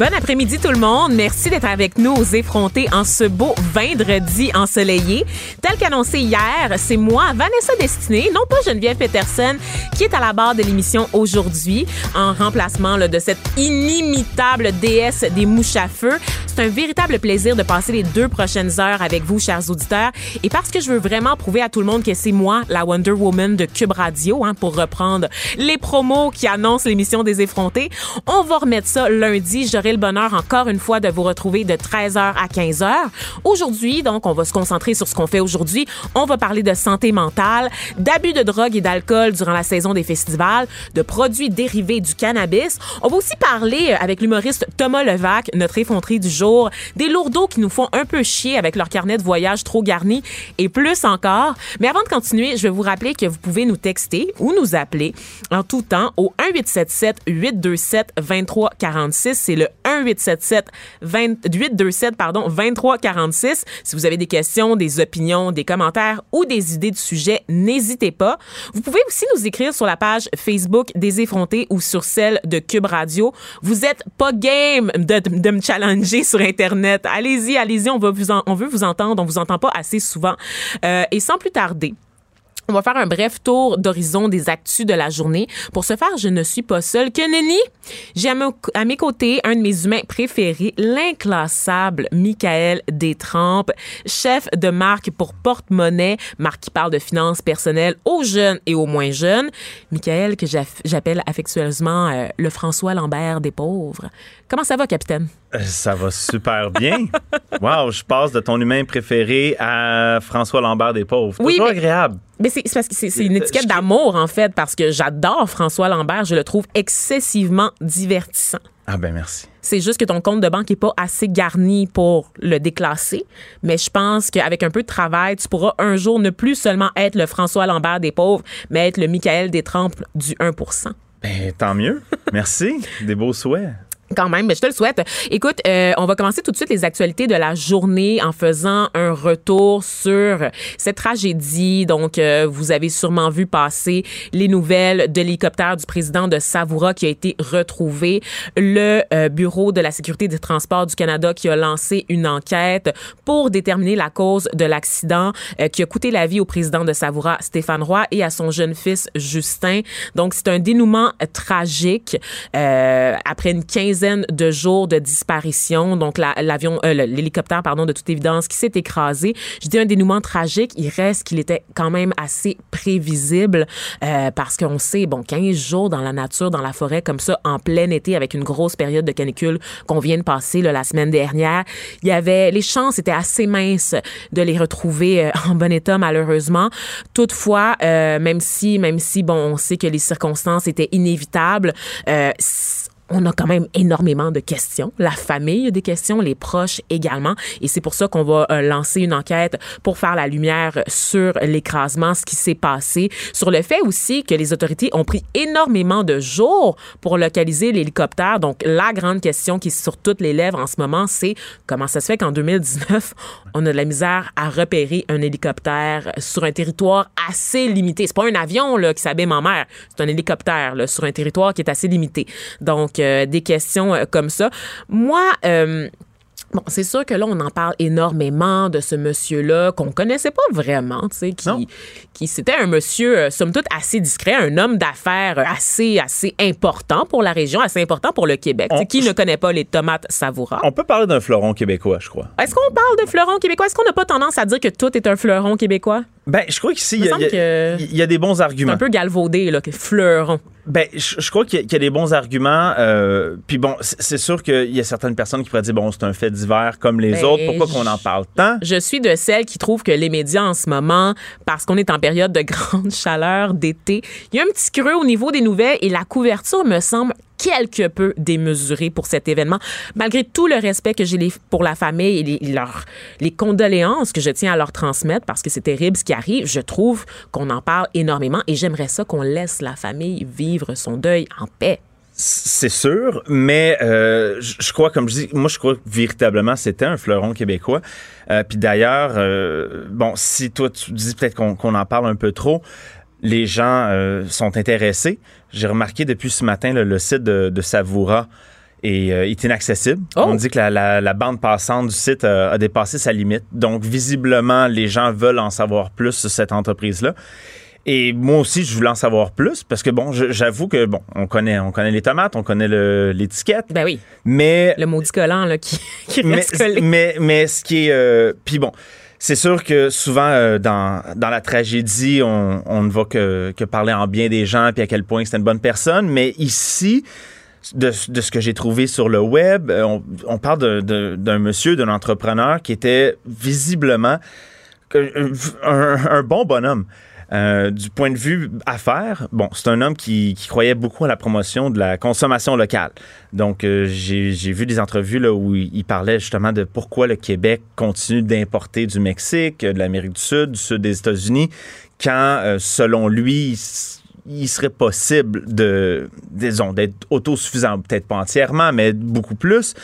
Bon après-midi tout le monde. Merci d'être avec nous aux effrontés en ce beau vendredi ensoleillé. Tel qu'annoncé hier, c'est moi, Vanessa Destinée, non pas Geneviève Peterson, qui est à la barre de l'émission aujourd'hui en remplacement de cette inimitable déesse des mouches à feu. C'est un véritable plaisir de passer les deux prochaines heures avec vous, chers auditeurs. Et parce que je veux vraiment prouver à tout le monde que c'est moi, la Wonder Woman de Cube Radio, hein, pour reprendre les promos qui annoncent l'émission des effrontés, on va remettre ça lundi. J'aurai le bonheur encore une fois de vous retrouver de 13h à 15h. Aujourd'hui, donc, on va se concentrer sur ce qu'on fait aujourd'hui. On va parler de santé mentale, d'abus de drogue et d'alcool durant la saison des festivals, de produits dérivés du cannabis. On va aussi parler avec l'humoriste Thomas Levac, notre effronté du jour, des lourdeaux qui nous font un peu chier avec leur carnet de voyage trop garni et plus encore. Mais avant de continuer, je vais vous rappeler que vous pouvez nous texter ou nous appeler en tout temps au 1877 827 2346. C'est le 1877 827 pardon 2346. Si vous avez des questions, des opinions, des commentaires ou des idées de sujets, n'hésitez pas. Vous pouvez aussi nous écrire sur la page Facebook des effrontés ou sur celle de Cube Radio. Vous êtes pas game de, me challenger sur internet. Allez-y, allez-y, on va vous on veut vous entendre, on vous entend pas assez souvent. Euh, et sans plus tarder, on va faire un bref tour d'horizon des actus de la journée. Pour ce faire, je ne suis pas seule que Nenny. J'ai à, me- à mes côtés un de mes humains préférés, l'inclassable Michael Détrempe, chef de marque pour Porte-Monnaie, marque qui parle de finances personnelles aux jeunes et aux moins jeunes. Michael, que j'appelle affectueusement euh, le François Lambert des pauvres. Comment ça va, capitaine? Euh, Ça va super bien. Wow, je passe de ton humain préféré à François Lambert des pauvres. Oui, Toujours mais- agréable. Mais c'est parce que c'est une Euh, étiquette d'amour, en fait, parce que j'adore François Lambert. Je le trouve excessivement divertissant. Ah ben merci. C'est juste que ton compte de banque est pas assez garni pour le déclasser. Mais je pense qu'avec un peu de travail, tu pourras un jour ne plus seulement être le François Lambert des pauvres, mais être le Michael Détrempe du 1% Ben tant mieux. Merci. Des beaux souhaits. Quand même, mais je te le souhaite. Écoute, euh, on va commencer tout de suite les actualités de la journée en faisant un retour sur cette tragédie. Donc, euh, vous avez sûrement vu passer les nouvelles de l'hélicoptère du président de Savoura qui a été retrouvé. Le euh, Bureau de la sécurité des transports du Canada qui a lancé une enquête pour déterminer la cause de l'accident euh, qui a coûté la vie au président de Savoura, Stéphane Roy, et à son jeune fils, Justin. Donc, c'est un dénouement tragique euh, après une quinzaine de jours de disparition. Donc, la- l'avion, euh, l'hélicoptère, pardon, de toute évidence, qui s'est écrasé. Je dis un dénouement tragique. Il reste qu'il était quand même assez prévisible euh, parce qu'on sait, bon, 15 jours dans la nature, dans la forêt, comme ça, en plein été, avec une grosse période de canicule qu'on vient de passer là, la semaine dernière, il y avait, les chances étaient assez minces de les retrouver euh, en bon état, malheureusement. Toutefois, euh, même si, même si, bon, on sait que les circonstances étaient inévitables, euh, on a quand même énormément de questions. La famille a des questions, les proches également. Et c'est pour ça qu'on va euh, lancer une enquête pour faire la lumière sur l'écrasement, ce qui s'est passé, sur le fait aussi que les autorités ont pris énormément de jours pour localiser l'hélicoptère. Donc, la grande question qui est sur toutes les lèvres en ce moment, c'est comment ça se fait qu'en 2019, on a de la misère à repérer un hélicoptère sur un territoire assez limité. C'est pas un avion là, qui s'abîme en mer, c'est un hélicoptère là, sur un territoire qui est assez limité. Donc, euh, des questions euh, comme ça. Moi, euh, Bon, c'est sûr que là, on en parle énormément de ce monsieur-là qu'on connaissait pas vraiment, tu sais, Non. qui, qui c'était un monsieur, euh, somme toute, assez discret, un homme d'affaires euh, assez, assez important pour la région, assez important pour le Québec. On- qui ne connaît pas les tomates savoura? On peut parler d'un fleuron québécois, je crois. Est-ce qu'on parle de fleuron québécois? Est-ce qu'on n'a pas tendance à dire que tout est un fleuron québécois? Ben, je crois qu'ici, il y, y y a des bons C'est arguments. un peu galvaudé, là, que fleuron. Ben, je, je crois qu'il y, a- qu'il y a des bons arguments. euh, puis bon, c'est sûr qu'il y a certaines personnes qui pourraient dire, bon, c'est un fait divers comme les Ben, autres. Pourquoi qu'on en parle tant? Je suis de celles qui trouvent que les médias en ce moment, parce qu'on est en période de grande chaleur d'été, il y a un petit creux au niveau des nouvelles et la couverture me semble quelque peu démesuré pour cet événement, malgré tout le respect que j'ai pour la famille et les, les condoléances que je tiens à leur transmettre parce que c'est terrible ce qui arrive. Je trouve qu'on en parle énormément et j'aimerais ça qu'on laisse la famille vivre son deuil en paix. C'est sûr, mais euh, je crois, comme je dis, moi je crois que véritablement c'était un fleuron québécois. Euh, puis d'ailleurs, euh, bon, si toi tu dis peut-être qu'on en parle un peu trop, les gens sont intéressés. J'ai remarqué depuis ce matin le site de, Savoura est, inaccessible. Oh! On dit que la, bande passante du site a, dépassé sa limite. Donc, visiblement, les gens veulent en savoir plus sur cette entreprise-là. Et moi aussi, je voulais en savoir plus parce que bon, j'avoue que bon, on connaît, on connaît les tomates, on connaît l'étiquette. Ben oui. Mais le maudit collant là qui, qui mais, collé. Mais, mais ce qui est, euh, puis bon, c'est sûr que souvent euh, dans, dans la tragédie, on, ne va que, que parler en bien des gens puis à quel point c'est une bonne personne. Mais ici, de, de, ce que j'ai trouvé sur le web, euh, on, parle d'un monsieur, d'un entrepreneur qui était visiblement un, un bon bonhomme. Euh, du point de vue affaires, bon, c'est un homme qui, croyait beaucoup à la promotion de la consommation locale. Donc, euh, j'ai vu des entrevues là, où il parlait justement de pourquoi le Québec continue d'importer du Mexique, de l'Amérique du Sud, du sud des États-Unis, quand, euh, selon lui, il serait possible de, disons, d'être autosuffisant, peut-être pas entièrement, mais beaucoup plus.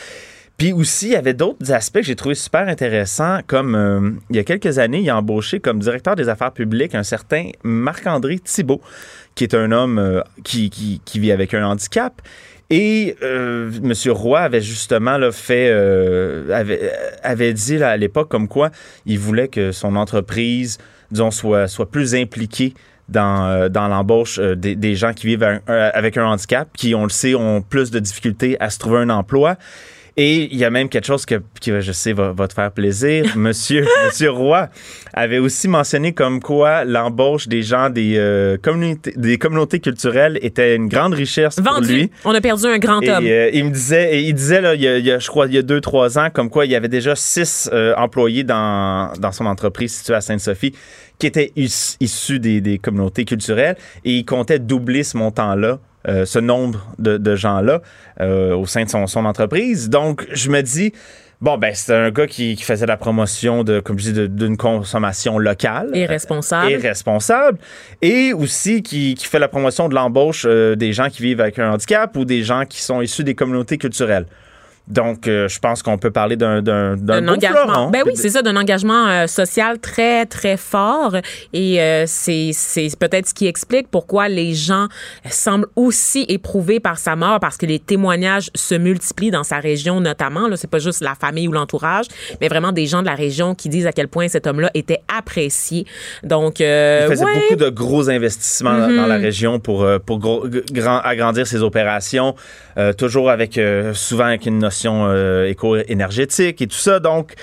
Puis aussi, il y avait d'autres aspects que j'ai trouvé super intéressants, comme euh, il y a quelques années, il a embauché comme directeur des affaires publiques un certain Marc-André Thibault, qui est un homme euh, qui, qui, vit avec un handicap. Et euh, M. Roy avait justement là, fait, avait, avait, dit à l'époque comme quoi il voulait que son entreprise, disons, soit, soit plus impliquée dans, dans l'embauche des, des, gens qui vivent avec un handicap, qui, on le sait, ont plus de difficultés à se trouver un emploi. Et il y a même quelque chose que, qui, je sais, va, te faire plaisir. Monsieur, Monsieur Roy avait aussi mentionné comme quoi l'embauche des gens des, euh, communautés, des communautés culturelles était une grande richesse pour lui. On a perdu un grand homme. Euh, il me disait, il disait là, il y, a, je crois, il y a deux, trois ans, comme quoi il y avait déjà six euh, employés dans, dans son entreprise située à Sainte-Sophie qui étaient issus des, des communautés culturelles et il comptait doubler ce montant-là euh, ce nombre de, gens-là euh, au sein de son, entreprise. Donc, je me dis, bon, ben, c'est un gars qui, faisait la promotion de, comme je dis, d'une consommation locale. Et responsable. Et responsable. Et aussi qui, fait la promotion de l'embauche euh, des gens qui vivent avec un handicap ou des gens qui sont issus des communautés culturelles. Donc, euh, je pense qu'on peut parler d'un d'un engagement. Ben oui, c'est ça, d'un engagement euh, social très très fort. Et euh, c'est c'est peut-être ce qui explique pourquoi les gens semblent aussi éprouvés par sa mort, parce que les témoignages se multiplient dans sa région notamment. Là, c'est pas juste la famille ou l'entourage, mais vraiment des gens de la région qui disent à quel point cet homme-là était apprécié. Donc, il faisait beaucoup de gros investissements dans la mhm. région pour pour grand, agrandir ses opérations, toujours avec souvent avec une notion euh, éco-énergétique et tout ça. Donc,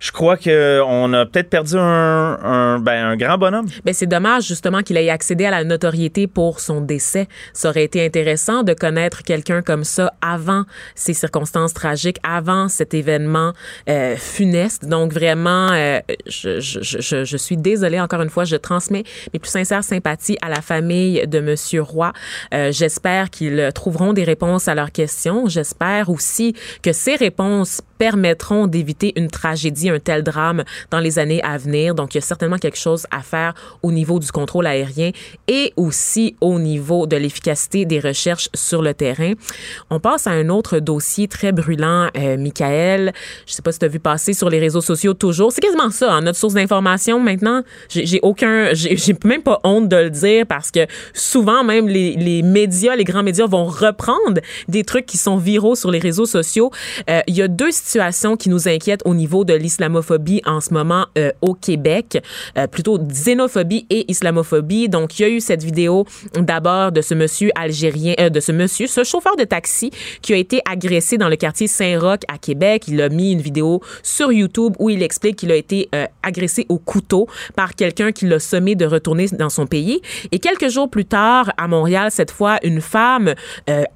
je crois qu'on a peut-être perdu un, ben, un, grand bonhomme. Ben, c'est dommage, justement, qu'il ait accédé à la notoriété pour son décès. Ça aurait été intéressant de connaître quelqu'un comme ça avant ces circonstances tragiques, avant cet événement euh, funeste. Donc, vraiment, euh, je, je, je, suis désolée, encore une fois, je transmets mes plus sincères sympathies à la famille de Monsieur Roy. Euh, J'espère qu'ils trouveront des réponses à leurs questions. J'espère aussi que ces réponses permettront d'éviter une tragédie, un tel drame dans les années à venir. Donc, il y a certainement quelque chose à faire au niveau du contrôle aérien et aussi au niveau de l'efficacité des recherches sur le terrain. On passe à un autre dossier très brûlant, euh, Michael. Je sais pas si tu as vu passer sur les réseaux sociaux toujours. C'est quasiment ça, hein, notre source d'information maintenant. J'ai aucun, j'ai même pas honte de le dire parce que souvent même les, les, médias, les grands médias vont reprendre des trucs qui sont viraux sur les réseaux sociaux. Euh, il y a deux situation qui nous inquiète au niveau de l'islamophobie en ce moment euh, au Québec, euh, plutôt xénophobie et islamophobie. Donc, il y a eu cette vidéo d'abord de ce monsieur algérien, euh, de ce monsieur, ce chauffeur de taxi qui a été agressé dans le quartier Saint-Roch à Québec. Il a mis une vidéo sur YouTube où il explique qu'il a été agressé au couteau par quelqu'un qui l'a sommé de retourner dans son pays. Et quelques jours plus tard, à Montréal, cette fois, une femme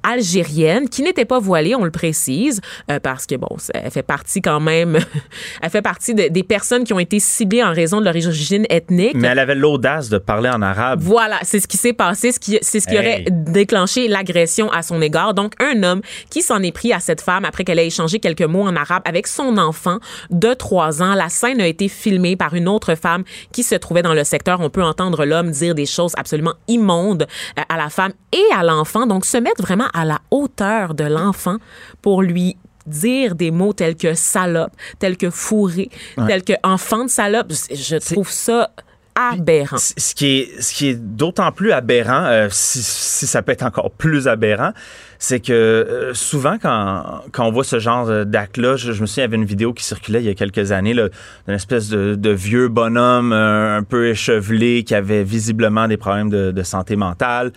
algérienne qui n'était pas voilée, on le précise, parce que bon, c'est elle fait partie quand même, elle fait partie de- des personnes qui ont été ciblées en raison de leur origine ethnique. Mais elle avait l'audace de parler en arabe. Voilà, c'est ce qui s'est passé, ce qui, c'est ce qui Hey. aurait déclenché l'agression à son égard. Donc, un homme qui s'en est pris à cette femme après qu'elle ait échangé quelques mots en arabe avec son enfant de trois ans. La scène a été filmée par une autre femme qui se trouvait dans le secteur. On peut entendre l'homme dire des choses absolument immondes euh, à la femme et à l'enfant. Donc, se mettre vraiment à la hauteur de l'enfant pour lui dire des mots tels que salope, tels que fourré, tels que enfant de salope. Je trouve ça aberrant. Ce qui est, ce qui est d'autant plus aberrant, euh, si, si ça peut être encore plus aberrant, c'est que euh, souvent, quand, quand on voit ce genre d'acte-là, je, je me souviens, il y avait une vidéo qui circulait il y a quelques années, d'une espèce de, de vieux bonhomme euh, un peu échevelé qui avait visiblement des problèmes de, de santé mentale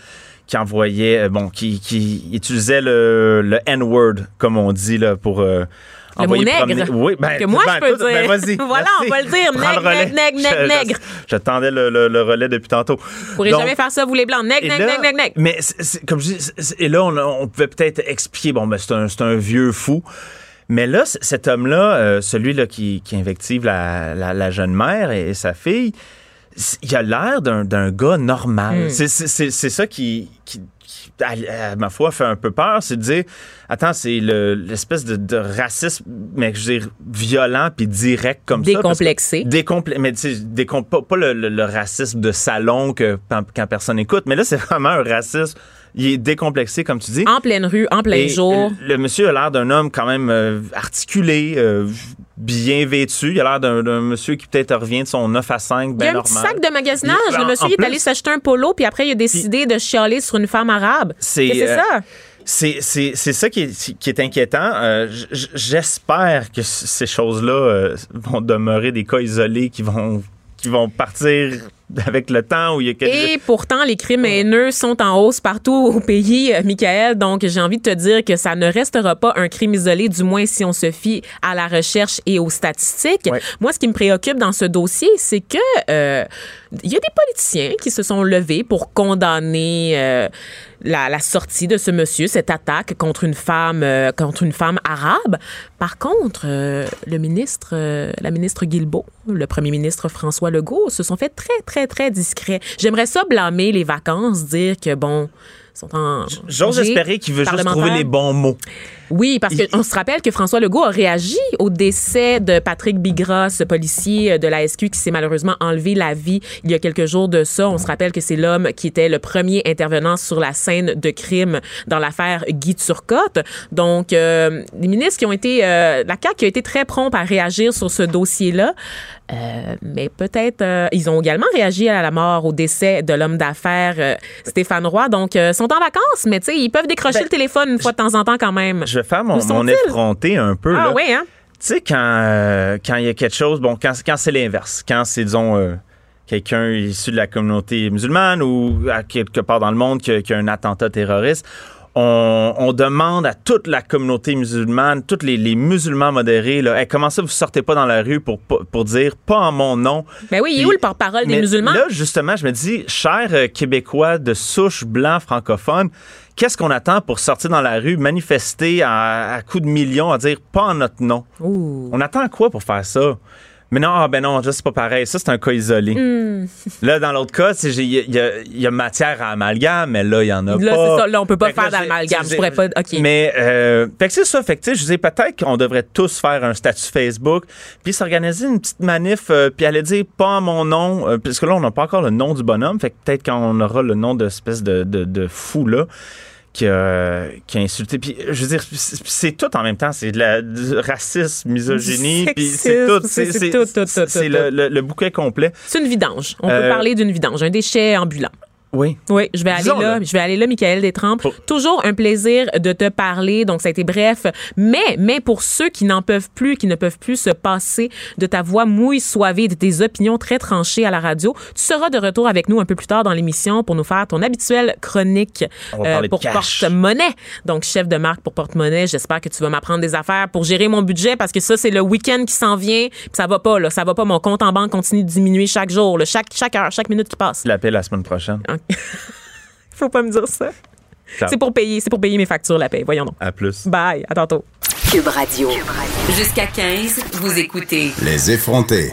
qui envoyait, euh, bon, qui, qui utilisait le, le N-word, comme on dit, là, pour... euh, Le mot nègre. Oui, ben, Que moi, ben, je peux ben, dire. vas-y, Voilà, on va le dire. Nègre, nègre, nègre, nègre. je- J'attendais le, le- le relais depuis tantôt. Vous pourrez Donc, jamais faire ça, vous les blancs. Nègre, nègre, nègre, nègre, nègre. Mais comme je dis, et là, on, on pouvait peut-être expliquer, bon, ben, c'est un, c'est un vieux fou. Mais là, cet homme-là, euh, celui-là qui, qui invective la, la- la jeune mère et, et sa fille, il a l'air d'un gars normal. Hmm. C'est- ça qui, qui- qui, à, à ma foi, fait un peu peur. C'est de dire, attends, c'est le- l'espèce de, de racisme, mais je veux dire, violent puis direct comme ça. parce que- Décomplexé. Décomplexé. Mais tu sais, pas, pas le, le- le racisme de salon que, quand, quand personne écoute, mais là, c'est vraiment un racisme. Il est décomplexé, comme tu dis. En pleine rue, en plein Et jour. Le, le monsieur a l'air d'un homme quand même euh, articulé, euh, bien vêtu. Il a l'air d'un monsieur qui peut-être revient de son 9 à 5, Il y bien a un normal. petit sac de magasinage. Il- le monsieur il est allé s'acheter un polo, puis après, il a décidé de chialer sur une femme arabe. C'est, euh, ça? C'est, c'est, c'est ça qui est, qui est inquiétant. Euh, j'espère que ces choses-là euh, vont demeurer des cas isolés qui vont, qui vont partir avec le temps où il y a Et pourtant, les crimes haineux sont en hausse partout au pays, euh, Michael. Donc, j'ai envie de te dire que ça ne restera pas un crime isolé, du moins si on se fie à la recherche et aux statistiques. Ouais. Moi, ce qui me préoccupe dans ce dossier, c'est que euh, il y a des politiciens qui se sont levés pour condamner euh, la, la sortie de ce monsieur, cette attaque contre une femme, euh, contre une femme arabe. Par contre, euh, le ministre, euh, la ministre Guilbeault, le premier ministre François Legault, se sont fait très, très, très discrets. J'aimerais ça blâmer les vacances, dire que bon, ils sont en. J'ose espérer qu'il veut juste trouver les bons mots. Oui, parce qu'on se rappelle que François Legault a réagi au décès de Patrick Bigra, ce policier euh, de la SQ qui s'est malheureusement enlevé la vie il y a quelques jours de ça. On se rappelle que c'est l'homme qui était le premier intervenant sur la scène de crime dans l'affaire Guy Turcotte. Donc, euh, les ministres qui ont été, euh, la CAQ qui a été très prompt à réagir sur ce dossier-là. Euh, mais peut-être, euh, ils ont également réagi à la mort, au décès de l'homme d'affaires euh, Stéphane Roy. Donc, euh, sont en vacances, mais tu sais, ils peuvent décrocher Ben, le téléphone une fois de temps en temps quand même. Je Où mon sont-ils? effronté un peu. Ah là. oui, hein? Tu sais, quand euh, quand il y a quelque chose, bon, quand, quand c'est l'inverse, quand c'est, disons, euh, quelqu'un issu de la communauté musulmane ou à quelque part dans le monde qui a, qui a un attentat terroriste, on, on demande à toute la communauté musulmane, tous les, les musulmans modérés, là, Hey, comment ça vous sortez pas dans la rue pour, pour, pour dire pas en mon nom? Ben oui, il est où le porte-parole des Mais musulmans? Là, justement, je me dis, chers euh, Québécois de souche blanc francophone, qu'est-ce qu'on attend pour sortir dans la rue, manifester à, à coups de millions, à dire pas en notre nom? Ouh. On attend quoi pour faire ça? Mais non, ah, ben non, c'est pas pareil. Ça, c'est un cas isolé. Hmm. Là, dans l'autre cas, il y, a- y y matière à amalgame, mais là, il y en a Là, pas. c'est ça. Là, on peut pas Fait faire là, d'amalgame. Je pourrais pas. OK. Mais, euh, fait que c'est ça. Fait que, je disais peut-être qu'on devrait tous faire un statut Facebook, puis s'organiser une petite manif, euh, puis aller dire pas mon nom, euh, parce que là, on n'a pas encore le nom du bonhomme. Fait que peut-être qu'on aura le nom de espèce de, de, de fou-là. Qui a, qui a insulté. Puis, je veux dire, c'est tout en même temps. C'est de la, du racisme, misogynie, Du puis c'est tout. c'est le bouquet complet. C'est une vidange. On peut Euh, parler d'une vidange, un déchet ambulant. Oui. Oui, je vais aller là. Je vais aller là, Michael Détrempe. Pour- Toujours un plaisir de te parler. Donc, ça a été bref. Mais, mais pour ceux qui n'en peuvent plus, qui ne peuvent plus se passer de ta voix mouille, soivée, de tes opinions très tranchées à la radio, tu seras de retour avec nous un peu plus tard dans l'émission pour nous faire ton habituelle chronique de pour porte-monnaie. Donc, chef de marque pour porte-monnaie, j'espère que tu vas m'apprendre des affaires pour gérer mon budget parce que ça, c'est le week-end qui s'en vient. Puis ça va pas, là. Ça va pas. Mon compte en banque continue de diminuer chaque jour, là, chaque, chaque heure, chaque minute qui passe. Je l'appelle la semaine prochaine. Faut pas me dire ça. C'est pour payer, c'est pour payer mes factures, la paye. Voyons donc. À plus. Bye. À tantôt. Cube Radio. Jusqu'à 15, vous écoutez Les effrontés.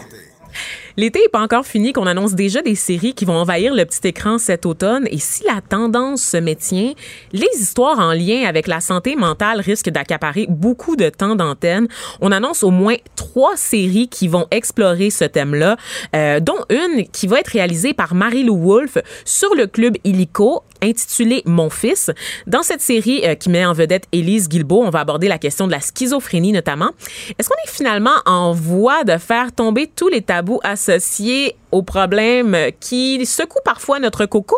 L'été n'est pas encore fini, qu'on annonce déjà des séries qui vont envahir le petit écran cet automne. Et si la tendance se maintient, les histoires en lien avec la santé mentale risquent d'accaparer beaucoup de temps d'antenne. On annonce au moins trois séries qui vont explorer ce thème-là, euh, dont une qui va être réalisée par Marie-Lou Wolfe sur le club Illico intitulée Mon fils. Dans cette série euh, qui met en vedette Élise Guilbeault, on va aborder la question de la schizophrénie notamment. Est-ce qu'on est finalement en voie de faire tomber tous les tabous associés aux problèmes qui secouent parfois notre coco?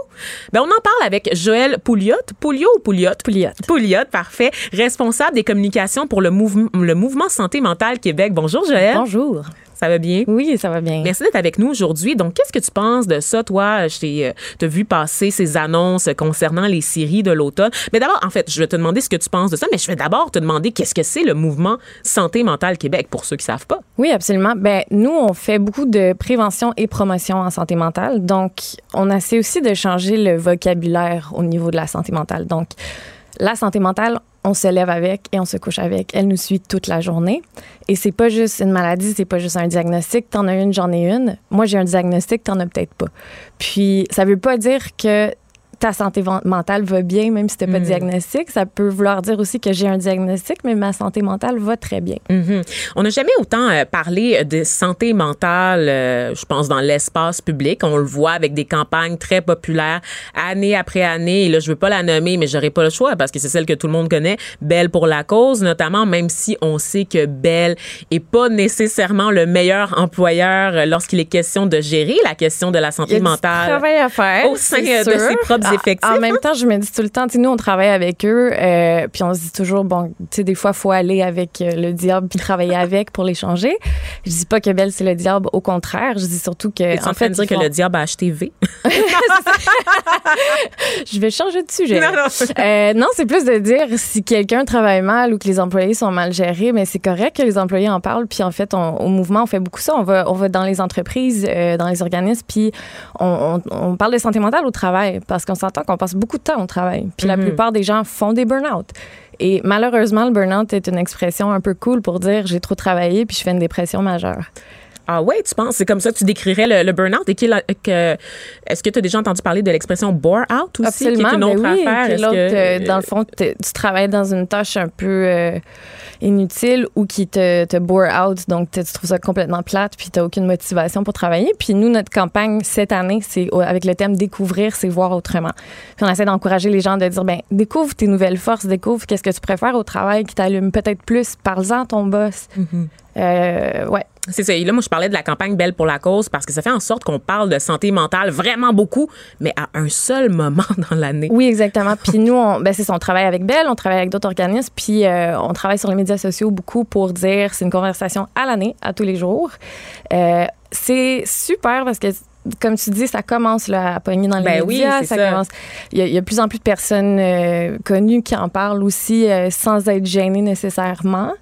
Ben, on en parle avec Joël Pouliot. Pouliot ou Pouliot? Pouliot. Pouliot, parfait. Responsable des communications pour le, mouvement le mouvement Santé mentale Québec. Bonjour Joël. Bonjour. Ça va bien? Oui, ça va bien. Merci d'être avec nous aujourd'hui. Donc, qu'est-ce que tu penses de ça, toi? Je euh, t'ai vu passer ces annonces concernant les séries de l'automne. Mais d'abord, en fait, je vais te demander ce que tu penses de ça, mais je vais d'abord te demander qu'est-ce que c'est le mouvement Santé mentale Québec, pour ceux qui savent pas. Oui, absolument. Ben, nous, on fait beaucoup de prévention et promotion en santé mentale. Donc, on essaie aussi de changer le vocabulaire au niveau de la santé mentale. Donc, la santé mentale, on se lève avec et on se couche avec. Elle nous suit toute la journée. Et c'est pas juste une maladie, c'est pas juste un diagnostic. T'en as une, j'en ai une. Moi, j'ai un diagnostic, t'en as peut-être pas. Puis, ça veut pas dire que ta santé mentale va bien, même si tu n'as pas de diagnostic. Ça peut vouloir dire aussi que j'ai un diagnostic, mais ma santé mentale va très bien. Mm-hmm. On n'a jamais autant euh, parlé de santé mentale, euh, je pense, dans l'espace public. On le voit avec des campagnes très populaires, année après année. Et là, je veux pas la nommer, mais j'aurais pas le choix parce que c'est celle que tout le monde connaît. Belle pour la cause, notamment, même si on sait que Belle est pas nécessairement le meilleur employeur lorsqu'il est question de gérer la question de la santé mentale. travail à faire. Au sein de ses propres en hein? même temps, je me dis tout le temps, nous, on travaille avec eux, euh, puis on se dit toujours, bon, tu sais, des fois, il faut aller avec euh, le diable puis travailler avec pour l'échanger. Je dis pas que Belle, c'est le diable, au contraire. Je dis surtout que. en, en fait, dire que le diable a acheté V. je vais changer de sujet. Non, non. Euh, non c'est plus de dire si quelqu'un travaille mal ou que les employés sont mal gérés, mais c'est correct que les employés en parlent. Puis en fait, au mouvement, on fait beaucoup ça. On va, on va dans les entreprises, dans les organismes, puis on, on, parle de santé mentale au travail parce qu'on s'entend qu'on passe beaucoup de temps au travail. Puis la mhm. plupart des gens font des burn-out. Et malheureusement, le burn-out est une expression un peu cool pour dire j'ai trop travaillé puis je fais une dépression majeure. Ah ouais, tu penses? C'est comme ça que tu décrirais le, burn-out? Et que, est-ce que tu as déjà entendu parler de l'expression bore-out aussi? Absolument, qui est une autre ben oui, affaire? Euh, dans le fond, tu travailles dans une tâche un peu euh, inutile ou qui te, te bore out. Donc, tu trouves ça complètement plate puis tu n'as aucune motivation pour travailler. Puis nous, notre campagne cette année, c'est avec le thème Découvrir, c'est voir autrement. Puis on essaie d'encourager les gens de dire, ben découvre tes nouvelles forces, découvre qu'est-ce que tu préfères au travail qui t'allume peut-être plus. Parle-en à ton boss. Mm-hmm. Euh, ouais. C'est ça. Et là, moi, je parlais de la campagne Belle pour la cause parce que ça fait en sorte qu'on parle de santé mentale vraiment beaucoup, mais à un seul moment dans l'année. Oui, exactement. Puis nous, on, ben, c'est ça, on travaille avec Belle, on travaille avec d'autres organismes, puis euh, on travaille sur les médias sociaux beaucoup pour dire c'est une conversation à l'année, à tous les jours. Euh, c'est super parce que comme tu dis, ça commence là, à pogner dans les ben médias. Oui, ça, Commence, il, y a, y, a, plus en plus de personnes euh, connues qui en parlent aussi euh, sans être gênées nécessairement.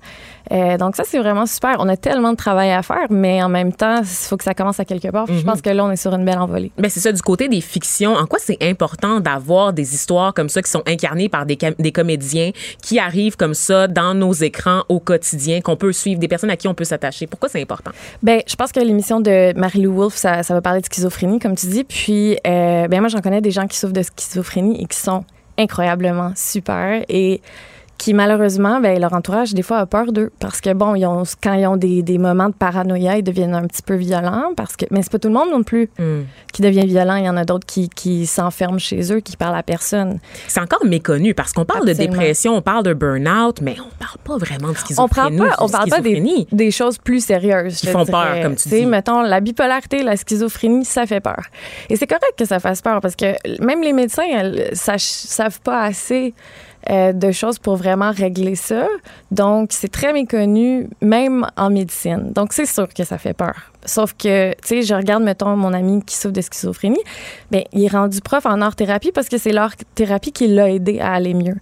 Euh, donc ça, c'est vraiment super. On a tellement de travail à faire, mais en même temps, il faut que ça commence à quelque part. Je mhm. pense que là, on est sur une belle envolée. Ben c'est ça, du côté des fictions, en quoi c'est important d'avoir des histoires comme ça qui sont incarnées par des, des comédiens qui arrivent comme ça dans nos écrans au quotidien, qu'on peut suivre, des personnes à qui on peut s'attacher? Pourquoi c'est important? Ben je pense que l'émission de Marie-Lou Wolfe, ça, ça, va parler de schizophrénie, comme tu dis. Puis, euh, ben moi, j'en connais des gens qui souffrent de schizophrénie et qui sont incroyablement super. Et qui malheureusement, ben, leur entourage, des fois, a peur d'eux. Parce que, bon, ils ont, quand ils ont des, des, moments de paranoïa, ils deviennent un petit peu violents. Parce que, mais c'est pas tout le monde non plus hmm. qui devient violent. Il y en a d'autres qui, qui s'enferment chez eux, qui parlent à personne. C'est encore méconnu parce qu'on parle de dépression, on parle de burn-out, mais on parle pas vraiment de schizophrénie. On parle pas, on parle pas des, des, choses plus sérieuses. Qui font peur, comme tu dis. Mettons, la bipolarité, la schizophrénie, ça fait peur. Et c'est correct que ça fasse peur parce que même les médecins, elles, savent pas assez euh, de choses pour vraiment régler ça. Donc, c'est très méconnu, même en médecine. Donc, c'est sûr que ça fait peur. Sauf que, tu sais, je regarde, mettons, mon ami qui souffre de schizophrénie, bien, il est rendu prof en art-thérapie parce que c'est l'art-thérapie qui l'a aidé à aller mieux.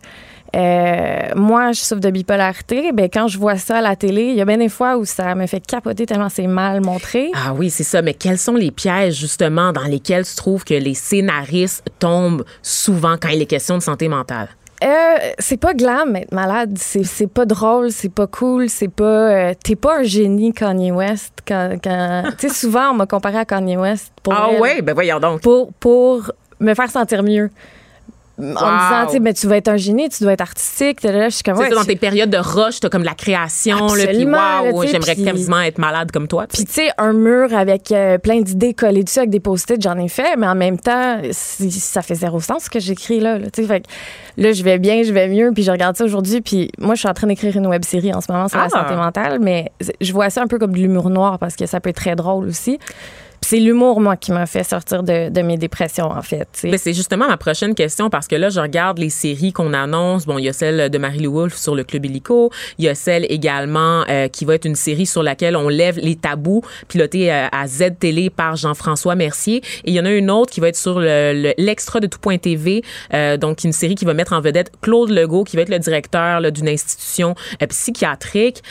Euh, moi, je souffre de bipolarité. Ben, quand je vois ça à la télé, il y a bien des fois où ça me fait capoter tellement c'est mal montré. Ah oui, c'est ça. Mais quels sont les pièges, justement, dans lesquels tu trouves que les scénaristes tombent souvent quand il est question de santé mentale? Euh, c'est pas glam être malade. C'est, c'est pas drôle, c'est pas cool, c'est pas. euh, t'es pas un génie Kanye West. Quand, quand, tu sais, souvent, on m'a comparé à Kanye West pour, Ah elle, ouais, ben voyons donc. pour, pour me faire sentir mieux. En me disant, tu sais, mais tu être un génie, tu dois être artistique. Là, je suis comme, C'est ouais, ça, dans tes périodes de rush, t'as comme la création, puis Absolument, là, tu sais, j'aimerais puis- quasiment être malade comme toi. Puis, tu sais, un mur avec euh, plein d'idées collées dessus avec des post-it, j'en ai fait, mais en même temps, ça fait zéro sens ce que j'écris là. là, fait là, je vais bien, je vais mieux, puis je regarde ça aujourd'hui, puis moi, je suis en train d'écrire une web série en ce moment sur Ah. la santé mentale, mais je vois ça un peu comme de l'humour noir parce que ça peut être très drôle aussi. C'est l'humour, moi, qui m'a fait sortir de, de mes dépressions, en fait. c'est justement ma prochaine question parce que là, je regarde les séries qu'on annonce. Bon, il y a celle de Marie-Lou Wolfe sur le Club Illico. Il y a celle également euh, qui va être une série sur laquelle on lève les tabous, pilotée euh, à Z par Jean-François Mercier. Et il y en a une autre qui va être sur le- le- l'extra de tout.tv, euh, donc une série qui va mettre en vedette Claude Legault, qui va être le directeur d'une institution euh, psychiatrique.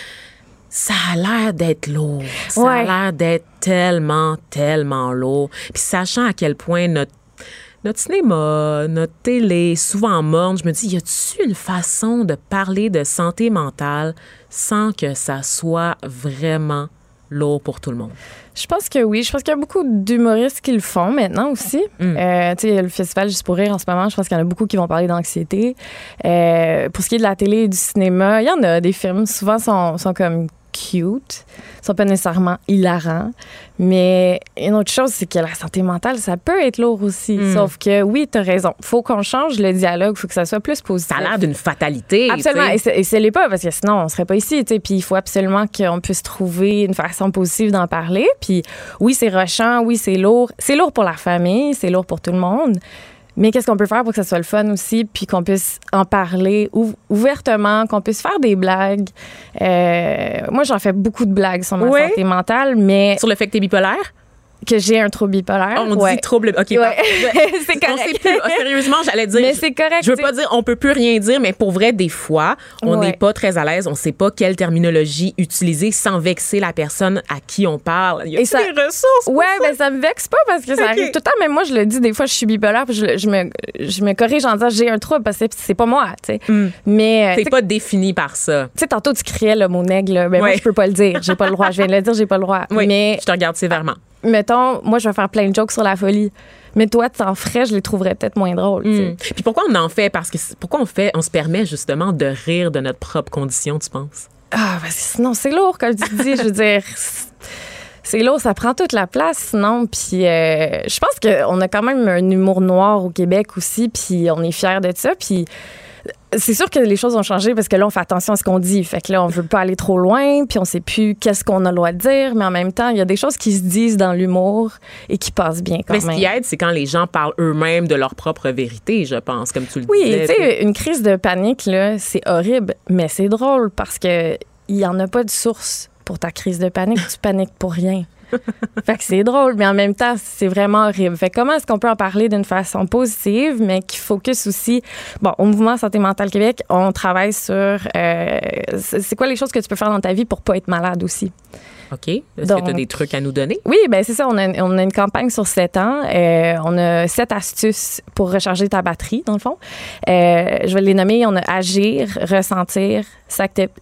Ça a l'air d'être lourd. Ça a l'air d'être tellement, tellement lourd. Puis sachant à quel point notre notre cinéma, notre télé, est souvent morne, je me dis, y a-t-il une façon de parler de santé mentale sans que ça soit vraiment lourd pour tout le monde? Je pense que oui. Je pense qu'il y a beaucoup d'humoristes qui le font maintenant aussi. Mm. Euh, tu sais, le festival Juste pour rire en ce moment. Je pense qu'il y en a beaucoup qui vont parler d'anxiété. Euh, pour ce qui est de la télé et du cinéma, il y en a des films. Souvent, sont, sont comme cute. sont pas nécessairement hilarants. Mais une autre chose, c'est que la santé mentale, ça peut être lourd aussi. Mm. Sauf que oui, tu as raison. faut qu'on change le dialogue. faut que ça soit plus positif. Ça a l'air d'une fatalité. Absolument. Et ce l'est pas, parce que sinon, on serait pas ici. Puis il faut absolument qu'on puisse trouver une façon positive d'en parler. Puis oui, c'est rushant, oui, c'est lourd. C'est lourd pour la famille, c'est lourd pour tout le monde. Mais qu'est-ce qu'on peut faire pour que ça soit le fun aussi, puis qu'on puisse en parler ou- ouvertement, qu'on puisse faire des blagues? Euh, moi, j'en fais beaucoup de blagues sur ma santé mentale, mais Sur le fait que t'es bipolaire? Que j'ai un trouble bipolaire. Oh, on ouais. dit trouble. OK, Ouais. c'est On correct. sait plus. Ah, Sérieusement, j'allais dire. Mais c'est correct. Je veux pas dire on peut plus rien dire, mais pour vrai, des fois, on n'est Ouais. pas très à l'aise, on sait pas quelle terminologie utiliser sans vexer la personne à qui on parle. Y a Et ça- des ressources? pour Ouais, ça? ben ça me vexe pas parce que ça arrive tout le temps. Mais moi, je le dis des fois, je suis bipolaire, puis je, me, je me corrige en disant j'ai un trouble parce que c'est pas moi, tu sais. Mais euh, T'es pas défini par ça. tu sais, tantôt tu criais le mot nègre, là. ben moi je peux pas le dire, j'ai pas le droit. Je viens de le dire, j'ai pas le droit. Oui, Mais je te regarde sévèrement. Mettons, moi je vais faire plein de jokes sur la folie. Mais toi, tu t'en ferais, je les trouverais peut-être moins drôles. tu sais. Mm. Puis pourquoi on en fait? Parce que pourquoi on fait, on se permet justement de rire de notre propre condition, tu penses? Ah, parce que sinon, c'est lourd, comme tu dis. je veux dire, c'est- c'est lourd, ça prend toute la place, sinon. Puis euh, je pense qu'on a quand même un humour noir au Québec aussi, puis on est fiers de ça. Puis c'est sûr que les choses ont changé parce que là, on fait attention à ce qu'on dit. Fait que là, on veut pas aller trop loin, puis on sait plus qu'est-ce qu'on a le droit de dire, mais en même temps, il y a des choses qui se disent dans l'humour et qui passent bien quand Mais ce même. qui aide, c'est quand les gens parlent eux-mêmes de leur propre vérité, je pense, comme tu le Oui, disais. tu sais, une crise de panique, là, c'est horrible, mais c'est drôle parce que il y en a pas de source pour ta crise de panique. tu paniques pour rien. fait que c'est drôle, mais en même temps, c'est vraiment horrible. Fait que comment est-ce qu'on peut en parler d'une façon positive, mais qui focus aussi... Bon, au Mouvement Santé Mentale Québec, on travaille sur... euh, c'est quoi les choses que tu peux faire dans ta vie pour pas être malade aussi? OK. Est-ce que Donc- tu as des trucs à nous donner? Oui, ben c'est ça. On a, on a une campagne sur sept ans. Euh, on a sept astuces pour recharger ta batterie, dans le fond. Euh, je vais les nommer. On a agir, ressentir,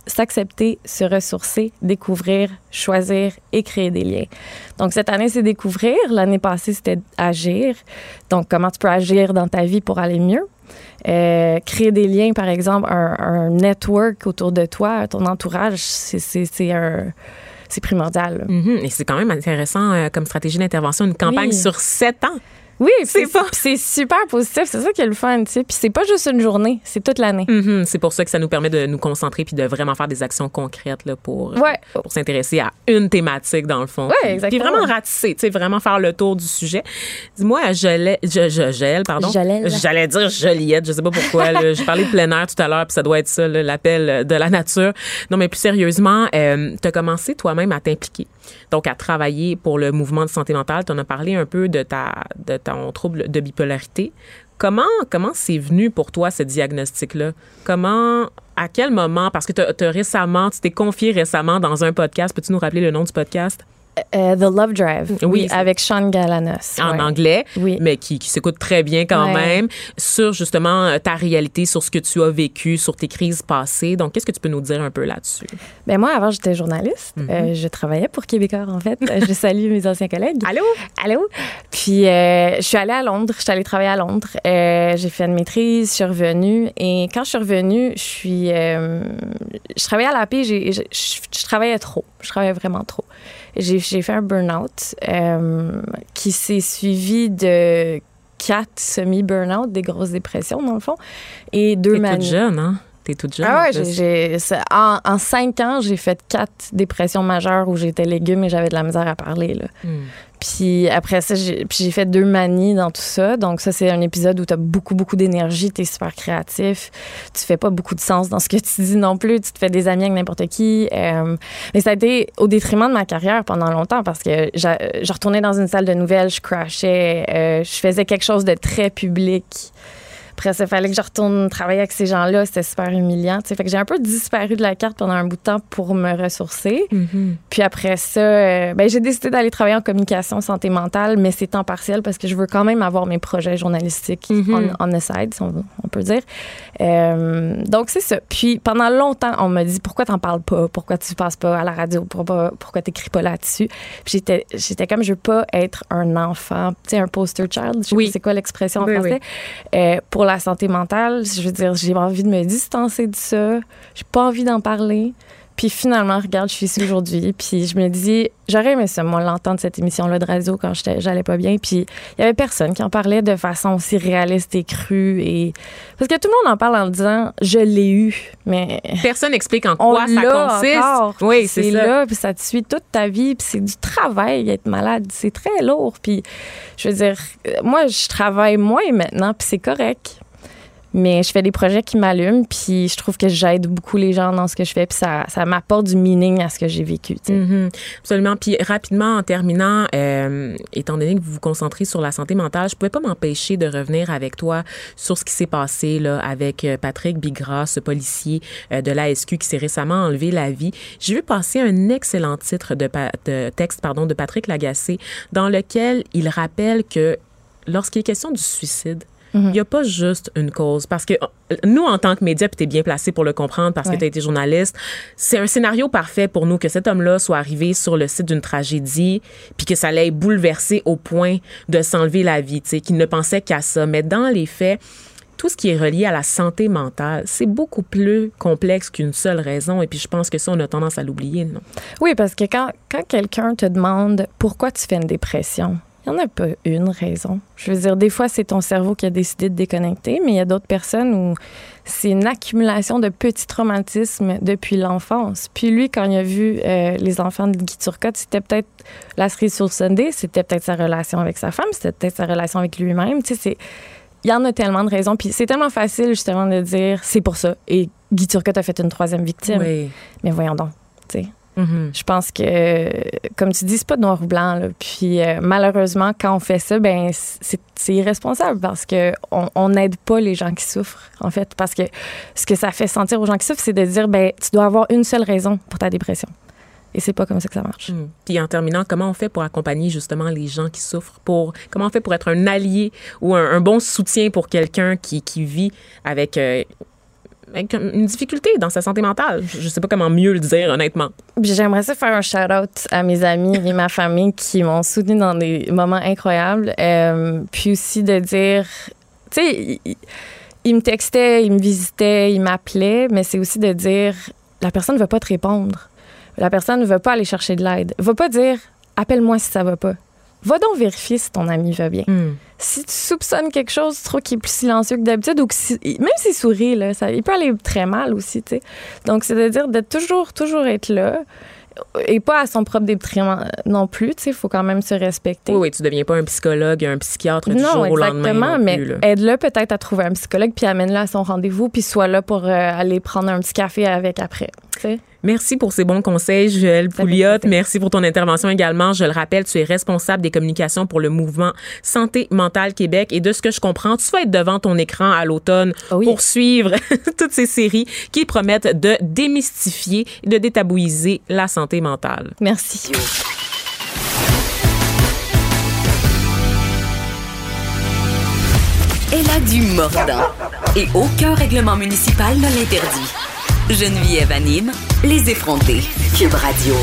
s'accepter, se ressourcer, découvrir, choisir et créer des liens. Donc, cette année, c'est découvrir. L'année passée, c'était agir. Donc, comment tu peux agir dans ta vie pour aller mieux? Euh, créer des liens, par exemple, un, un network autour de toi, ton entourage, c'est- c'est c'est un- c'est primordial. Mhm. Et c'est quand même intéressant euh, comme stratégie d'intervention, une campagne Oui. sur sept ans. Oui, C'est pas- c'est super positif. C'est ça qui est le fun, tu sais. Puis c'est pas juste une journée, c'est toute l'année. Mhm. C'est pour ça que ça nous permet de nous concentrer puis de vraiment faire des actions concrètes là, pour, euh, Ouais. pour s'intéresser à une thématique, dans le fond. Ouais, exactement. Puis vraiment ratisser, tu sais, vraiment faire le tour du sujet. Dis-moi, je, l'ai- je, je gèle, pardon? J'allais dire Joliette, je sais pas pourquoi. là. J'ai parlé de plein air tout à l'heure, puis ça doit être ça, l'appel de la nature. Non, mais plus sérieusement, euh, tu as commencé toi-même à t'impliquer. Donc, à travailler pour le mouvement de santé mentale. Tu en as parlé un peu de, ta, de ton trouble de bipolarité. Comment comment c'est venu pour toi ce diagnostic-là? Comment, à quel moment, parce que tu as récemment, tu t'es confié récemment dans un podcast, peux-tu nous rappeler le nom du podcast? Euh, The Love Drive. Oui, avec Sean Galanos. en ouais. anglais, Oui. mais qui, qui s'écoute très bien quand Ouais. même, sur justement euh, ta réalité, sur ce que tu as vécu, sur tes crises passées. Donc, qu'est-ce que tu peux nous dire un peu là-dessus? Ben moi, avant, j'étais journaliste. Mhm. Euh, je travaillais pour Québécois, en fait. Je salue mes anciens collègues. Allô? Allô? Puis, euh, je suis allée à Londres. Je suis allée travailler à Londres. Euh, j'ai fait une maîtrise, je suis revenue. Et quand je suis revenue, je suis... je travaillais à la paix, je travaillais trop. Je travaillais vraiment trop. J'ai fait un burn-out euh, qui s'est suivi de quatre semi-burn-out, des grosses dépressions, dans le fond, et deux T'es toute manies. jeune, hein? T'es toute jeune. Ah en ouais, en, en cinq ans, j'ai fait quatre dépressions majeures où j'étais légume et j'avais de la misère à parler. Là. Hmm. Puis après ça, j'ai, fait deux manies dans tout ça. Donc ça, c'est un épisode où tu as beaucoup, beaucoup d'énergie, tu es super créatif. Tu fais pas beaucoup de sens dans ce que tu dis non plus. Tu te fais des amis avec n'importe qui. Euh, mais ça a été au détriment de ma carrière pendant longtemps parce que je retournais dans une salle de nouvelles, je crashais, euh, je faisais quelque chose de très public. Après ça, il fallait que je retourne travailler avec ces gens-là. C'était super humiliant. tu sais. Fait que j'ai un peu disparu de la carte pendant un bout de temps pour me ressourcer. Mhm. Puis après ça, euh, ben, j'ai décidé d'aller travailler en communication santé mentale, mais c'est temps partiel parce que je veux quand même avoir mes projets journalistiques Mhm. on, on the side, si on, peut dire. Euh, donc, c'est ça. Puis pendant longtemps, on m'a dit pourquoi t'en parles pas, pourquoi tu passes pas à la radio, pourquoi, pourquoi t'écris pas là-dessus? J'étais, j'étais comme, je veux pas être un enfant, tu sais, un poster child, je sais Oui. c'est quoi l'expression en Oui, français. Euh, pour la santé mentale, je veux dire, j'ai envie de me distancer de ça, j'ai pas envie d'en parler. Puis finalement, regarde, je suis ici aujourd'hui. Puis je me dis, j'aurais aimé ça, moi, l'entendre cette émission-là de radio quand j'allais pas bien. Puis il y avait personne qui en parlait de façon aussi réaliste et crue. Et... Parce que tout le monde en parle en disant, je l'ai eu. Mais Personne n'explique en quoi ça consiste. encore. Oui, c'est ça. là, puis ça te suit toute ta vie, puis c'est du travail être malade, c'est très lourd. Puis je veux dire, moi je travaille moins maintenant, puis c'est correct. Mais je fais des projets qui m'allument, puis je trouve que j'aide beaucoup les gens dans ce que je fais, puis ça, ça m'apporte du meaning à ce que j'ai vécu. Mhm. Absolument. Puis rapidement, en terminant, euh, étant donné que vous vous concentrez sur la santé mentale, je pouvais pas m'empêcher de revenir avec toi sur ce qui s'est passé là avec euh, Patrick Bigra, ce policier euh, de l'ASQ qui s'est récemment enlevé la vie. J'ai vu passer un excellent titre de texte pardon de Patrick Lagacé dans lequel il rappelle que lorsqu'il est question du suicide, il n'y a pas juste une cause. Parce que euh, nous, en tant que médias, puis tu es bien placé pour le comprendre parce Ouais. que tu as été journaliste, c'est un scénario parfait pour nous que cet homme-là soit arrivé sur le site d'une tragédie, puis que ça l'ait bouleversé au point de s'enlever la vie, tu sais, qu'il ne pensait qu'à ça. Mais dans les faits, tout ce qui est relié à la santé mentale, c'est beaucoup plus complexe qu'une seule raison. Et puis, je pense que ça, on a tendance à l'oublier, non? Oui, parce que quand, quand quelqu'un te demande pourquoi tu fais une dépression, il n'y en a pas une raison. Je veux dire, des fois, c'est ton cerveau qui a décidé de déconnecter, mais il y a d'autres personnes où c'est une accumulation de petits traumatismes depuis l'enfance. Puis lui, quand il a vu euh, les enfants de Guy Turcotte, c'était peut-être la cerise sur le Sunday, c'était peut-être sa relation avec sa femme, c'était peut-être sa relation avec lui-même. Tu sais, c'est... Il y en a tellement de raisons. Puis c'est tellement facile, justement, de dire c'est pour ça. Et Guy Turcotte a fait une troisième victime. Oui. Mais voyons donc, tu Mhm. Je pense que, comme tu dis, c'est pas noir ou blanc. là. Puis euh, malheureusement, quand on fait ça, ben c'est irresponsable parce que on n'aide pas les gens qui souffrent, en fait. Parce que ce que ça fait sentir aux gens qui souffrent, c'est de dire, ben tu dois avoir une seule raison pour ta dépression. Et c'est pas comme ça que ça marche. Mm. Puis en terminant, comment on fait pour accompagner justement les gens qui souffrent? Pour, comment on fait pour être un allié ou un, un bon soutien pour quelqu'un qui, qui vit avec, euh, avec une difficulté dans sa santé mentale? Je ne sais pas comment mieux le dire, honnêtement. J'aimerais ça faire un shout-out à mes amis et ma famille qui m'ont soutenu dans des moments incroyables. Euh, puis aussi de dire, tu sais, il, il me textaient, ils me visitaient, ils m'appelaient, mais c'est aussi de dire, la personne ne va pas te répondre. La personne ne veut pas aller chercher de l'aide. Va pas dire, appelle-moi si ça va pas. Va donc vérifier si ton ami va bien. Mm. Si tu soupçonnes quelque chose, tu trouves qu'il est plus silencieux que d'habitude ou que si- même s'il sourit, là, ça, il peut aller très mal aussi. Donc, c'est de toujours, toujours être là et pas à son propre détriment non plus, tu sais. Il faut quand même se respecter. Oui, oui, tu deviens pas un psychologue, un psychiatre du Non, jour au lendemain. exactement, non mais aide-le peut-être à trouver un psychologue, puis amène-le à son rendez-vous, puis sois là pour euh, aller prendre un petit café avec après. Merci pour ces bons conseils, Joël Pouliot. Merci pour ton intervention également. Je le rappelle, tu es responsable des communications pour le mouvement Santé mentale Québec. Et de ce que je comprends, tu vas être devant ton écran à l'automne pour suivre toutes ces séries qui promettent de démystifier et de détabouiser la santé mentale. Merci. Elle a du mordant et aucun règlement municipal ne l'interdit. Geneviève anime les effrontés. Cube Radio.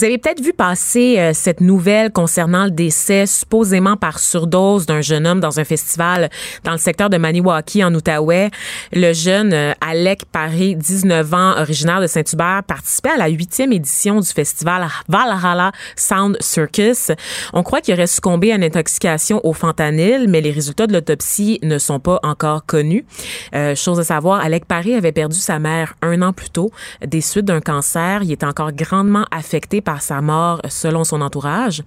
Vous avez peut-être vu passer euh, cette nouvelle concernant le décès supposément par surdose d'un jeune homme dans un festival dans le secteur de Maniwaki en Outaouais. Le jeune euh, Alec Paris, 19 ans, originaire de Saint-Hubert, participait à la huitième édition du festival Valhalla Sound Circus. On croit qu'il aurait succombé à une intoxication au fentanyl, mais les résultats de l'autopsie ne sont pas encore connus. Euh, chose à savoir, Alec Paris avait perdu sa mère un an plus tôt des suites d'un cancer. Il était encore grandement affecté par sa mort selon son entourage.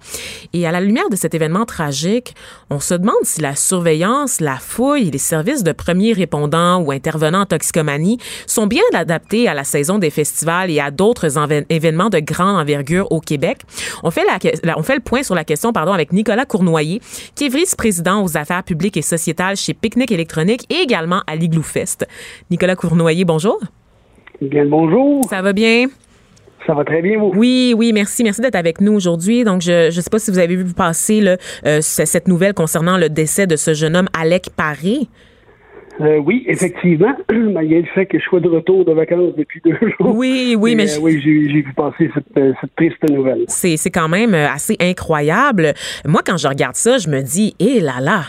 Et à la lumière de cet événement tragique, on se demande si la surveillance, la fouille, les services de premiers répondants ou intervenants en toxicomanie sont bien adaptés à la saison des festivals et à d'autres événements de grande envergure au Québec. On fait, la, on fait le point sur la question pardon, avec Nicolas Cournoyer, qui est vice-président aux affaires publiques et sociétales chez Picnic électronique et également à l'Igloo Fest. Nicolas Cournoyer, bonjour. Bien, bonjour. Ça va bien? Ça va très bien, vous? Oui, oui, merci. Merci d'être avec nous aujourd'hui. Donc, je ne sais pas si vous avez vu passer là, euh, cette nouvelle concernant le décès de ce jeune homme, Alec Paris. Euh, oui, effectivement, malgré le fait que je sois de retour de vacances depuis deux jours. Oui, oui, mais, euh, oui, j'ai vu passer cette, cette triste nouvelle. C'est, c'est quand même assez incroyable. Moi, quand je regarde ça, je me dis, hé là là,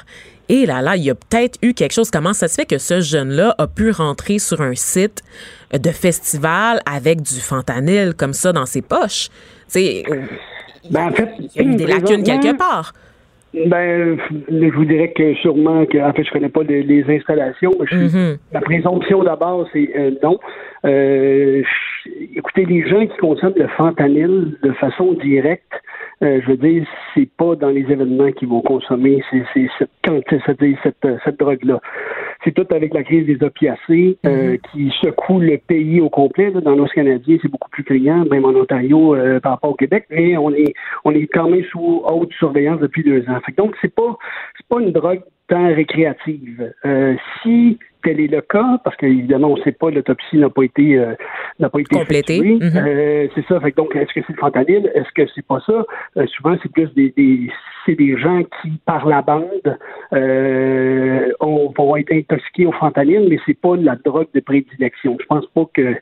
et là là, il y a peut-être eu quelque chose. Comment ça se fait que ce jeune-là a pu rentrer sur un site de festival avec du fentanyl comme ça dans ses poches? C'est, ben, en fait, il y a eu des lacunes quelque part. Ben, je vous dirais que sûrement que, en fait, je connais pas les, installations. Mm-hmm. La présomption d'abord, c'est euh, non. Euh, écoutez, les gens qui consomment le fentanyl de façon directe, euh, je veux dire, c'est pas dans les événements qu'ils vont consommer c'est, cette, cette, cette, cette drogue-là. C'est tout avec la crise des opiacés euh, mhm. qui secoue le pays au complet. Dans l'Ouest canadien, c'est beaucoup plus criant, même en Ontario euh, par rapport au Québec, mais on est on est quand même sous haute surveillance depuis deux ans. donc, c'est pas c'est pas une drogue tant récréative. si tel est le cas, parce qu'évidemment, on ne sait pas, l'autopsie n'a pas été euh, n'a pas été complétée. Mm-hmm. Euh, c'est ça. Fait donc, est-ce que c'est le fentanyl? Est-ce que c'est pas ça? Euh, souvent, c'est plus des, des c'est des gens qui, par la bande, vont être intoxiqués au fentanyl, mais c'est pas la drogue de prédilection. Je pense pas que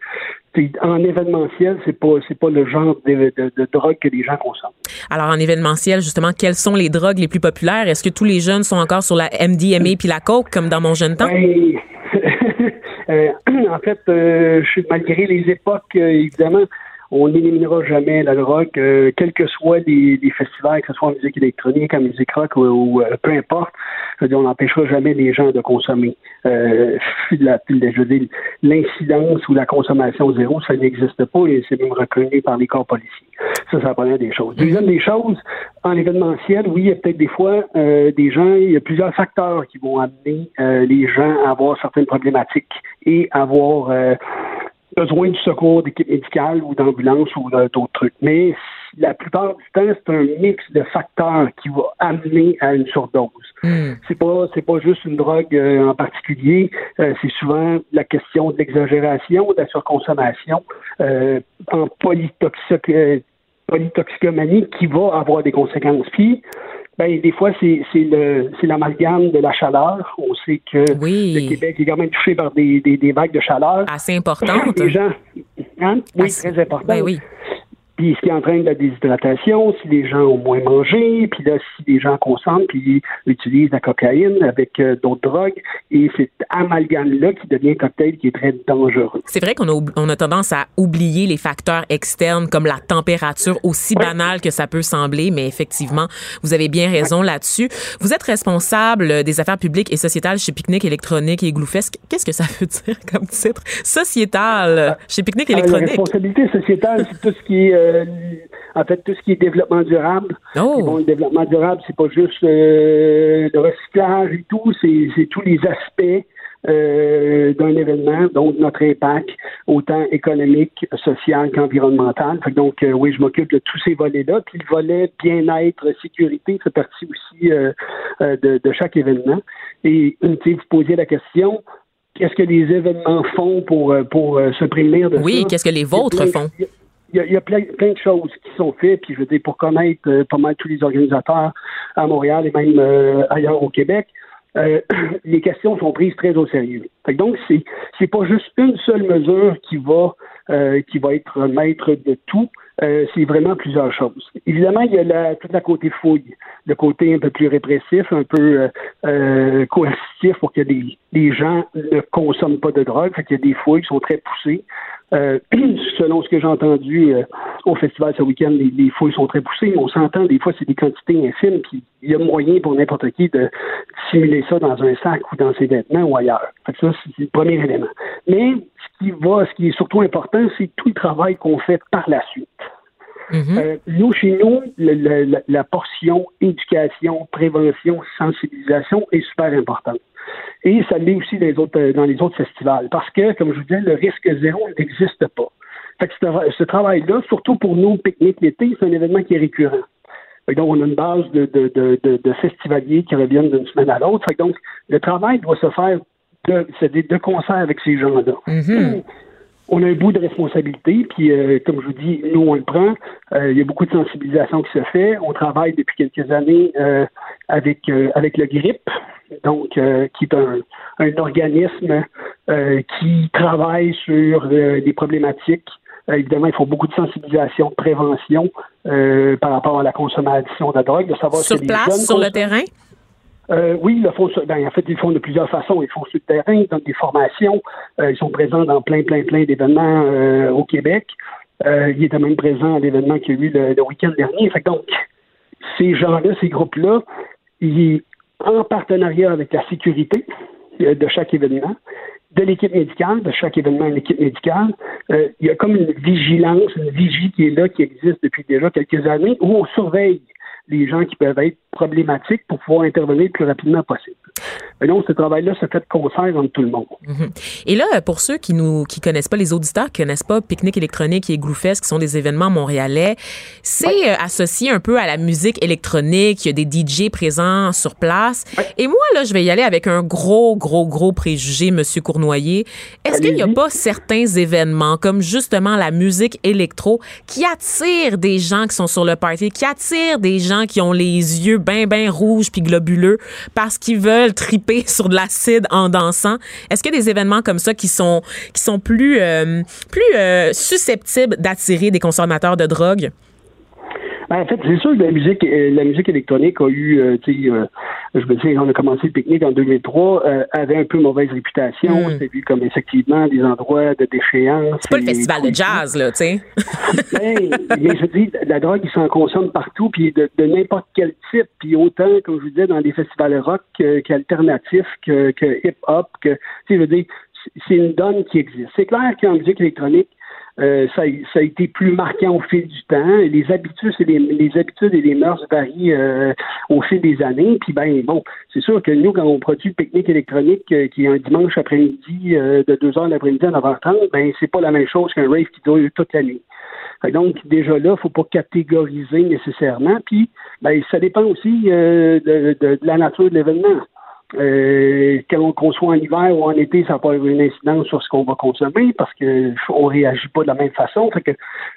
en événementiel, c'est pas c'est pas le genre de, de, drogue que les gens consomment. Alors en événementiel, justement, quelles sont les drogues les plus populaires? Est-ce que tous les jeunes sont encore sur la MDMA puis la coke comme dans mon jeune temps? Ben, euh, En fait, euh, malgré les époques, euh, évidemment, on n'éliminera jamais la drogue, euh, quels que soient les, festivals, que ce soit en musique électronique, en musique rock ou, euh, peu importe. Je veux dire, on n'empêchera jamais les gens de consommer. Euh, la, l'incidence ou la consommation zéro, ça n'existe pas et c'est même reconnu par les corps policiers. Ça, ça la première des choses. Deuxième des choses, en événementiel, oui, il y a peut-être des fois des gens, il y a plusieurs facteurs qui vont amener les gens à avoir certaines problématiques et avoir besoin du secours d'équipe médicale ou d'ambulance ou d'autres trucs. Mais la plupart du temps, c'est un mix de facteurs qui va amener à une surdose. Hmm. C'est pas c'est pas juste une drogue euh, en particulier. Euh, c'est souvent la question de l'exagération, de la surconsommation euh, en polytoxicomanie qui va avoir des conséquences. Puis ben, des fois, c'est le c'est l'amalgame de la chaleur. On sait que le Québec est quand même touché par des, des, des vagues de chaleur. Assez importantes. Les gens, hein? Oui, très important. Ben oui puis ce qui entraîne la déshydratation, si les gens ont moins mangé, puis là, si les gens consomment, puis utilisent la cocaïne avec euh, d'autres drogues, et cet amalgame-là qui devient un cocktail qui est très dangereux. C'est vrai qu'on a, on a tendance à oublier les facteurs externes comme la température, aussi banale que ça peut sembler, mais effectivement, vous avez bien raison là-dessus. Vous êtes responsable des affaires publiques et sociétales chez Picnic électronique et Gloufest. Qu'est-ce que ça veut dire comme titre? Sociétal chez Picnic ah, électronique. La responsabilité sociétale, c'est tout ce qui est euh, en fait, tout ce qui est développement durable. Oh. le développement durable, c'est pas juste euh, le recyclage et tout, c'est tous les aspects euh, d'un événement, donc notre impact, autant économique, social qu'environnemental. donc, oui, je m'occupe de tous ces volets-là. Puis le volet bien-être, sécurité fait partie aussi de, chaque événement. Et vous posez la question, qu'est-ce que les événements font pour, pour se prémunir de ça? Oui, qu'est-ce que les vôtres font? Il y a, plein, de choses qui sont faites, puis je veux dire, pour connaître euh, pas mal tous les organisateurs à Montréal et même euh, ailleurs au Québec, euh, les questions sont prises très au sérieux. donc, c'est c'est pas juste une seule mesure qui va qui va être maître de tout. c'est vraiment plusieurs choses. Évidemment, il y a la, tout le côté fouille, le côté un peu plus répressif, un peu euh, coercitif pour que les, les gens ne consomment pas de drogue. Fait qu'il y a des fouilles qui sont très poussées. Euh, selon ce que j'ai entendu euh, au festival ce week-end, les, fouilles sont très poussées, mais on s'entend, des fois, c'est des quantités infimes, puis il y a moyen pour n'importe qui de simuler ça dans un sac ou dans ses vêtements ou ailleurs. Fait ça, c'est le premier élément. Mais ce qui va, ce qui est surtout important, c'est tout le travail qu'on fait par la suite. Mm-hmm. Euh, nous, chez nous, la, portion éducation, prévention, sensibilisation est super importante. Et ça l'est aussi dans les, autres, dans les autres festivals. Parce que, comme je vous disais, le risque zéro n'existe pas. Fait que ce, travail-là, surtout pour nous, pique-nique l'été, c'est un événement qui est récurrent. donc, on a une base de, de, de, de festivaliers qui reviennent d'une semaine à l'autre. Donc, le travail doit se faire de, de concert avec ces gens-là. Mm-hmm on a un bout de responsabilité, puis euh, comme je vous dis, nous, on le prend. Euh, il y a beaucoup de sensibilisation qui se fait. On travaille depuis quelques années euh, avec, avec le GRIP, donc qui est un, un organisme qui travaille sur des problématiques. évidemment, il faut beaucoup de sensibilisation, de prévention par rapport à la consommation de drogue, de savoir sur place, sur le terrain? Euh, oui, le font, ben, en fait, ils font de plusieurs façons. Ils font sur le terrain, ils des formations. Euh, ils sont présents dans plein, plein, plein d'événements euh, au Québec. Euh, il était même présent à l'événement qu'il y a eu le, week-end dernier. Fait donc, ces gens-là, ces groupes-là, ils, en partenariat avec la sécurité de chaque événement, de l'équipe médicale, de chaque événement, l'équipe médicale, il y a comme une vigilance, une vigie qui est là, qui existe depuis déjà quelques années, où on surveille les gens qui peuvent être problématiques pour pouvoir intervenir le plus rapidement possible. Et donc, ce travail-là se fait de concert entre tout le monde. Mhm. Et là, pour ceux qui nous qui connaissent pas, les auditeurs qui connaissent pas Pique-Nique électronique et Gloufest, qui sont des événements montréalais, c'est euh, associé un peu à la musique électronique. Il y a des DJ présents sur place. Et moi, là, je vais y aller avec un gros, gros, gros préjugé, Monsieur Cournoyer. Est-ce qu'il n'y a pas certains événements, comme justement la musique électro, qui attirent des gens qui sont sur le party, qui attirent des gens qui ont les yeux bien, bien rouges puis globuleux parce qu'ils veulent triper sur de l'acide en dansant. Est-ce qu'il y a des événements comme ça qui sont, plus, euh, euh, susceptibles d'attirer des consommateurs de drogue? Ben, en fait, c'est sûr que la musique, euh, la musique électronique a eu, euh, tu sais, euh, je veux dire, on a commencé le pique-nique en 2003, avait un peu mauvaise réputation. Hmm. C'était vu comme effectivement des endroits de déchéance. C'est pas le festival de jazz, là, tu sais. ben, mais je dis, la drogue, il s'en consomme partout, puis de, n'importe quel type, puis autant, comme je vous disais, dans des festivals rock qu'alternatifs, que, que hip-hop, que, tu sais, je veux dire, c'est une donne qui existe. C'est clair qu'en musique électronique, euh, ça, ça, a été plus marquant au fil du temps. Les habitudes et les, les habitudes et les mœurs varient euh, au fil des années. Puis ben bon, c'est sûr que nous, quand on produit le pique-nique électronique euh, qui est un dimanche après-midi de 2 heures l'après-midi à 9h30, ben c'est pas la même chose qu'un rave qui dure toute l'année. Donc, déjà là, faut pas catégoriser nécessairement. Puis, ben, ça dépend aussi de, de, de, la nature de l'événement. Euh, qu'on soit en hiver ou en été, ça n'a pas une incidence sur ce qu'on va consommer parce que on réagit pas de la même façon. Fait que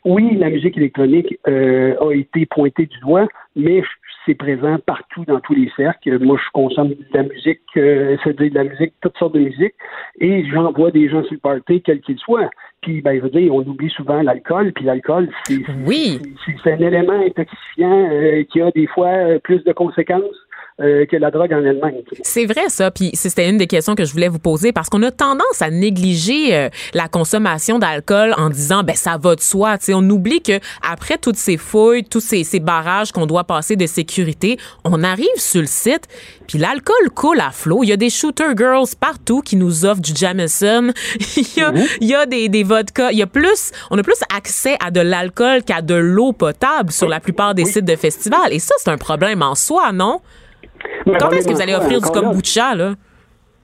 oui, la musique électronique euh, a été pointée du doigt, mais c'est présent partout dans tous les cercles. Moi, je consomme de la musique, euh, c'est-à-dire de la musique, toutes sortes de musique, et j'envoie des gens sur le party, quel qu'il soit. Puis, ben, je veux dire, on oublie souvent l'alcool, puis l'alcool, c'est oui. c'est un élément intoxifiant euh, qui a des fois euh, plus de conséquences euh, que la drogue en elle-même. C'est vrai ça, puis c'était une des questions que je voulais vous poser parce qu'on a tendance à négliger euh, la consommation d'alcool en disant ben ça va de soi, tu sais. On oublie que après toutes ces fouilles, tous ces, ces barrages qu'on doit passer de sécurité, on arrive sur le site, puis l'alcool coule à flot, il y a des shooter girls partout qui nous offrent du Jameson, il y a, mhm. il y a des, des vodkas, il y a plus on a plus accès à de l'alcool qu'à de l'eau potable sur la plupart des sites de festivals. Et ça c'est un problème en soi, non? Quand est-ce que vous allez offrir du kombucha, là?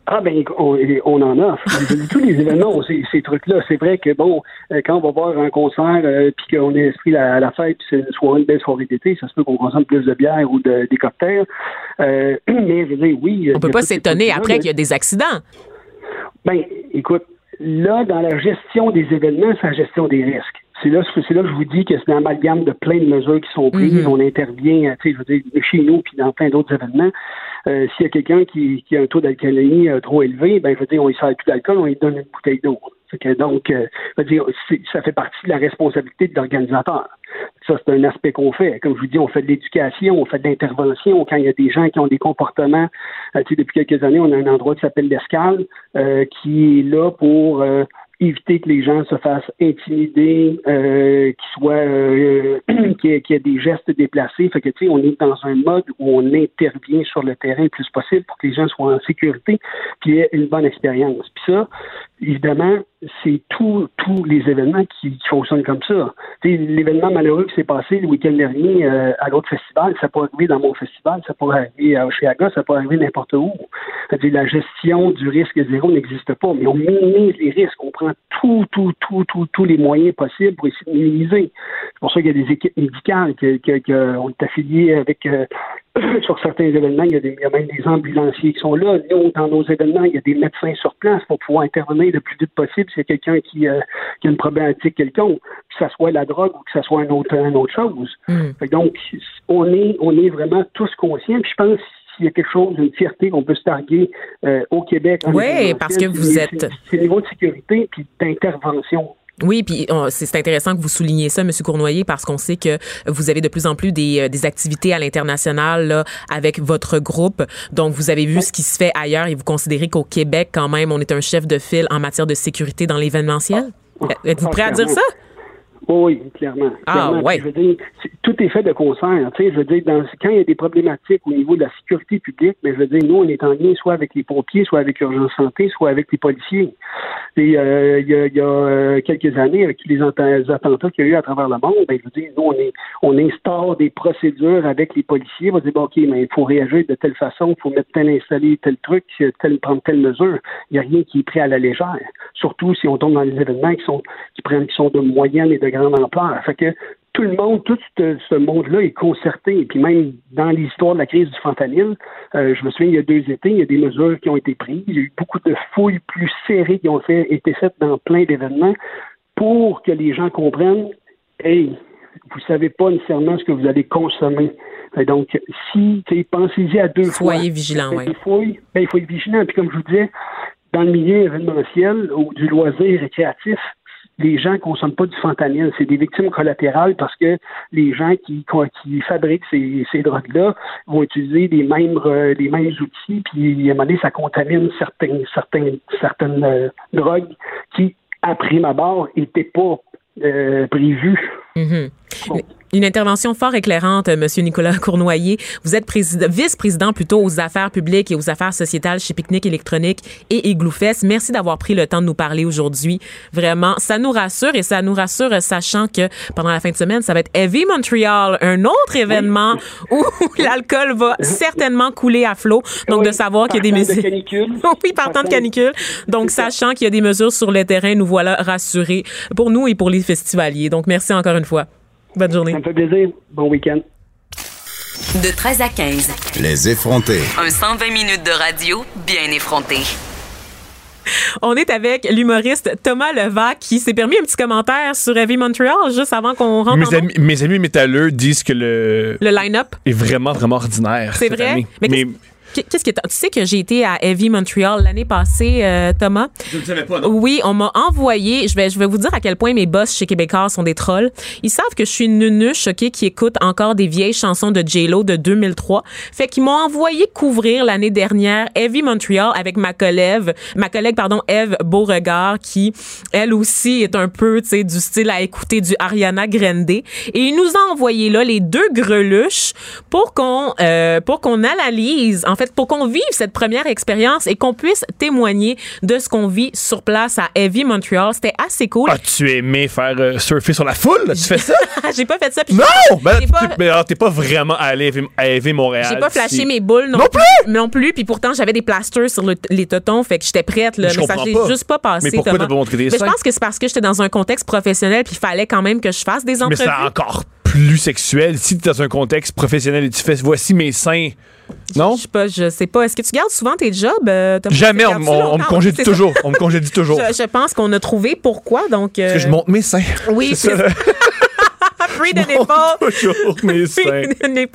Ah ben on, on en offre. Tous les événements ont ces, trucs-là. C'est vrai que bon, euh, quand on va voir un concert euh, puis qu'on est esprit à la fête, puis c'est une soirée, une belle soirée d'été, ça se peut qu'on consomme plus de bière ou de, des cocktails. Euh, mais je veux dire, oui. On peut pas s'étonner après qu'il y a des accidents. Ben, écoute, là, dans la gestion des événements, c'est la gestion des risques c'est là, c'est là que je vous dis que c'est un amalgame de plein de mesures qui sont prises. On intervient, tu sais, je veux dire, chez nous puis dans plein d'autres événements. Euh, s'il y a quelqu'un qui, qui a un taux d'alcoolémie euh, trop élevé, ben je veux dire, on lui sert plus d'alcool, on lui donne une bouteille d'eau. Donc, euh, je veux dire, ça fait partie de la responsabilité de l'organisateur. Ça, c'est un aspect qu'on fait. Comme je vous dis, on fait de l'éducation, on fait de l'intervention. Quand il y a des gens qui ont des comportements, tu sais, depuis quelques années, on a un endroit qui s'appelle l'Escale, qui est là pour éviter que les gens se fassent intimider, euh, qu'ils soient, euh, qu'il y, ait des gestes déplacés. Fait que tu sais, on est dans un mode où on intervient sur le terrain le plus possible pour que les gens soient en sécurité, puis aient une bonne expérience. Puis ça, évidemment, c'est tous les événements qui, fonctionnent comme ça. L'événement malheureux qui s'est passé le week-end dernier euh, à l'autre festival, ça peut arriver dans mon festival, ça peut arriver à Oshiaga, ça peut arriver n'importe où. la gestion du risque zéro n'existe pas, mais on minimise les risques, on prend tout, tout, tout, tout, tous les moyens possibles pour essayer de minimiser. C'est pour ça qu'il y a des équipes médicales ont été affiliées avec euh, sur certains événements, il y, a des, il y, a même des ambulanciers qui sont là. Nous, dans nos événements, il y a des médecins sur place pour pouvoir intervenir le plus vite possible s'il y a quelqu'un qui, euh, qui, a une problématique quelconque, que ce soit la drogue ou que ce soit une autre, une autre chose. Mm. donc, on est, on est vraiment tous conscients. Puis je pense s'il y a quelque chose, une fierté qu'on peut se targuer euh, au Québec. Oui, parce que vous êtes. C'est le niveau de sécurité puis d'intervention oui, puis c'est intéressant que vous souligniez ça, M. Cournoyer, parce qu'on sait que vous avez de plus en plus des, euh, des activités à l'international avec votre groupe. Donc, vous avez vu ce qui se fait ailleurs et vous considérez qu'au Québec, quand même, on est un chef de file en matière de sécurité dans l'événementiel? Ah, Êtes-vous prêt à dire ça? Oui, clairement. Ah, ouais. Je veux dire, tout est fait de concert. Tu sais, je veux dire, dans, quand il y a des problématiques au niveau de la sécurité publique, mais je veux dire, nous, on est en lien soit avec les pompiers, soit avec l'urgence santé, soit avec les policiers. Et euh, il y a, il y a euh, quelques années, avec les, attentats qu'il y a eu à travers le monde, ben, je veux dire, nous, on, est, on instaure des procédures avec les policiers. On va dire, bon, OK, mais il faut réagir de telle façon, il faut mettre tel installé, tel truc, tel, prendre telle mesure. Il n'y a rien qui est pris à la légère. Surtout si on tombe dans les événements qui sont, qui prennent, qui sont de moyenne et de grande ampleur. Fait que tout le monde, tout ce, monde-là est concerté. Et puis même dans l'histoire de la crise du fentanyl, euh, je me souviens, il y a deux étés, il y a des mesures qui ont été prises. Il y a eu beaucoup de fouilles plus serrées qui ont fait, été faites dans plein d'événements pour que les gens comprennent, hey, vous savez pas nécessairement ce que vous allez consommer. donc, si, pensez-y à deux fois. Soyez vigilant, oui. Ben, il faut être vigilant. Puis comme je vous disais, dans le milieu événementiel ou du loisir récréatif, les gens ne consomment pas du fentanyl. C'est des victimes collatérales parce que les gens qui, qui fabriquent ces, ces drogues-là vont utiliser les mêmes, euh, les mêmes outils, puis à un moment donné, ça contamine certaines, certaines, certaines euh, drogues qui, à prime abord, n'étaient pas euh, prévues. Mm-hmm. Une intervention fort éclairante, euh, Monsieur Nicolas Cournoyer. Vous êtes vice-président plutôt aux affaires publiques et aux affaires sociétales chez Picnic électronique et Igloofest. Merci d'avoir pris le temps de nous parler aujourd'hui. Vraiment, ça nous rassure et ça nous rassure euh, sachant que pendant la fin de semaine, ça va être Heavy Montreal, un autre événement où l'alcool va certainement couler à flot. Donc, de savoir qu'il y a des mesures. oui, partant de canicule. Donc, sachant qu'il y a des mesures sur le terrain, nous voilà rassurés pour nous et pour les festivaliers. Donc, merci encore une fois. Bonne journée. Ça me fait plaisir. Bon week-end. De 13 à 15. Les effrontés. Un 120 minutes de radio bien effronté. On est avec l'humoriste Thomas Levac qui s'est permis un petit commentaire sur Heavy Montreal juste avant qu'on rentre mes amis, mes amis métalleux disent que le le line-up est vraiment vraiment ordinaire. C'est vrai? Mais, Qu'est-ce que tu sais que j'ai été à Heavy Montreal l'année passée, euh, Thomas? Je ne savais pas. Oui, on m'a envoyé. Je vais, je vais vous dire à quel point mes boss chez Québécois sont des trolls. Ils savent que je suis une nunuche, ok, qui écoute encore des vieilles chansons de J Lo de 2003. Fait qu'ils m'ont envoyé couvrir l'année dernière Heavy Montreal avec ma collègue, ma collègue pardon, Eve Beauregard, qui elle aussi est un peu, tu sais, du style à écouter du Ariana Grande. Et il nous a envoyé là les deux greluches pour qu'on, euh, pour qu'on analyse en fait pour qu'on vive cette première expérience et qu'on puisse témoigner de ce qu'on vit sur place à Heavy Montreal. C'était assez cool. As-tu aimé faire euh, surfer sur la foule? Tu fais ça? j'ai pas fait ça. non! Ben, t'es pas... vraiment allé à Heavy Montréal. J'ai pas flashé mes boules non, non plus. Non plus. Puis pourtant, j'avais des plasters sur les totons. Fait que j'étais prête. Là, mais, ça j'ai juste pas passé. Mais pourquoi t'as pas montré des mais Je pense que c'est parce que j'étais dans un contexte professionnel puis il fallait quand même que je fasse des entrevues. Mais c'est encore plus sexuel si tu es dans un contexte professionnel et tu fais voici mes seins. Non? Je sais pas, je sais pas. Est-ce que tu gardes souvent tes jobs? euh? Jamais, on, gardes-tu on- on me congédie toujours. On me congédie toujours. Je, je pense qu'on a trouvé pourquoi, donc... euh, Parce que je monte mes seins. Oui, c'est c'est ça. Free monte nipple. toujours mes seins. Free.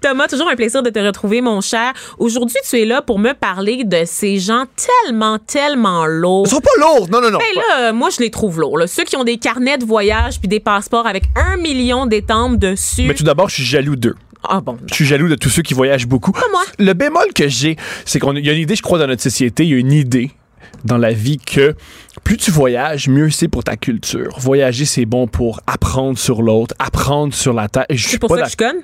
Thomas, toujours un plaisir de te retrouver, mon cher. Aujourd'hui, tu es là pour me parler de ces gens tellement, tellement lourds. Ils sont pas lourds. Non, non, non. Ben là, euh, moi, je les trouve lourds. là. Ceux qui ont des carnets de voyage puis des passeports avec un million d'étampes dessus. Mais tout d'abord, je suis jaloux d'eux. Ah bon. Je suis jaloux de tous ceux qui voyagent beaucoup. moi. Le bémol que j'ai, c'est qu'il y a une idée, je crois, dans notre société, il y a une idée dans la vie que plus tu voyages, mieux c'est pour ta culture. Voyager, c'est bon pour apprendre sur l'autre, apprendre sur la terre. C'est pour pas ça que je conne?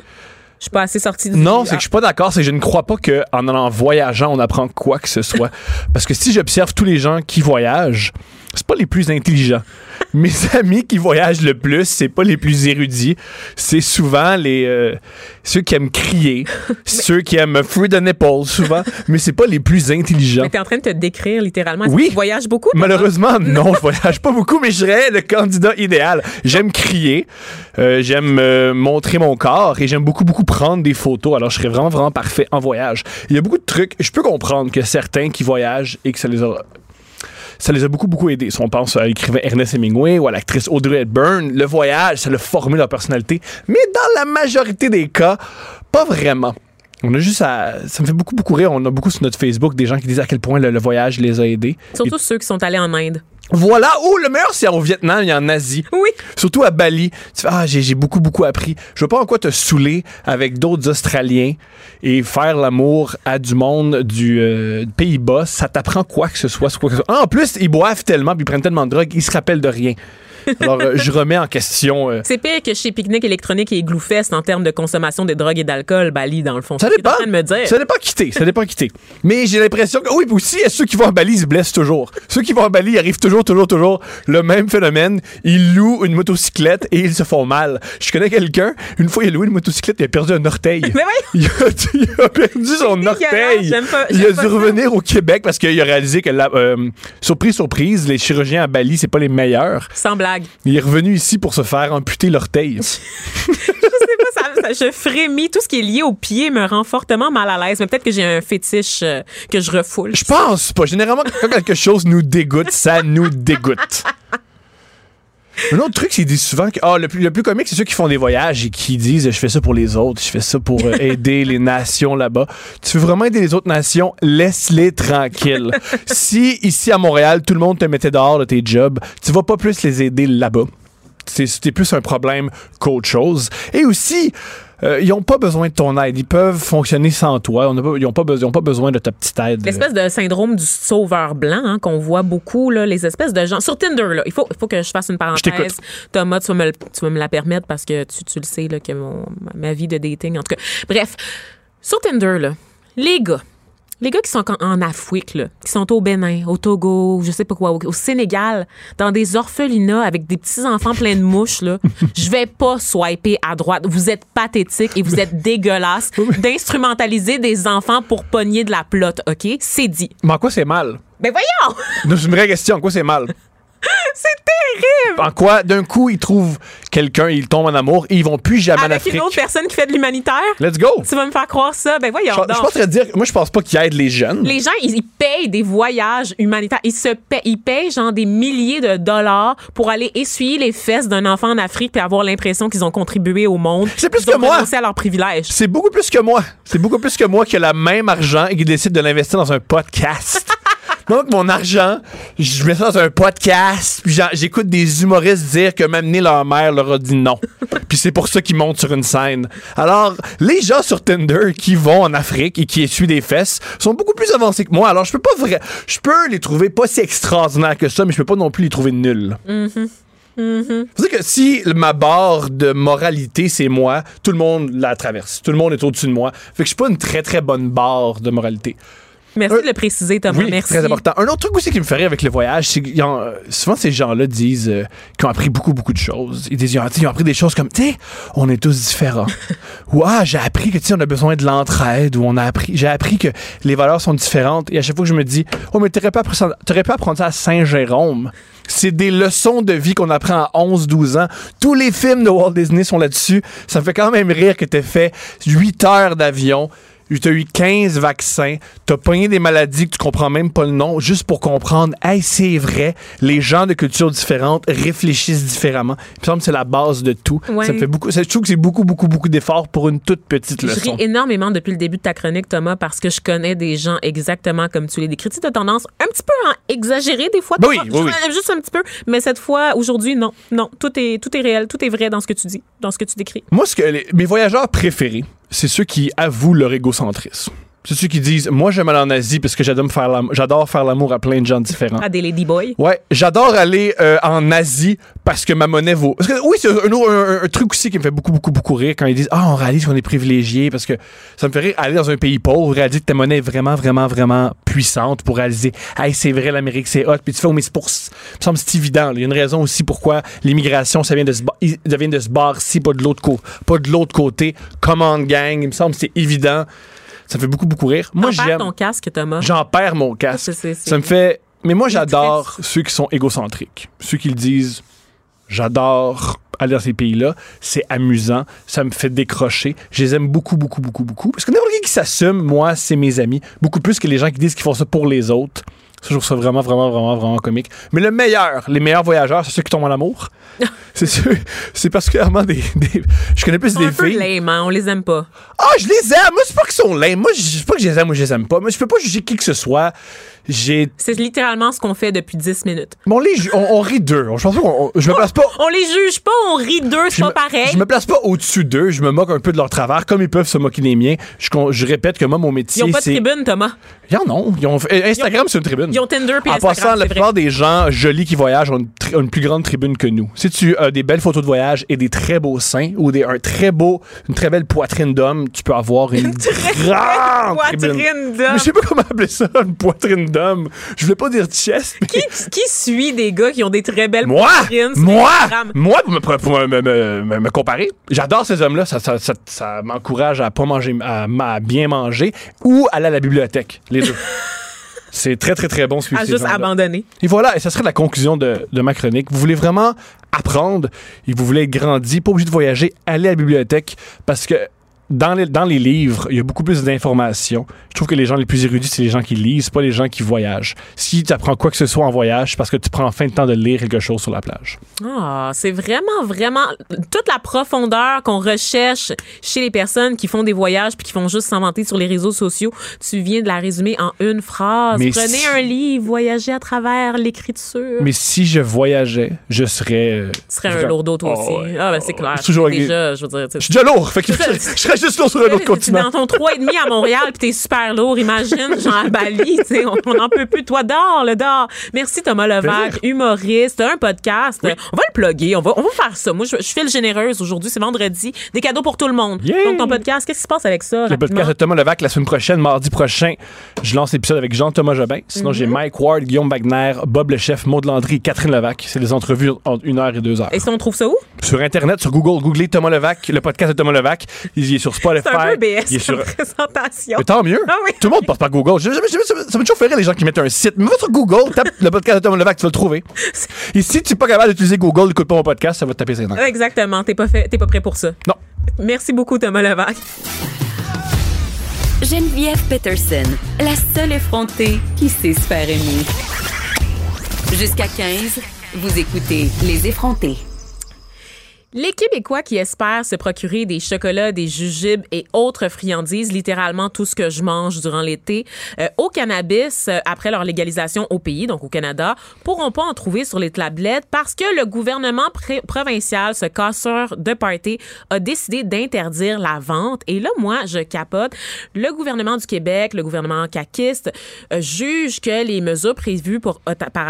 Je suis pas assez sortie du Non, c'est que je suis pas d'accord. C'est que je ne crois pas qu'en allant voyageant, on apprend quoi que ce soit. Parce que si j'observe tous les gens qui voyagent, c'est pas les plus intelligents. Mes amis qui voyagent le plus, c'est pas les plus érudits. C'est souvent les euh, ceux qui aiment crier, ceux qui aiment free the nipple, souvent. mais c'est pas les plus intelligents. Mais t'es en train de te décrire littéralement. Oui. que Tu voyages beaucoup. Malheureusement, non, je voyage pas beaucoup, mais je serais le candidat idéal. J'aime crier, euh, j'aime euh, montrer mon corps et j'aime beaucoup, beaucoup prendre des photos. Alors, je serais vraiment, vraiment parfait en voyage. Il y a beaucoup de trucs. Je peux comprendre que certains qui voyagent et que ça les a. Ça les a beaucoup, beaucoup aidés. Si on pense à l'écrivain Ernest Hemingway ou à l'actrice Audrey Hepburn, le voyage, ça l'a formé leur personnalité. Mais dans la majorité des cas, pas vraiment. On a juste à. Ça me fait beaucoup, beaucoup rire. On a beaucoup sur notre Facebook des gens qui disent à quel point le, le voyage les a aidés. Surtout ceux qui sont allés en Inde. Voilà. Oh, le meilleur, c'est au Vietnam et en Asie. Oui. Surtout à Bali. Tu fais, ah, j'ai beaucoup, beaucoup appris. Je veux pas en quoi te saouler avec d'autres Australiens et faire l'amour à du monde du euh, Pays-Bas. Ça t'apprend quoi que ce soit. quoi que ce soit. Ah, en plus, ils boivent tellement puis ils prennent tellement de drogue, ils se rappellent de rien. Alors, euh, je remets en question. euh, C'est pire que chez Pique-Nique électronique et Gloufest en termes de consommation des drogues et d'alcool, Bali, dans le fond. Ça dépend. de me dire. Ça dépend quitter. Ça dépend quitter. Mais j'ai l'impression que, oui, aussi, ceux qui vont à Bali, ils se blessent toujours. Ceux qui vont à Bali, arrivent toujours, toujours, toujours le même phénomène. Ils louent une motocyclette et ils se font mal. Je connais quelqu'un, une fois, il a loué une motocyclette, il a perdu un orteil. Mais oui. Il a, il a perdu son orteil. Pas- il a pas dû revenir au Québec parce qu'il a réalisé que, la, euh, surprise, surprise, les chirurgiens à Bali, c'est pas les meilleurs. Sans blague. Il est revenu ici pour se faire amputer l'orteil. Je sais pas, ça, ça- je frémis. Tout ce qui est lié au pied me rend fortement mal à l'aise. Mais peut-être que j'ai un fétiche euh, que je refoule. Je pense pas. Généralement, quand quelque chose nous dégoûte, ça nous dégoûte. Un autre truc, c'est qu'ils disent souvent que ah, le, plus, le plus comique, c'est ceux qui font des voyages et qui disent je fais ça pour les autres, je fais ça pour euh, aider les nations là-bas. Tu veux vraiment aider les autres nations, laisse-les tranquilles. si ici à Montréal, tout le monde te mettait dehors de tes jobs, tu vas pas plus les aider là-bas. C'est- plus un problème qu'autre chose. Et aussi, euh, ils ont pas besoin de ton aide. Ils peuvent fonctionner sans toi. On a pas- ils n'ont pas, besoin- pas de ta petite aide. L'espèce de syndrome du sauveur blanc hein, qu'on voit beaucoup, là, les espèces de gens. Sur Tinder, là, il, faut, que je fasse une parenthèse. Thomas, tu vas, me, tu vas me la permettre parce que tu, tu le sais là, que mon, ma vie de dating, en tout cas. Bref, sur Tinder, là, les gars. Les gars qui sont en, Afrique, là, qui sont au Bénin, au Togo, je sais pas quoi, au, Sénégal, dans des orphelinats avec des petits-enfants pleins de mouches, là, je vais pas swiper à droite. Vous êtes pathétique et vous êtes dégueulasse d'instrumentaliser des enfants pour pogner de la plotte, OK? C'est dit. Mais en quoi c'est mal? Ben voyons! Non, C'est une vraie question. En quoi c'est mal? C'est terrible! En quoi, d'un coup, ils trouvent quelqu'un, ils tombent en amour et ils vont plus jamais en Avec Afrique? une autre personne qui fait de l'humanitaire? Let's go! Tu vas me faire croire ça? Ben voyons Je, je donc. dire, moi, je pense pas qu'ils aident les jeunes. Les gens, ils, ils payent des voyages humanitaires. Ils se paient, ils payent genre des milliers de dollars pour aller essuyer les fesses d'un enfant en Afrique puis avoir l'impression qu'ils ont contribué au monde. C'est plus Ils ont que moi. renoncé à leurs privilèges. C'est beaucoup plus que moi. C'est beaucoup plus que moi qui a le même argent et qui décide de l'investir dans un podcast. Donc, mon argent, je mets ça dans un podcast, puis j'écoute des humoristes dire que m'amener leur mère leur a dit non. puis c'est pour ça qu'ils montent sur une scène. Alors, les gens sur Tinder qui vont en Afrique et qui essuient des fesses sont beaucoup plus avancés que moi. Alors, je peux pas vrai, je peux les trouver pas si extraordinaires que ça, mais je peux pas non plus les trouver nuls. C'est que si ma barre de moralité, c'est moi, tout le monde la traverse. Tout le monde est au-dessus de moi. Fait que je suis pas une très, très bonne barre de moralité. Merci Euh, de le préciser, Thomas. Oui, Merci. très important. Un autre truc aussi qui me rire avec le voyage, c'est que souvent ces gens-là disent euh, qu'ils ont appris beaucoup, beaucoup de choses. Ils disent ils ont, ils ont appris des choses comme, tu sais, on est tous différents. ou ah, j'ai appris que tu sais, on a besoin de l'entraide. Ou on a appris, j'ai appris que les valeurs sont différentes. Et à chaque fois que je me dis, oh mais t'aurais pas appris ça, t'aurais pas apprendre ça à Saint-Jérôme. C'est des leçons de vie qu'on apprend à 11-12 ans. Tous les films de Walt Disney sont là-dessus. Ça me fait quand même rire que t'aies fait 8 heures d'avion. T'as eu 15 vaccins, t'as pogné des maladies que tu comprends même pas le nom, juste pour comprendre, hey, c'est vrai, les gens de cultures différentes réfléchissent différemment. Il me semble que c'est la base de tout. Ouais. Ça me fait beaucoup, je trouve que c'est beaucoup, beaucoup, beaucoup d'efforts pour une toute petite Je leçon. ris énormément depuis le début de ta chronique, Thomas, parce que je connais des gens exactement comme tu les décris. Tu as tendance un petit peu à exagérer des fois. Oui, oui, oui. Juste un petit peu. Mais cette fois, aujourd'hui, non. Non. Tout est, tout est réel. Tout est vrai dans ce que tu dis, dans ce que tu décris. Moi, ce que les- mes voyageurs préférés, c'est ceux qui avouent leur égocentrisme. C'est ceux qui disent, moi, j'aime aller en Asie parce que j'adore faire l'am- j'adore faire l'amour à plein de gens différents. À des ladyboys. Ouais, j'adore aller euh, en Asie parce que ma monnaie vaut. Parce que oui, c'est un, autre- un- un truc aussi qui me fait beaucoup, beaucoup, beaucoup rire quand ils disent Ah, on réalise qu'on est privilégié parce que ça me fait rire aller dans un pays pauvre, réaliser que ta monnaie est vraiment, vraiment, vraiment puissante pour réaliser Hey, c'est vrai, l'Amérique, c'est hot. Puis tu fais, oh, mais c'est pour. Il me semble que c'est évident. Il y a une raison aussi pourquoi l'immigration, ça vient de se, ba- il- ça vient de se barrer pas de l'autre côté. Pas de l'autre côté. Command gang, il me semble que c'est évident. Ça me fait beaucoup, beaucoup rire. Moi, j'aime ton casque, Thomas. J'en perds mon casque. Ça me fait. Mais moi, j'adore ceux qui sont égocentriques. Ceux qui le disent, j'adore aller dans ces pays-là. C'est amusant. Ça me fait décrocher. Je les aime beaucoup, beaucoup, beaucoup, beaucoup. Parce que n'importe qui qui s'assume, moi, c'est mes amis. Beaucoup plus que les gens qui disent qu'ils font ça pour les autres. Ça, je trouve ça vraiment, vraiment, vraiment, vraiment comique. Mais le meilleur, les meilleurs voyageurs, c'est ceux qui tombent en amour. c'est ceux, c'est particulièrement des, des- Je connais plus des un peu filles. lame, hein, on les aime pas. Ah, je les aime. Moi, c'est pas qu'ils sont lame. Moi, je je sais pas que je les aime ou je les aime pas. Mais je peux pas juger qui que ce soit. J'ai. C'est littéralement ce qu'on fait depuis 10 minutes. Bon, on, les ju- on, on rit d'eux. Je pense pas qu'on- je me place pas. On les juge pas, on rit d'eux, c'est pas me, pareil. je me place pas au-dessus d'eux. Je me moque un peu de leur travers, comme ils peuvent se moquer des miens. Je, je répète que moi, mon Ils métier, ont pas de tribune, Thomas. Ils en ont. Ils ont Instagram, c'est une tribune. Ils ont Tinder puis En Instagram, passant, la plupart des gens jolis qui voyagent ont une, tri- ont une plus grande tribune que nous. Si tu as des belles photos de voyage et des très beaux seins ou des, un très beau, une très belle poitrine d'homme, tu peux avoir une grande tribune. Poitrine Mais d'homme. je sais pas comment appeler ça, une poitrine d'homme. Je voulais pas dire chest. mais- Qui, qui suit des gars qui ont des très belles Moi, poitrines moi, moi, pour me, pour me- me- me- me- me comparer, j'adore ces hommes-là. Ça, ça, ça- ça m'encourage à pas manger, à, à bien manger ou aller à la bibliothèque, les deux. C'est très, très, très bon suivre À ces juste abandonner. Et voilà, et ça serait la conclusion de, de ma chronique. Vous voulez vraiment apprendre et vous voulez grandir, pas obligé de voyager, allez à la bibliothèque parce que dans les, dans les livres, il y a beaucoup plus d'informations. Je trouve que les gens les plus érudits, c'est les gens qui lisent, pas les gens qui voyagent. Si tu apprends quoi que ce soit en voyage, c'est parce que tu prends enfin le temps de lire quelque chose sur la plage. Ah, c'est vraiment, vraiment toute la profondeur qu'on recherche chez les personnes qui font des voyages puis qui font juste s'inventer sur les réseaux sociaux. Tu viens de la résumer en une phrase. Mais Prenez si- un livre, voyagez à travers l'écriture. Mais si je voyageais, je serais. euh, Tu serais un lourdeau toi Oh, aussi. ouais. Ah, ben c'est clair. C'est toujours Déjà, je veux dire, Je suis déjà lourd, fait que je serais juste lourd sur un autre continent. dans ton 3,5 à Montréal puis t'es super lourd. Imagine, genre à Bali, tu sais, on n'en peut plus. Toi, dors, le dors. Merci Thomas Levac, humoriste, un podcast. On va le plugger, on va, on va faire ça. Moi, je, je fais le généreuse aujourd'hui, c'est vendredi. Des cadeaux pour tout le monde. Yeah! Donc, ton podcast, qu'est-ce qui se passe avec ça? Le podcast de Thomas Levac la semaine prochaine, mardi prochain. Je lance l'épisode avec Jean-Thomas Jobin. Sinon, j'ai Mike Ward, Guillaume Wagner, Bob le chef, Maud Landry et Catherine Levac. C'est des entrevues entre une heure et deux heures. Et si on trouve ça où? Sur Internet, sur Google, googlez Thomas Levac, le podcast de Thomas Levac. Il est sur Spotify. C'est un peu BS Il est sur... présentation. Mais tant mieux. Ah oui. Tout le monde passe par Google. Je- je- je- ça m'a toujours fait rire les gens qui mettent un site. Mais va sur Google, tape le podcast de Thomas Levac, tu vas le trouver. Et si tu n'es pas capable d'utiliser Google, écoute pas mon podcast, ça va te taper ses nerfs. Exactement, t'es pas, fait, pas prêt pour ça. Non. Merci beaucoup, Thomas Levac. Geneviève Peterson, la seule effrontée qui sait se faire aimer. Jusqu'à 15, vous écoutez Les effrontés. Les Québécois qui espèrent se procurer des chocolats, des jujubes et autres friandises, littéralement tout ce que je mange durant l'été, euh, au cannabis euh, après leur légalisation au pays, donc au Canada, pourront pas en trouver sur les tablettes parce que le gouvernement provincial, ce casseur de party, a décidé d'interdire la vente. Et là, moi, je capote. Le gouvernement du Québec, le gouvernement caquiste, euh, juge que les mesures prévues par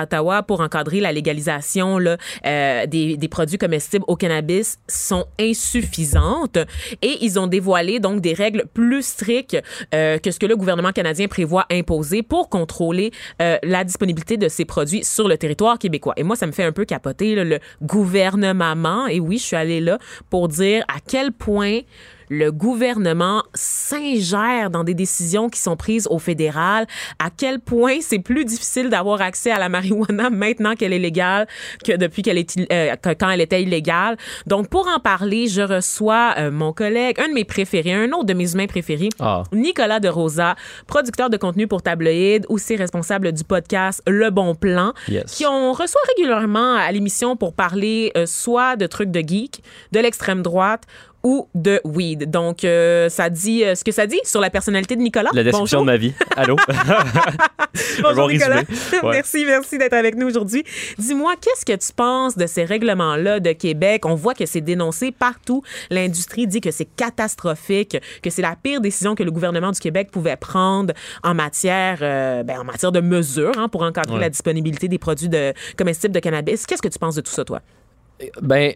Ottawa pour encadrer la légalisation là, euh, des, des produits comestibles au cannabis sont insuffisantes et ils ont dévoilé donc des règles plus strictes euh, que ce que le gouvernement canadien prévoit imposer pour contrôler euh, la disponibilité de ces produits sur le territoire québécois. Et moi, ça me fait un peu capoter le gouvernement. Et oui, je suis allée là pour dire à quel point le gouvernement s'ingère dans des décisions qui sont prises au fédéral, à quel point c'est plus difficile d'avoir accès à la marijuana maintenant qu'elle est légale que depuis qu'elle est euh, que quand elle était illégale? Donc pour en parler, je reçois euh, mon collègue, un de mes préférés, un autre de mes humains préférés, Ah. Nicolas de Rosa, producteur de contenu pour Tabloïd, aussi responsable du podcast Le Bon Plan, Yes. qui on reçoit régulièrement à l'émission pour parler euh, soit de trucs de geek, de l'extrême droite ou de weed. Donc, euh, ça dit euh, ce que ça dit sur la personnalité de Nicolas. La description Bonjour. de ma vie. Allô? Bonjour bon Nicolas. Ouais. Merci, merci d'être avec nous aujourd'hui. Dis-moi, qu'est-ce que tu penses de ces règlements-là de Québec? On voit que c'est dénoncé partout. L'industrie dit que c'est catastrophique, que c'est la pire décision que le gouvernement du Québec pouvait prendre en matière, euh, ben, en matière de mesures hein, pour encadrer Ouais. la disponibilité des produits de, comestibles de cannabis. Qu'est-ce que tu penses de tout ça, toi? Ben,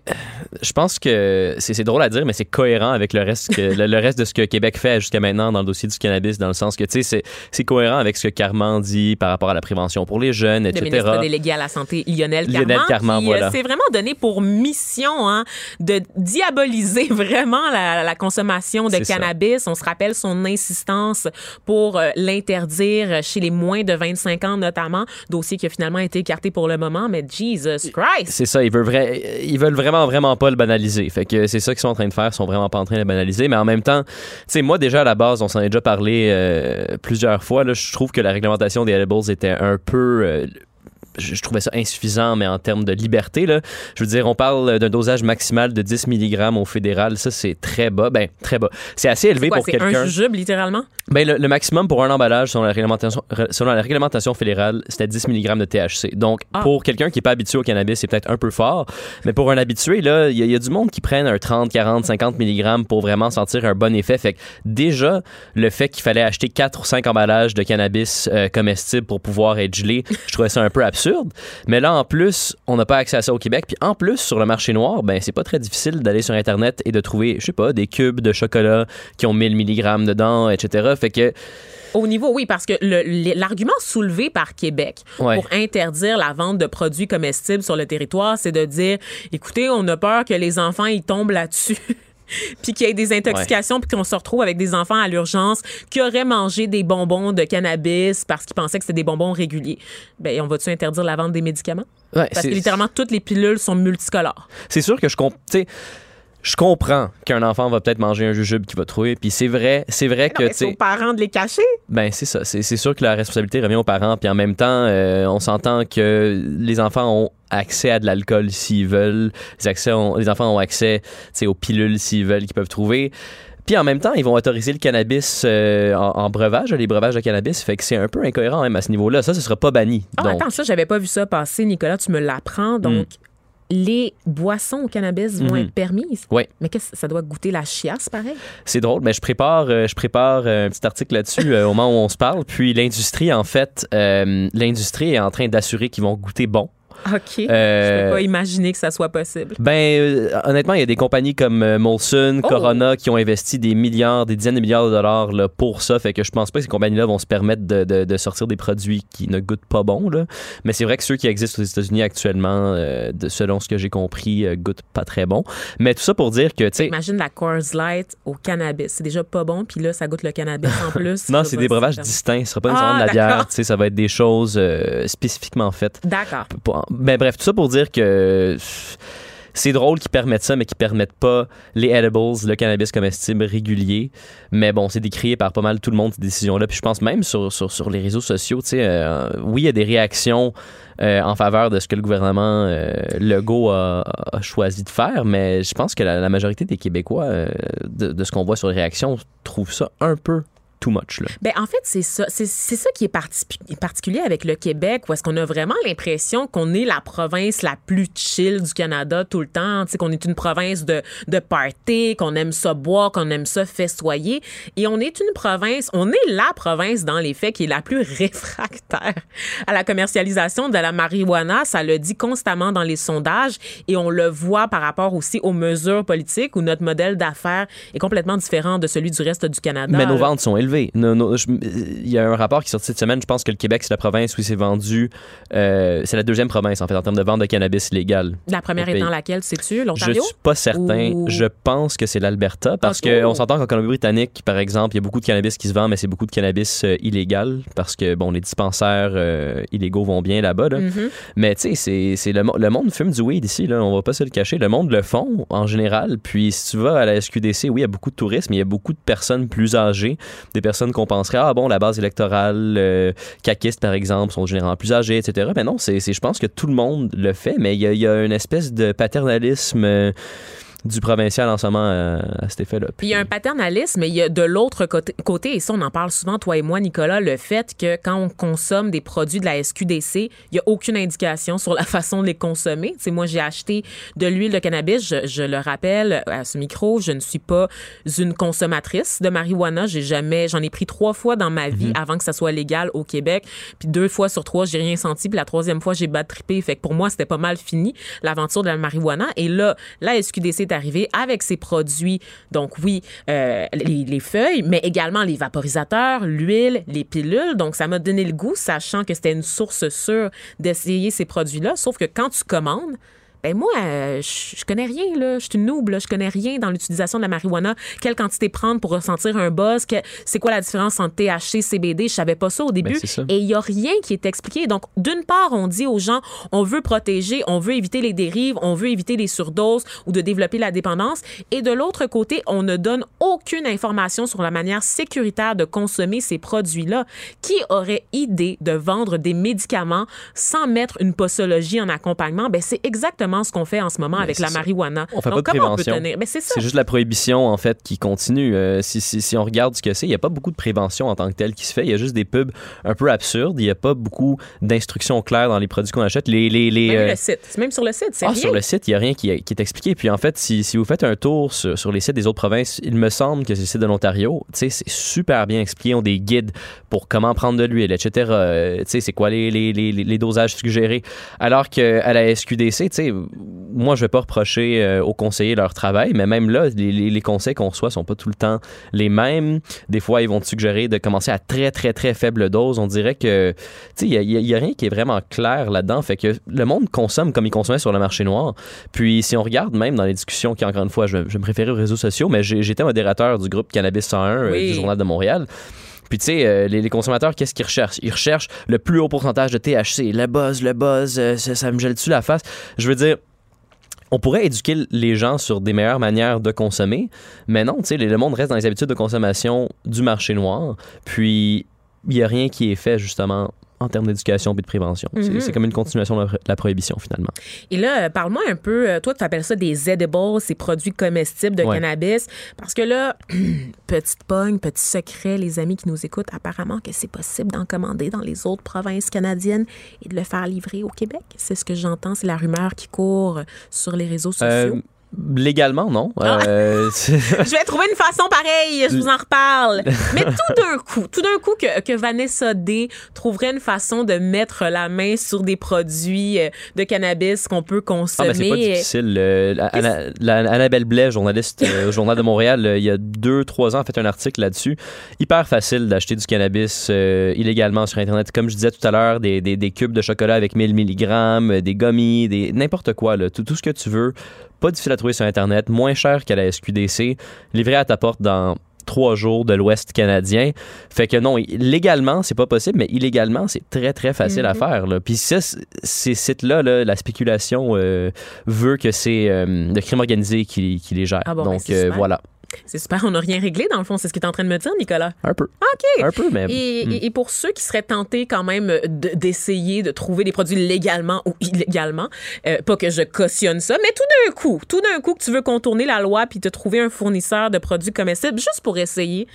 je pense que c'est drôle à dire, mais c'est cohérent avec le reste, que, le, le reste de ce que Québec fait jusqu'à maintenant dans le dossier du cannabis, dans le sens que, tu sais, c'est- cohérent avec ce que Carman dit par rapport à la prévention pour les jeunes, le etc. ministre délégué à la santé Lionel Lionel Carman, qui voilà. euh, s'est vraiment donné pour mission hein, de diaboliser vraiment la, la consommation de ça. cannabis. On se rappelle son insistance pour euh, l'interdire chez les moins de 25 ans notamment, dossier qui a finalement été écarté pour le moment, mais Jesus Christ! C'est ça, ils veulent, vrai, ils veulent vraiment, vraiment pas le banaliser. Fait que c'est ça qu'ils sont en train de faire, ils sont vraiment pas en train de le banaliser. Mais en même temps, tu sais, moi, déjà, à la base, on s'en est déjà parlé euh, plusieurs fois. Là, je trouve que la réglementation des edibles était un peu. Je, je trouvais ça insuffisant, mais en termes de liberté, là, je veux dire, on parle d'un dosage maximal de 10 mg au fédéral. Ça, c'est très bas. Ben, très bas. C'est assez élevé Quoi, pour c'est un quelqu'un. jujube, littéralement? Ben, le, le maximum pour un emballage selon la réglementation, selon la réglementation fédérale, c'était 10 mg de THC. Donc, Ah. pour quelqu'un qui n'est pas habitué au cannabis, c'est peut-être un peu fort. Mais pour un habitué, là, il y, a- il y a du monde qui prennent un 30, 40, 50 mg pour vraiment sentir un bon effet. Fait que déjà, le fait qu'il fallait acheter 4 ou 5 emballages de cannabis euh, comestibles pour pouvoir être gelé, je trouvais ça un peu absurde. Mais là, en plus, on n'a pas accès à ça au Québec. Puis en plus, sur le marché noir, ben, c'est pas très difficile d'aller sur Internet et de trouver, je sais pas, des cubes de chocolat qui ont 1000 mg dedans, etc. Fait que Au niveau, oui, parce que l'argument soulevé par Québec Ouais. pour interdire la vente de produits comestibles sur le territoire, c'est de dire, écoutez, on a peur que les enfants ils tombent là-dessus. puis qu'il y ait des intoxications, puis qu'on se retrouve avec des enfants à l'urgence qui auraient mangé des bonbons de cannabis parce qu'ils pensaient que c'était des bonbons réguliers. Ben, on va-tu interdire la vente des médicaments? Ouais, Parce que littéralement, toutes les pilules sont multicolores. c'est sûr que je comp- tu sais, je comprends qu'un enfant va peut-être manger un jujube qu'il va trouver puis c'est vrai c'est vrai que Non, c'est aux parents de les cacher. ben c'est ça c'est c'est sûr que la responsabilité revient aux parents puis en même temps euh, on s'entend que les enfants ont accès à de l'alcool s'ils veulent les accès ont- les enfants ont accès aux pilules s'ils veulent qu'ils peuvent trouver puis en même temps, ils vont autoriser le cannabis euh, en, en breuvage, les breuvages de cannabis. Fait que c'est un peu incohérent même à ce niveau-là. Ça, ce sera pas banni. Ah, donc, attends, ça, j'avais pas vu ça passer, Nicolas, tu me l'apprends. Donc, les boissons au cannabis vont Mhm. être permises. Ouais. Mais qu'est-ce ça doit goûter la chiasse, pareil? C'est drôle, mais je prépare, euh, je prépare euh, un petit article là-dessus euh, au moment où on se parle. Puis l'industrie, en fait, euh, l'industrie est en train d'assurer qu'ils vont goûter bon. OK. Euh, Je peux pas imaginer que ça soit possible. Ben, euh, honnêtement, il y a des compagnies comme euh, Molson, Oh! Corona qui ont investi des milliards, des dizaines de milliards de dollars là, pour ça. Fait que je pense pas que ces compagnies-là vont se permettre de, de- de sortir des produits qui ne goûtent pas bon. Là. Mais c'est vrai que ceux qui existent aux États-Unis actuellement, euh, de, selon ce que j'ai compris, euh, goûtent pas très bon. Mais tout ça pour dire que, tu sais, Imagine la Coors Light au cannabis. C'est déjà pas bon, puis là, ça goûte le cannabis en plus. non, c'est des breuvages distincts. Ce sera pas nécessairement Ah, de la bière. d'accord. Tu sais, ça va être des choses euh, spécifiquement faites. D'accord. Pour- Ben bref, tout ça pour dire que c'est drôle qu'ils permettent ça, mais qu'ils permettent pas les edibles, le cannabis comestible régulier. Mais bon, c'est décrié par pas mal tout le monde, ces décisions-là. Puis je pense même sur, sur, les réseaux sociaux, tu sais, euh, oui, il y a des réactions euh, en faveur de ce que le gouvernement euh, Legault a, choisi de faire, mais je pense que la, la majorité des Québécois, euh, de, de ce qu'on voit sur les réactions, trouvent ça un peu too much. Là. Ben, en fait, c'est ça. C'est c'est ça qui est parti- particulier avec le Québec, où est-ce qu'on a vraiment l'impression qu'on est la province la plus chill du Canada tout le temps. Tu sais, qu'on est une province de, de party, qu'on aime ça boire, qu'on aime ça festoyer. Et on est une province, on est la province, dans les faits, qui est la plus réfractaire à la commercialisation de la marijuana. Ça le dit constamment dans les sondages et on le voit par rapport aussi aux mesures politiques où notre modèle d'affaires est complètement différent de celui du reste du Canada. Mais nos ventes sont élevées. Je- Il y a un rapport qui est sorti cette semaine. Je pense que le Québec, c'est la province où il s'est vendu. euh, c'est la deuxième province, en fait, en termes de vente de cannabis illégal. La première étant laquelle, sais-tu? Je L'Ontario? suis pas certain. Ou- Je pense que c'est l'Alberta parce qu'on s'entend qu'en Colombie-Britannique, par exemple, il y a beaucoup de cannabis qui se vend, mais c'est beaucoup de cannabis euh, illégal parce que, bon, les dispensaires euh, illégaux vont bien là-bas. là. Mhm. Mais tu sais, c'est- c'est le, le monde fume du weed ici, là, on va pas se le cacher. Le monde le font en général. Puis si tu vas à la SQDC, oui, il y a beaucoup de touristes, mais il y a beaucoup de personnes plus âgées, des personnes qu'on penserait, ah bon, la base électorale euh, par exemple, sont généralement plus âgées, etc. Mais non, c'est je pense que tout le monde le fait, mais il y a, il y a une espèce de paternalisme euh, du provincial en ce moment euh, à cet effet-là. Puis il y a un paternalisme, mais il y a de l'autre côté, côté, et ça, on en parle souvent, toi et moi, Nicolas, le fait que quand on consomme des produits de la SQDC, il n'y a aucune indication sur la façon de les consommer. Tu sais, moi, j'ai acheté de l'huile de cannabis. Je, je le rappelle à ce micro, je ne suis pas une consommatrice de marijuana. J'ai jamais, j'en ai pris trois fois dans ma vie avant que ça soit légal au Québec. Puis deux fois sur trois, j'ai rien senti. Puis la troisième fois, j'ai bad trippé. Fait que pour moi, c'était pas mal fini, l'aventure de la marijuana. Et là, la SQDC avec ses produits. Donc oui, euh, les, les feuilles, mais également les vaporisateurs, l'huile, les pilules. Donc ça m'a donné le goût, sachant que c'était une source sûre d'essayer ces produits-là. Sauf que quand tu commandes, ben moi, euh, je je connais rien, là. Je suis une noob, là. Je connais rien dans l'utilisation de la marijuana. Quelle quantité prendre pour ressentir un buzz? Que- C'est quoi la différence entre THC, CBD? Je savais pas ça au début. Ben, ça. Et il y a rien qui est expliqué. Donc, d'une part, on dit aux gens, on veut protéger, on veut éviter les dérives, on veut éviter les surdoses ou de développer la dépendance. Et de l'autre côté, on ne donne aucune information sur la manière sécuritaire de consommer ces produits-là. Qui aurait idée de vendre des médicaments sans mettre une posologie en accompagnement? Ben, c'est exactement ce qu'on fait en ce moment avec la ça. marijuana. On fait Donc, pas de on prévention. c'est juste la prohibition, en fait, qui continue. Euh, si, si, si on regarde ce que c'est, il n'y a pas beaucoup de prévention en tant que telle qui se fait. Il y a juste des pubs un peu absurdes. Il n'y a pas beaucoup d'instructions claires dans les produits qu'on achète. Les, les, les, Même euh, le site. C'est Même sur le site, c'est ah, rien. sur le site, il n'y a rien qui, qui est expliqué. Puis en fait, si, si vous faites un tour sur, sur les sites des autres provinces, il me semble que c'est le site de l'Ontario. C'est super bien expliqué. Ont des guides pour comment prendre de l'huile, etc. Euh, tu sais, c'est quoi les, les, les, les dosages suggérés. Alors qu'à la SQDC, tu sais, moi, je vais pas reprocher euh, aux conseillers leur travail, mais même là, les, les, conseils qu'on reçoit sont pas tout le temps les mêmes. Des fois, ils vont te suggérer de commencer à très, très, très faible dose. On dirait que, tu sais, il y, a- il y a rien qui est vraiment clair là-dedans. Fait que le monde consomme comme il consommait sur le marché noir. Puis, si on regarde même dans les discussions, qui encore une fois, je, je me référais aux réseaux sociaux, mais j'étais modérateur du groupe Cannabis 101 euh, du Journal de Montréal. Puis tu sais, euh, les, consommateurs, qu'est-ce qu'ils recherchent? Ils recherchent le plus haut pourcentage de THC, le buzz, le buzz, euh, ça, me gèle-tu la face? Je veux dire, on pourrait éduquer les gens sur des meilleures manières de consommer, mais non, tu sais, le monde reste dans les habitudes de consommation du marché noir, puis il n'y a rien qui est fait justement en termes d'éducation et de prévention. C'est- Mhm. C'est comme une continuation de la, prohibition finalement. Et là, euh, parle-moi un peu, euh, toi, tu appelles ça des edibles, ces produits comestibles de Ouais. cannabis. Parce que là, petite pogne, petit secret, les amis qui nous écoutent, apparemment que c'est possible d'en commander dans les autres provinces canadiennes et de le faire livrer au Québec. C'est ce que j'entends, c'est la rumeur qui court sur les réseaux sociaux. Euh, légalement, non. Ah. Euh, Je vais trouver une façon pareille, je vous en reparle. Mais tout d'un coup, tout d'un coup que, que Vanessa D trouverait une façon de mettre la main sur des produits euh, de cannabis qu'on peut Ah, consommer. ben, c'est pas difficile. Euh, la- Anna- la- Annabelle Blais, journaliste euh, au Journal de Montréal, il y a deux, trois ans, a fait un article là-dessus. Hyper facile d'acheter du cannabis euh, illégalement sur Internet. Comme je disais tout à l'heure, des, des, des cubes de chocolat avec 1000 mg, des gummies, des, n'importe quoi. Là, tout, tout ce que tu veux. Pas difficile à trouver sur Internet. Moins cher qu'à la SQDC. Livré à ta porte dans trois jours de l'Ouest canadien. Fait que non, légalement, c'est pas possible, mais illégalement, c'est très, très facile à faire. Là. Puis ça, ces sites-là, là, la spéculation euh, veut que c'est euh, le crime organisé qui, qui les gère. Ah bon, ben, Donc euh, voilà. C'est super, on n'a rien réglé dans le fond, c'est ce que tu es en train de me dire, Nicolas. Un peu. OK. Un peu. Et, Hmm. et- pour ceux qui seraient tentés quand même de- d'essayer de trouver des produits légalement ou illégalement, euh, pas que je cautionne ça, mais tout d'un coup, tout d'un coup que tu veux contourner la loi puis te trouver un fournisseur de produits comestibles juste pour essayer,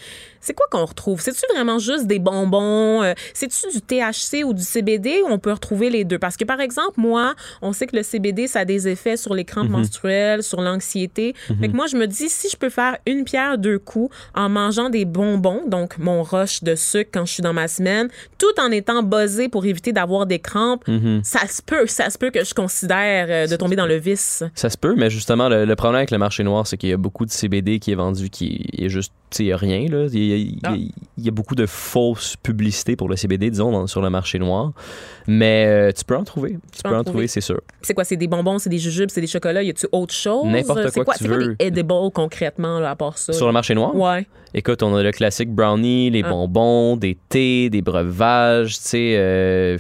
c'est quoi qu'on retrouve? C'est-tu vraiment juste des bonbons? Euh, C'est-tu du THC ou du CBD on peut retrouver les deux? Parce que, par exemple, moi, on sait que le CBD, ça a des effets sur les crampes menstruelles, sur l'anxiété. Fait que moi, je me dis, si je peux faire une pierre deux coups en mangeant des bonbons, donc mon rush de sucre quand je suis dans ma semaine, tout en étant buzzé pour éviter d'avoir des crampes, ça se peut, ça se peut que je considère euh, de tomber dans le vice. Ça se peut, mais justement, le, le problème avec le marché noir, c'est qu'il y a beaucoup de CBD qui est vendu qui est juste, tu sais, rien, là. Il y a, il y a- Ah. y a beaucoup de fausses publicités pour le CBD, disons, dans- sur le marché noir. Mais euh, tu peux en trouver. Tu peux en trouver, c'est sûr. C'est quoi? C'est des bonbons, c'est des jujubes, c'est des chocolats? Y a-tu autre chose? N'importe C'est quoi que tu c'est quoi veux. des edibles concrètement, là, à part ça? Sur le marché noir? Ouais. Écoute, on a le classique brownie, les Ah. bonbons, des thés, des breuvages, tu sais, euh,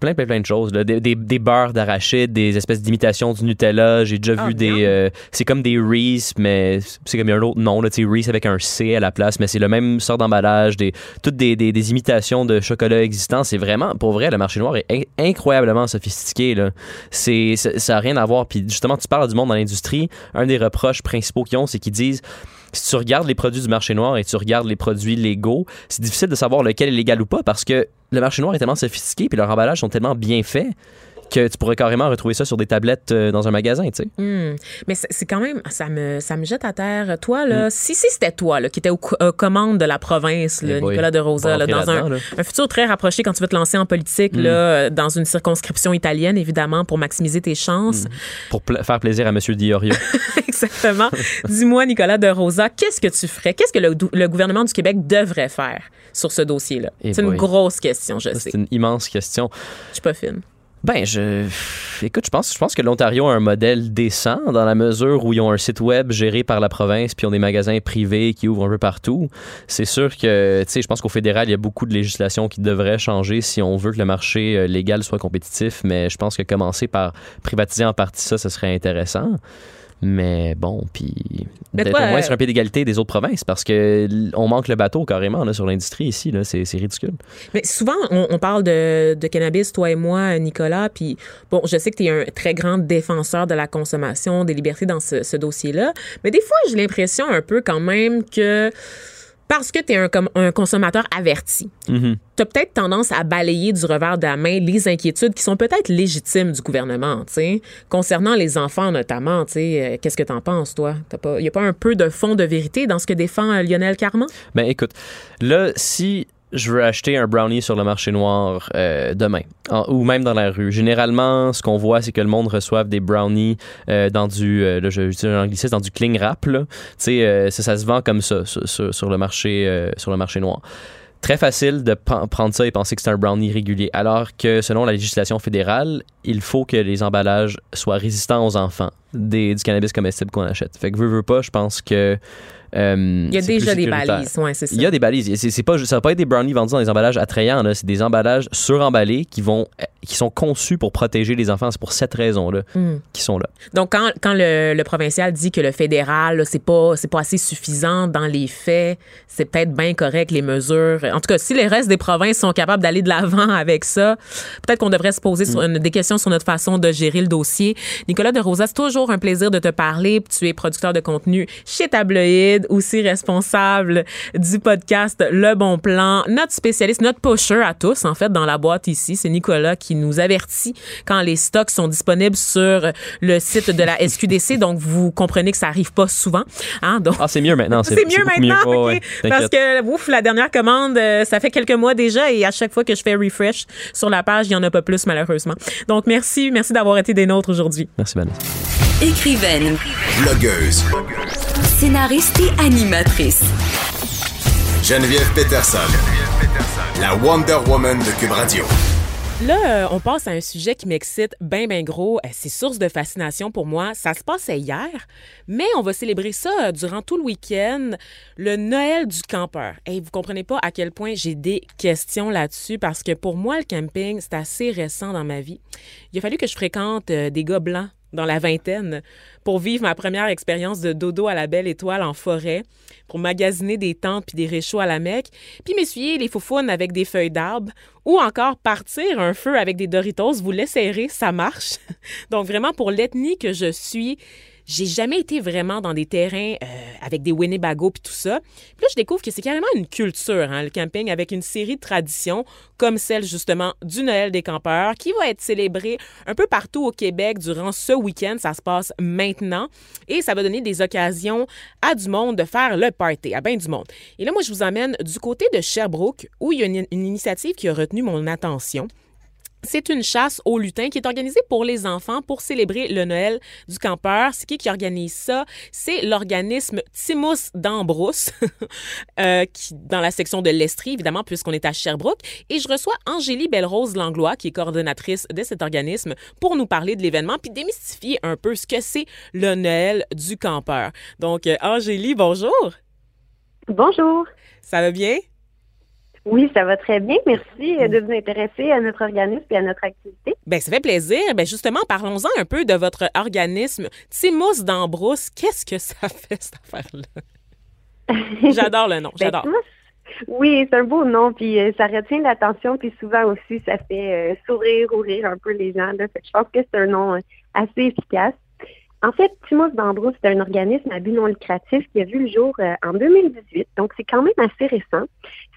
plein, plein, plein de choses. là. Des, des, des beurres d'arachide, des espèces d'imitations du Nutella. J'ai déjà Ah, vu des... euh, c'est comme des Reese, mais c'est comme il y a un autre nom, là, tu sais, Reese avec un C à la place, mais c'est le même sort d'emballage, des, toutes des, des, des imitations de chocolat existants. C'est vraiment, pour vrai, le marché noir est in- incroyablement sophistiqué. Là. C'est, ça ça a rien à voir. Puis justement, tu parles du monde dans l'industrie. Un des reproches principaux qu'ils ont, c'est qu'ils disent si tu regardes les produits du marché noir et tu regardes les produits légaux, c'est difficile de savoir lequel est légal ou pas parce que le marché noir est tellement sophistiqué puis leurs emballages sont tellement bien faits que tu pourrais carrément retrouver ça sur des tablettes euh, dans un magasin, tu sais. Hmm. Mais c'est quand même, ça me, ça me jette à terre. Toi, là, Hmm. si, si c'était toi là, qui était aux co- aux commandes de la province, là, Eh. Nicolas de Rosa, là, dans un, futur très rapproché quand tu veux te lancer en politique, Hmm. là, euh, dans une circonscription italienne, évidemment, pour maximiser tes chances. Pour faire plaisir à Monsieur Diorio. Exactement. Dis-moi, Nicolas de Rosa, qu'est-ce que tu ferais? Qu'est-ce que le, le gouvernement du Québec devrait faire sur ce dossier-là? Eh c'est une grosse question, je sais. c'est une immense question. Je suis pas fine. Ben, je. Écoute, je pense, je pense que l'Ontario a un modèle décent dans la mesure où ils ont un site web géré par la province puis ils ont des magasins privés qui ouvrent un peu partout. C'est sûr que, tu sais, je pense qu'au fédéral, il y a beaucoup de législation qui devrait changer si on veut que le marché euh, légal soit compétitif, mais je pense que commencer par privatiser en partie ça, ce serait intéressant. Mais bon, puis d'être au moins euh, sur un pied d'égalité des autres provinces parce que on manque le bateau carrément là, sur l'industrie ici. Là, c'est, c'est ridicule. Mais souvent, on, on parle de, de cannabis, toi et moi, Nicolas, puis bon, je sais que tu es un très grand défenseur de la consommation, des libertés dans ce, ce dossier-là, mais des fois, j'ai l'impression un peu quand même que parce que tu es un, com- un consommateur averti, Mhm. tu as peut-être tendance à balayer du revers de la main les inquiétudes qui sont peut-être légitimes du gouvernement, concernant les enfants notamment, euh, qu'est-ce que tu en penses, toi? Il n'y a pas un peu de fond de vérité dans ce que défend euh, Lionel Carman? Ben écoute, là, si je veux acheter un brownie sur le marché noir euh, demain, ou même dans la rue, généralement, ce qu'on voit, c'est que le monde reçoive des brownies euh, dans du, euh, là, je utilise un anglicisme, dans du cling wrap, là. Tu sais, euh, ça, ça se vend comme ça sur, le marché, euh, sur le marché noir. Très facile de prendre ça et penser que c'est un brownie régulier, alors que selon la législation fédérale, il faut que les emballages soient résistants aux enfants des, du cannabis comestible qu'on achète. Fait que veux, veux pas, je pense que euh, Il y a déjà des balises, ouais, c'est ça. Il y a des balises. C'est, c'est pas, ça va pas être des brownies vendus dans des emballages attrayants. Là. C'est des emballages suremballés qui vont, qui sont conçus pour protéger les enfants. C'est pour cette raison-là Hmm. qui sont là. Donc, quand, quand le, le provincial dit que le fédéral, là, c'est pas, c'est pas assez suffisant dans les faits, c'est peut-être bien correct les mesures. En tout cas, si les restes des provinces sont capables d'aller de l'avant avec ça, peut-être qu'on devrait se poser sur une- des questions sur notre façon de gérer le dossier. Nicolas de Rosa, c'est toujours un plaisir de te parler. Tu es producteur de contenu chez Tabloïd, aussi responsable du podcast Le Bon Plan, notre spécialiste, notre pusher à tous, en fait, dans la boîte ici. C'est Nicolas qui nous avertit quand les stocks sont disponibles sur le site de la SQDC. Donc, vous comprenez que ça arrive pas souvent. Hein? Donc, Ah, c'est mieux maintenant. C'est, mieux maintenant, Ouais, ok. ouais, parce que ouf, la dernière commande, euh, ça fait quelques mois déjà et à chaque fois que je fais refresh sur la page, il y en a pas plus malheureusement. Donc merci, merci d'avoir été des nôtres aujourd'hui. Merci, Vanessa. Écrivaine, Blogueuse. Scénariste et animatrice. Geneviève Peterson. La Wonder Woman de Cube Radio. Là, euh, on passe à un sujet qui m'excite bien, bien gros. Euh, C'est source de fascination pour moi. Ça se passait hier, mais on va célébrer ça euh, durant tout le week-end, le Noël du campeur. Et vous comprenez pas à quel point j'ai des questions là-dessus parce que pour moi, le camping, c'est assez récent dans ma vie. Il a fallu que je fréquente des gars blancs dans la vingtaine pour vivre ma première expérience de dodo à la belle étoile en forêt, pour magasiner des tentes puis des réchauds à la Mecque, puis m'essuyer les faufounes avec des feuilles d'arbre ou encore partir un feu avec des Doritos, vous l'essayerez, ça marche. Donc vraiment pour l'ethnie que je suis, j'ai jamais été vraiment dans des terrains euh, avec des Winnebago puis tout ça. Puis là, je découvre que c'est carrément une culture, hein, le camping, avec une série de traditions comme celle justement du Noël des campeurs qui va être célébrée un peu partout au Québec durant ce week-end. Ça se passe maintenant et ça va donner des occasions à du monde de faire le party, à bien du monde. Et là, moi, je vous emmène du côté de Sherbrooke où il y a une, une initiative qui a retenu mon attention. C'est une chasse au lutin qui est organisée pour les enfants pour célébrer le Noël du campeur. C'est qui qui organise ça? C'est l'organisme Timus d'Ambrousse, euh, qui, dans la section de l'Estrie, évidemment, puisqu'on est à Sherbrooke. Et je reçois Angélie Belle-Rose Langlois, qui est coordonnatrice de cet organisme, pour nous parler de l'événement puis démystifier un peu ce que c'est le Noël du campeur. Donc, euh, Angélie, bonjour. Bonjour. Ça va bien? Oui, ça va très bien. Merci euh, de vous intéresser à notre organisme et à notre activité. Bien, ça fait plaisir. Bien, justement, parlons-en un peu de votre organisme Timous d'Ambrousse. Qu'est-ce que ça fait, cette affaire-là? J'adore le nom, j'adore. Ben, oui, c'est un beau nom, puis euh, ça retient l'attention, puis souvent aussi, ça fait euh, sourire ou rire un peu les gens. Là. Fait que je pense que c'est un nom assez efficace. En fait, Timos d'Ambrousse, c'est un organisme à but non lucratif qui a vu le jour en 2018, donc c'est quand même assez récent.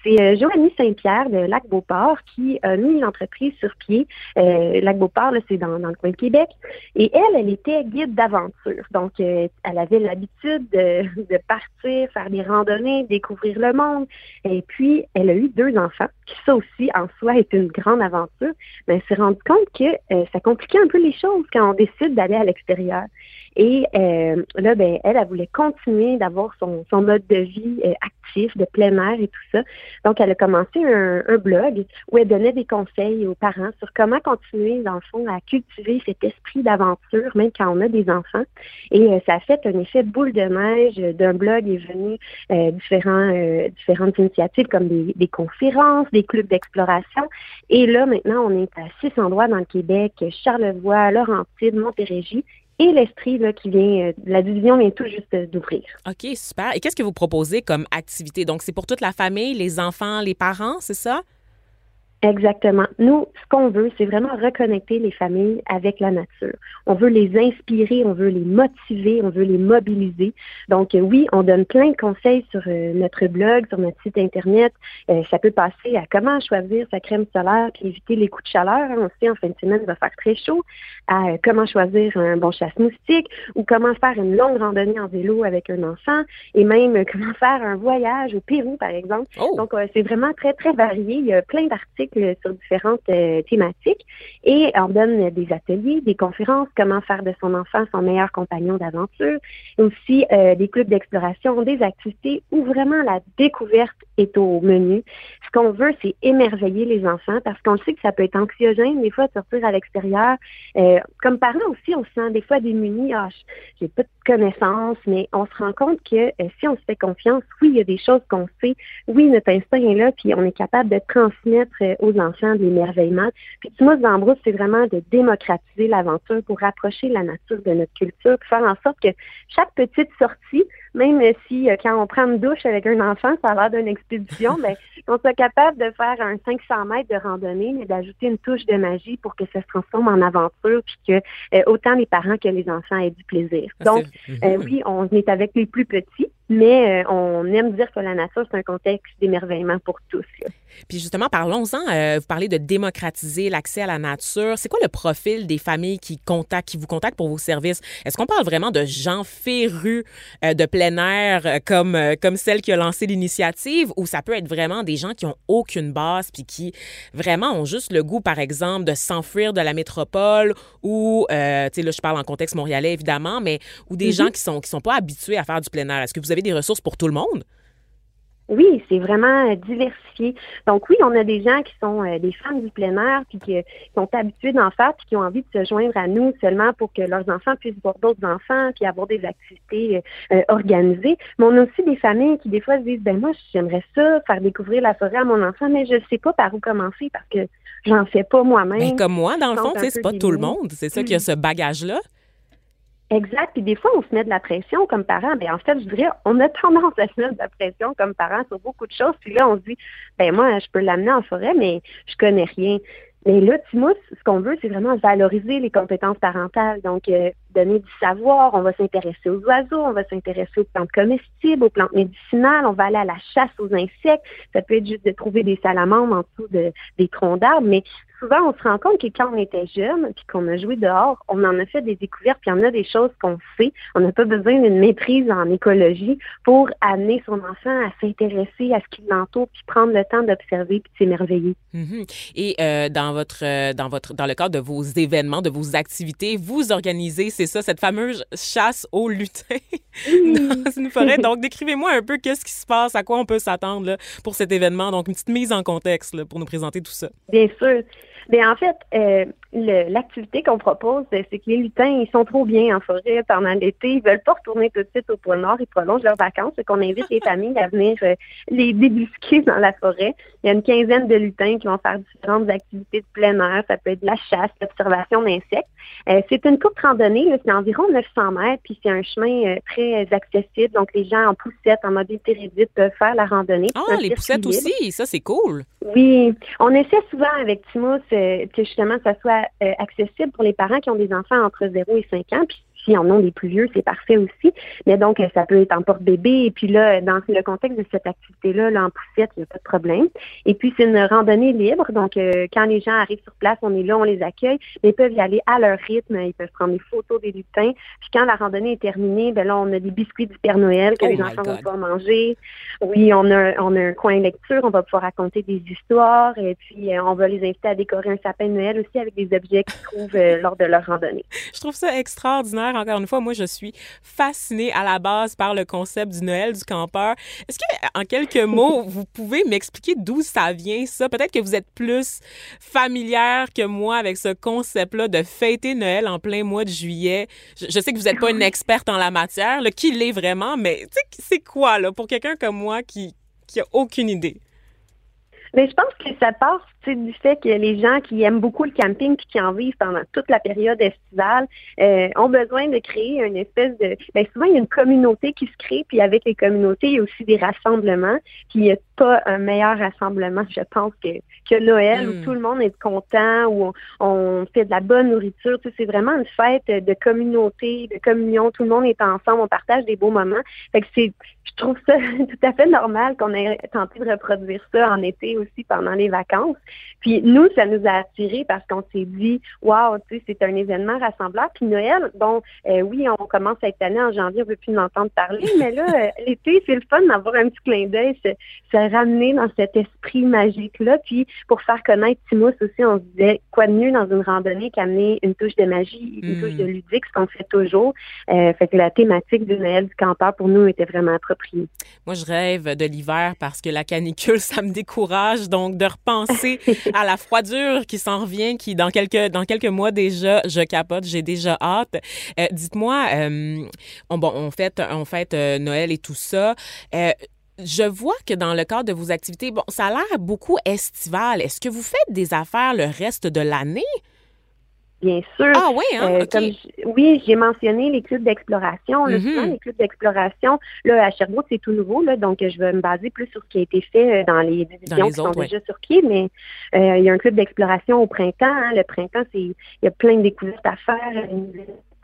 C'est euh, Joanie Saint-Pierre de Lac-Beauport qui a mis l'entreprise sur pied. Euh, Lac-Beauport, c'est dans, dans, le coin de Québec. Et elle, elle était guide d'aventure. Donc, euh, elle avait l'habitude de, partir, faire des randonnées, découvrir le monde. Et puis, elle a eu deux enfants, qui ça aussi, en soi, est une grande aventure. Mais elle s'est rendue compte que euh, ça compliquait un peu les choses quand on décide d'aller à l'extérieur. Et euh, là, ben, elle, elle voulait continuer d'avoir son, son mode de vie euh, actif, de plein air et tout ça. Donc, elle a commencé un, un, blog où elle donnait des conseils aux parents sur comment continuer, dans le fond, à cultiver cet esprit d'aventure, même quand on a des enfants. Et euh, ça a fait un effet boule de neige. D'un blog est venu euh, différents, euh, différentes initiatives comme des, des conférences, des clubs d'exploration. Et là, maintenant, on est à six endroits dans le Québec, Charlevoix, Laurentide, Montérégie et l'Estrie qui vient, la division vient tout juste d'ouvrir. OK, super. Et qu'est-ce que vous proposez comme activité? Donc, c'est pour toute la famille, les enfants, les parents, c'est ça? Exactement. Nous, ce qu'on veut, c'est vraiment reconnecter les familles avec la nature. On veut les inspirer, on veut les motiver, on veut les mobiliser. Donc, euh, oui, on donne plein de conseils sur euh, notre blog, sur notre site Internet. Euh, ça peut passer à comment choisir sa crème solaire puis éviter les coups de chaleur. Hein. On sait, en fin de semaine, il va faire très chaud. À comment choisir un bon chasse-moustique ou comment faire une longue randonnée en vélo avec un enfant et même comment faire un voyage au Pérou, par exemple. Oh. Donc, c'est vraiment très, très varié. Il y a plein d'articles sur différentes euh, thématiques et on donne des ateliers, des conférences, comment faire de son enfant son meilleur compagnon d'aventure, aussi euh, des clubs d'exploration, des activités où vraiment la découverte est au menu. Ce qu'on veut, c'est émerveiller les enfants parce qu'on sait que ça peut être anxiogène des fois de sortir à l'extérieur. Euh, comme parents aussi, on se sent des fois démunis. Ah, j'ai pas de connaissances, mais on se rend compte que euh, si on se fait confiance, oui, il y a des choses qu'on sait. Oui, notre instinct est là, puis on est capable de transmettre aux enfants de l'émerveillement. Puis Timos d'Ambrousse, c'est vraiment de démocratiser l'aventure pour rapprocher la nature de notre culture, faire en sorte que chaque petite sortie même si euh, quand on prend une douche avec un enfant, ça a l'air d'une expédition, mais on soit capable de faire un 500 mètres de randonnée, mais d'ajouter une touche de magie pour que ça se transforme en aventure, puis que euh, autant les parents que les enfants aient du plaisir. Ah, Donc, euh, oui, on est avec les plus petits, mais euh, on aime dire que la nature, c'est un contexte d'émerveillement pour tous. Là. Puis justement, parlons-en. Euh, vous parlez de démocratiser l'accès à la nature. C'est quoi le profil des familles qui contactent, qui vous contactent pour vos services? Est-ce qu'on parle vraiment de gens férus euh, de plein air comme, comme celle qui a lancé l'initiative ou ça peut être vraiment des gens qui ont aucune base puis qui vraiment ont juste le goût, par exemple, de s'enfuir de la métropole ou, tu sais, là, je parle en contexte montréalais, évidemment, mais ou des mm -hmm. gens qui sont, qui sont pas habitués à faire du plein air. Est-ce que vous avez des ressources pour tout le monde? Oui, c'est vraiment euh, diversifié. Donc oui, on a des gens qui sont euh, des fans du plein air, puis qui, qui sont habitués d'en faire, puis qui ont envie de se joindre à nous seulement pour que leurs enfants puissent voir d'autres enfants, puis avoir des activités euh, organisées. Mais on a aussi des familles qui des fois se disent, ben moi j'aimerais ça, faire découvrir la forêt à mon enfant, mais je ne sais pas par où commencer parce que j'en fais pas moi-même. Ben, comme moi, dans le fond, c'est pas tout le monde. C'est ça qui a ce bagage-là. Exact. Puis des fois, on se met de la pression comme parent. Ben en fait, je dirais, on a tendance à se mettre de la pression comme parent sur beaucoup de choses. Puis là, on se dit, ben moi, je peux l'amener en forêt, mais je connais rien. Mais là, Timos, ce qu'on veut, c'est vraiment valoriser les compétences parentales. Donc, euh, donner du savoir. On va s'intéresser aux oiseaux, on va s'intéresser aux plantes comestibles, aux plantes médicinales. On va aller à la chasse aux insectes. Ça peut être juste de trouver des salamandres en dessous de, des troncs d'arbres, mais souvent, on se rend compte que quand on était jeune, puis qu'on a joué dehors, on en a fait des découvertes, puis il y en a des choses qu'on sait. On n'a pas besoin d'une maîtrise en écologie pour amener son enfant à s'intéresser à ce qui l'entoure, puis prendre le temps d'observer, puis de s'émerveiller. Mhm. Et euh, dans votre, euh, dans votre, dans le cadre de vos événements, de vos activités, vous organisez, c'est ça, cette fameuse chasse aux lutins dans une forêt. Donc, décrivez-moi un peu qu'est-ce qui se passe, à quoi on peut s'attendre pour cet événement. Donc, une petite mise en contexte là, pour nous présenter tout ça. Bien sûr. Bien, en fait, euh, l'activité qu'on propose, c'est que les lutins, ils sont trop bien en forêt pendant l'été. Ils veulent pas retourner tout de suite au pôle Nord. Ils prolongent leurs vacances. C'est qu'on invite les familles à venir euh, les débusquer dans la forêt. Il y a une quinzaine de lutins qui vont faire différentes activités de plein air. Ça peut être de la chasse, l'observation d'insectes. Euh, c'est une courte randonnée. C'est environ 900 mètres. Puis c'est un chemin euh, très accessible. Donc, les gens en poussette, en mobilité réduite peuvent faire la randonnée. Ah, les poussettes aussi. Ça, c'est cool. Oui. On essaie souvent avec Timos que justement, ça soit euh, accessible pour les parents qui ont des enfants entre 0 et 5 ans. Puis s'ils en ont des plus vieux, c'est parfait aussi. Mais donc, ça peut être en porte-bébé. Et puis là, dans le contexte de cette activité-là, là, en poussette, il n'y a pas de problème. Et puis, c'est une randonnée libre. Donc, euh, quand les gens arrivent sur place, on est là, on les accueille. Mais ils peuvent y aller à leur rythme. Ils peuvent prendre des photos des lutins. Puis quand la randonnée est terminée, ben là, on a des biscuits du Père Noël que Oh les enfants God. vont pouvoir manger. Oui, on a, on a un coin lecture. On va pouvoir raconter des histoires. Et puis, euh, on va les inviter à décorer un sapin de Noël aussi avec des objets qu'ils trouvent euh, lors de leur randonnée. Je trouve ça extraordinaire. Encore une fois, moi, je suis fascinée à la base par le concept du Noël du campeur. Est-ce que, en quelques mots, vous pouvez m'expliquer d'où ça vient, ça? Peut-être que vous êtes plus familière que moi avec ce concept-là de fêter Noël en plein mois de juillet. Je, je sais que vous n'êtes pas une experte en la matière, là, qui l'est vraiment, mais c'est quoi, là, pour quelqu'un comme moi qui, qui a aucune idée? Mais je pense que ça part du fait que les gens qui aiment beaucoup le camping puis qui en vivent pendant toute la période estivale euh, ont besoin de créer une espèce de. Bien, souvent, il y a une communauté qui se crée, puis avec les communautés, il y a aussi des rassemblements. Puis pas un meilleur rassemblement, je pense, que, que Noël, où tout le monde est content, où on, on fait de la bonne nourriture. Tu sais, c'est vraiment une fête de communauté, de communion. Tout le monde est ensemble, on partage des beaux moments. Fait que c'est, je trouve ça tout à fait normal qu'on ait tenté de reproduire ça en été aussi pendant les vacances. Puis nous, ça nous a attirés parce qu'on s'est dit, wow, tu sais, c'est un événement rassembleur. Puis Noël, bon, euh, oui, on commence cette année en janvier, on veut plus en entendre parler, mais là, euh, l'été, c'est le fun d'avoir un petit clin d'œil, ramener dans cet esprit magique-là. Puis pour faire connaître Timos aussi, on se disait, quoi de mieux dans une randonnée qu'amener une touche de magie, une Mm. touche de ludique, ce qu'on fait toujours. Euh, fait que la thématique du Noël du campeur, pour nous, était vraiment appropriée. Moi, je rêve de l'hiver parce que la canicule, ça me décourage. Donc, de repenser à la froidure qui s'en revient, qui dans quelques dans quelques mois déjà, je capote, j'ai déjà hâte. Euh, Dites-moi, euh, on, bon, on fête on fête euh, Noël et tout ça. Je vois que dans le cadre de vos activités, bon, ça a l'air beaucoup estival. Est-ce que vous faites des affaires le reste de l'année? Bien sûr. Ah oui, hein? Euh, comme oui, j'ai mentionné les clubs d'exploration. Mhm. souvent, les clubs d'exploration, là, à Sherbrooke, c'est tout nouveau, là, donc je vais me baser plus sur ce qui a été fait euh, dans les divisions les qui autres, sont ouais. déjà sur pied, mais euh, il y a un club d'exploration au printemps. hein. Le printemps, c'est il y a plein de découvertes à faire, une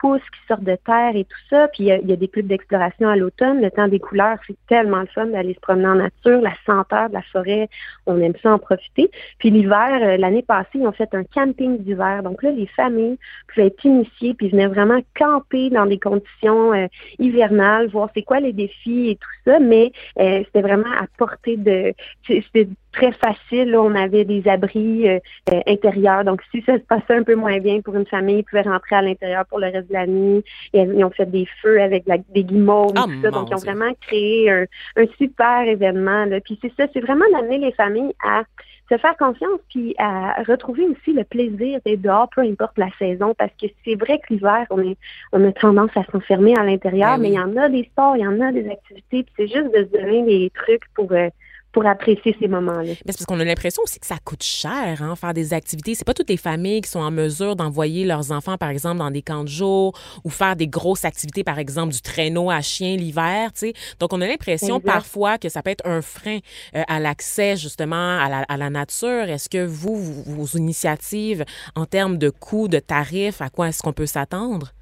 qui sortent de terre et tout ça. Puis il y a, y a des clubs d'exploration à l'automne. Le temps des couleurs, c'est tellement le fun d'aller se promener en nature, la senteur de la forêt, on aime ça en profiter. Puis l'hiver, euh, l'année passée, ils ont fait un camping d'hiver. Donc là, les familles pouvaient être initiées puis venaient vraiment camper dans des conditions euh, hivernales, voir c'est quoi les défis et tout ça. Mais euh, c'était vraiment à portée de... C'était très facile. là. On avait des abris euh, euh, intérieurs. Donc, si ça se passait un peu moins bien pour une famille, ils pouvaient rentrer à l'intérieur pour le reste de la nuit. Et ils ont fait des feux avec la- des guimauves Ah, et tout ça. Donc, ils ont Dieu. vraiment créé un, un super événement. Là. Puis c'est ça, c'est vraiment d'amener les familles à se faire confiance puis à retrouver aussi le plaisir d'être dehors, peu importe la saison, parce que c'est vrai que l'hiver, on, est, on a tendance à s'enfermer à l'intérieur, Ben mais oui. il y en a des sports, il y en a des activités, puis c'est juste de se donner des trucs pour, euh, pour apprécier ces moments-là. C'est parce qu'on a l'impression aussi que ça coûte cher, hein, faire des activités. C'est pas toutes les familles qui sont en mesure d'envoyer leurs enfants, par exemple, dans des camps de jour ou faire des grosses activités, par exemple, du traîneau à chien l'hiver, tu sais. Donc, on a l'impression parfois que ça peut être un frein euh, à l'accès, justement, à la, à la nature. Est-ce que vous- vos initiatives en termes de coûts, de tarifs, à quoi est-ce qu'on peut s'attendre?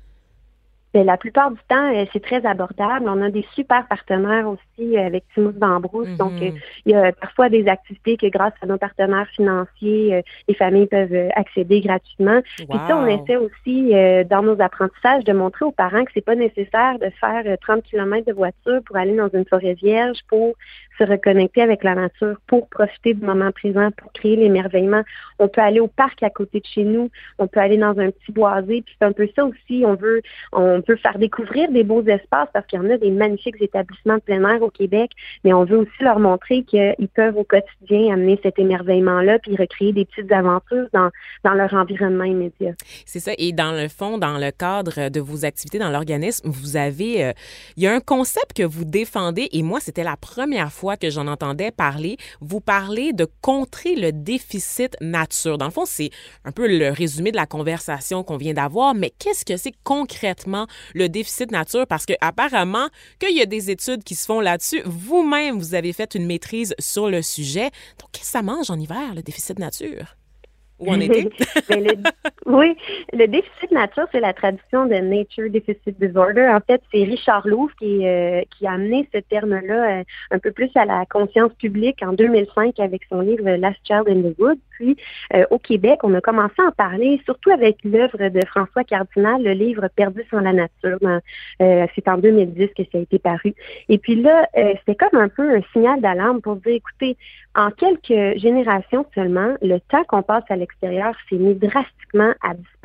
Ben, la plupart du temps, euh, c'est très abordable. On a des super partenaires aussi euh, avec Timos Bambrousse. Mhm. Donc, euh, il y a parfois des activités que grâce à nos partenaires financiers, les familles peuvent accéder gratuitement. Puis ça, on essaie aussi dans nos apprentissages de montrer aux parents que c'est pas nécessaire de faire euh, 30 km de voiture pour aller dans une forêt vierge pour se reconnecter avec la nature, pour profiter du moment présent, pour créer l'émerveillement. On peut aller au parc à côté de chez nous, on peut aller dans un petit boisé, puis c'est un peu ça aussi. On veut, on peut faire découvrir des beaux espaces parce qu'il y en a des magnifiques établissements de plein air au Québec, mais on veut aussi leur montrer qu'ils peuvent au quotidien amener cet émerveillement-là, puis recréer des petites aventures dans, dans leur environnement immédiat. C'est ça. Et dans le fond, dans le cadre de vos activités dans l'organisme, vous avez, euh, il y a un concept que vous défendez et moi, c'était la première fois que j'en entendais parler. Vous parlez de contrer le déficit nature. Dans le fond, c'est un peu le résumé de la conversation qu'on vient d'avoir, mais qu'est-ce que c'est concrètement le déficit nature? Parce que apparemment qu'il y a des études qui se font là-dessus. Vous-même, vous avez fait une maîtrise sur le sujet. Donc, qu'est-ce que ça mange en hiver, le déficit nature? Oui, le déficit nature, c'est la traduction de Nature Deficit Disorder. En fait, c'est Richard Louv qui, euh, qui a amené ce terme-là euh, un peu plus à la conscience publique en 2005 avec son livre Last Child in the Woods. Puis, euh, au Québec, on a commencé à en parler, surtout avec l'œuvre de François Cardinal, le livre Perdu sans la nature. Euh, c'est en 2010 que ça a été paru. Et puis là, euh, c'était comme un peu un signal d'alarme pour dire, écoutez, en quelques générations seulement, le temps qu'on passe à l'extérieur s'est mis drastiquement à disparaître.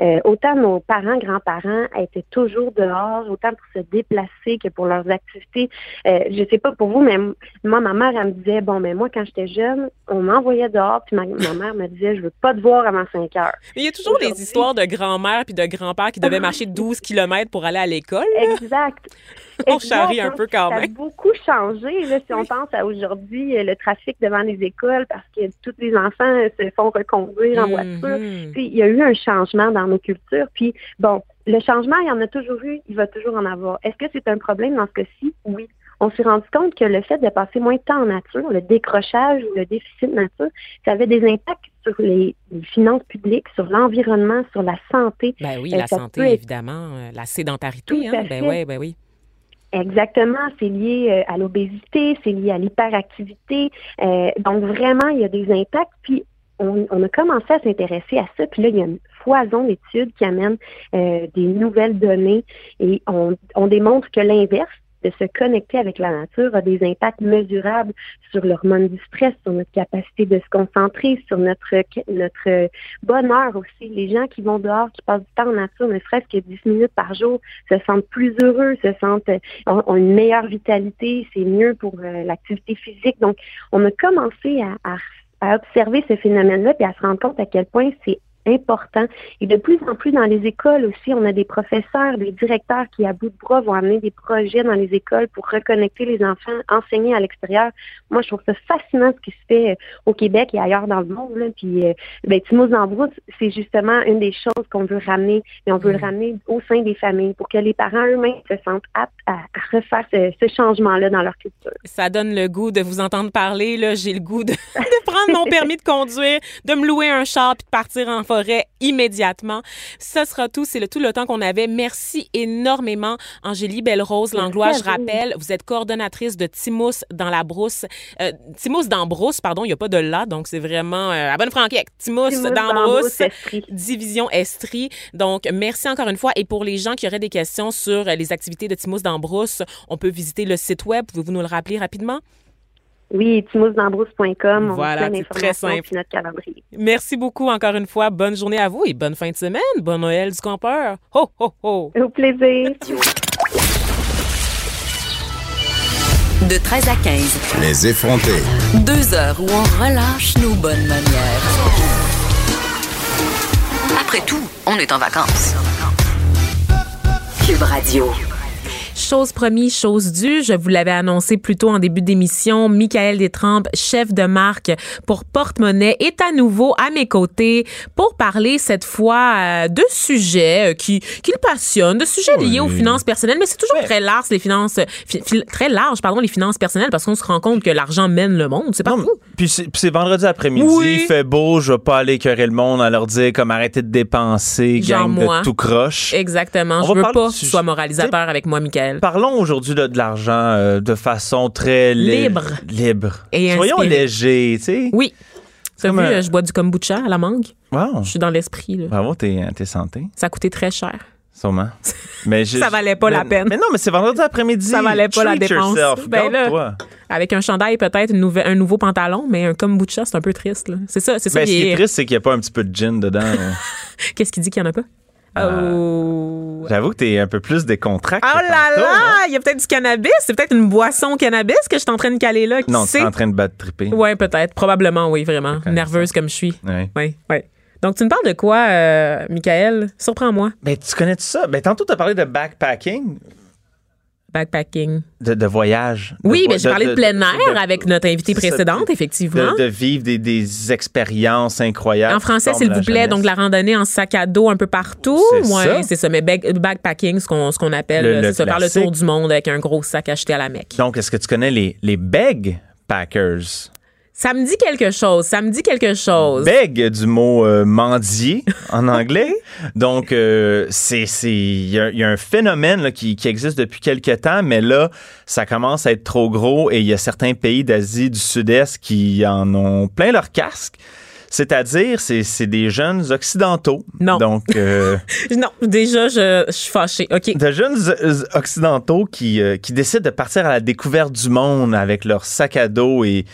Euh, autant nos parents, grands-parents étaient toujours dehors, autant pour se déplacer que pour leurs activités. Euh, je sais pas pour vous, mais moi, ma mère, elle me disait, bon, mais moi, quand j'étais jeune, on m'envoyait dehors, puis ma, ma mère me disait, je veux pas te voir avant 5 heures. Mais il y a toujours des histoires de grand-mère puis de grand-père qui devaient marcher 12 km pour aller à l'école. Exact. On charrie un peu quand ça a même. beaucoup changé là, si on pense à aujourd'hui euh, le trafic devant les écoles parce que tous les enfants euh, se font reconduire en voiture. Mhm. Puis, il y a eu un changement dans nos cultures. Puis bon, le changement, il y en a toujours eu, il va toujours en avoir. Est-ce que c'est un problème dans ce cas-ci? Oui. On s'est rendu compte que le fait de passer moins de temps en nature, le décrochage ou le déficit de nature, ça avait des impacts sur les, les finances publiques, sur l'environnement, sur la santé. Ben oui, Euh, la santé, être- évidemment, la sédentarité, hein? Ben oui, ben oui. Exactement, c'est lié euh, à l'obésité, c'est lié à l'hyperactivité. Euh, donc vraiment, il y a des impacts. Puis on, on a commencé à s'intéresser à ça. Puis là, il y a une foison d'études qui amènent euh, des nouvelles données et on, on démontre que l'inverse de se connecter avec la nature a des impacts mesurables sur l'hormone du stress, sur notre capacité de se concentrer, sur notre notre bonheur aussi. Les gens qui vont dehors, qui passent du temps en nature, ne serait-ce que 10 minutes par jour, se sentent plus heureux, se sentent ont, ont une meilleure vitalité, c'est mieux pour euh, l'activité physique. Donc, on a commencé à, à, à observer ce phénomène-là puis à se rendre compte à quel point c'est important. Et de plus en plus dans les écoles aussi, on a des professeurs, des directeurs qui, à bout de bras, vont amener des projets dans les écoles pour reconnecter les enfants, enseigner à l'extérieur. Moi, je trouve ça fascinant ce qui se fait euh, au Québec et ailleurs dans le monde. Là. Puis, euh, ben, Timos c'est justement une des choses qu'on veut ramener, mais on veut le ramener au sein des familles pour que les parents eux-mêmes se sentent aptes à, à refaire ce, ce changement-là dans leur culture. Ça donne le goût de vous entendre parler. Là, j'ai le goût de, de prendre mon permis de conduire, de me louer un char puis de partir en forêt immédiatement. Ça sera tout. C'est le, tout le temps qu'on avait. Merci énormément, Angélie Belle-Rose Langlois. Je rappelle, vous êtes coordonnatrice de Timous dans la brousse. Euh, Timous dans brousse, pardon, il n'y a pas de là, donc c'est vraiment euh, à bonne franquette. Timous, dans Dambrousse, brousse. Estrie. Division Estrie. Donc, merci encore une fois. Et pour les gens qui auraient des questions sur les activités de Timous dans Brousse, on peut visiter le site web. Pouvez-vous nous le rappeler rapidement? Oui, timousdambrousse.com. Voilà, on c'est très simple. notre calendrier. Merci beaucoup encore une fois. Bonne journée à vous et bonne fin de semaine. Bon Noël du campeur. Ho, ho, ho. Au plaisir. De 13 à 15, Les effrontés. deux heures où on relâche nos bonnes manières. Après tout, on est en vacances. Cube Radio. Chose promis, chose due. Je vous l'avais annoncé plus tôt en début d'émission. Michael Détrempe, chef de marque pour Porte-Monnaie, est à nouveau à mes côtés pour parler cette fois euh, de sujets euh, qui, qui le passionnent, de sujets liés aux finances personnelles. Mais c'est toujours très large, les finances, fi- fi- très large, pardon, les finances personnelles parce qu'on se rend compte que l'argent mène le monde. C'est pas. Puis c'est, vendredi après-midi, Oui. il fait beau, je vais pas aller écœurer le monde à leur dire comme arrêtez de dépenser, Genre gang moi. de tout croche. Exactement. On Je veux pas que tu sois moralisateur avec moi, Michael. Parlons aujourd'hui de, de l'argent euh, de façon très li- Libre. Libre. Et Soyons légers, tu sais. Oui. T'as vu, un- euh, je bois du kombucha à la mangue? Wow. Je suis dans l'esprit. Bravo, t'es, t'es santé, Ça a coûté très cher. sûrement. Mais Ça valait pas mais- la peine. Mais non, mais c'est vendredi après-midi. Ça valait pas la Treat dépense. yourself. Ben là, Garde-toi. Avec un chandail, peut-être un nouveau pantalon, mais un kombucha, c'est un peu triste. C'est ça, c'est ça. Ben, ce qui est triste, c'est qu'il n'y a pas un petit peu de gin dedans. Qu'est-ce qu'il dit qu'il n'y en a pas? Oh. J'avoue que t'es un peu plus décontracté. Oh là tantôt, hein? là! Il y a peut-être du cannabis. C'est peut-être une boisson cannabis que je suis en train de caler là. Qui Non, tu es en train de battre triper. Ouais, peut-être. Probablement, oui, vraiment. Nerveuse comme je suis. Ouais. Oui, oui. Donc, tu me parles de quoi, euh, Michael? Surprends-moi. Ben, tu connais tout ça? Ben, tantôt, tu as parlé de backpacking, Backpacking. de, de voyage. De Oui, vo- mais j'ai parlé de, plein air avec notre invitée précédente, de- effectivement. De, vivre des, des expériences incroyables. En français, s'il vous plaît, jeunesse. donc la randonnée en sac à dos un peu partout. Ça. c'est ça. Mais back- backpacking, ce qu'on qu'on appelle, Le- ça, faire le tour du monde avec un gros sac acheté à la Mecque. Donc, est-ce que tu connais les, les beg packers? Ça me dit quelque chose. Ça me dit quelque chose. Beg du mot euh, mendier en anglais. Donc, euh, c'est c'est il y, y a un phénomène là, qui, qui existe depuis quelques temps, mais là, ça commence à être trop gros et il y a certains pays d'Asie du Sud-Est qui en ont plein leur casque. C'est-à-dire, c'est c'est des jeunes occidentaux. Non. Donc, euh, Non, déjà, je, je suis fâchée. OK. de jeunes euh, occidentaux qui, euh, qui décident de partir à la découverte du monde avec leur sac à dos et,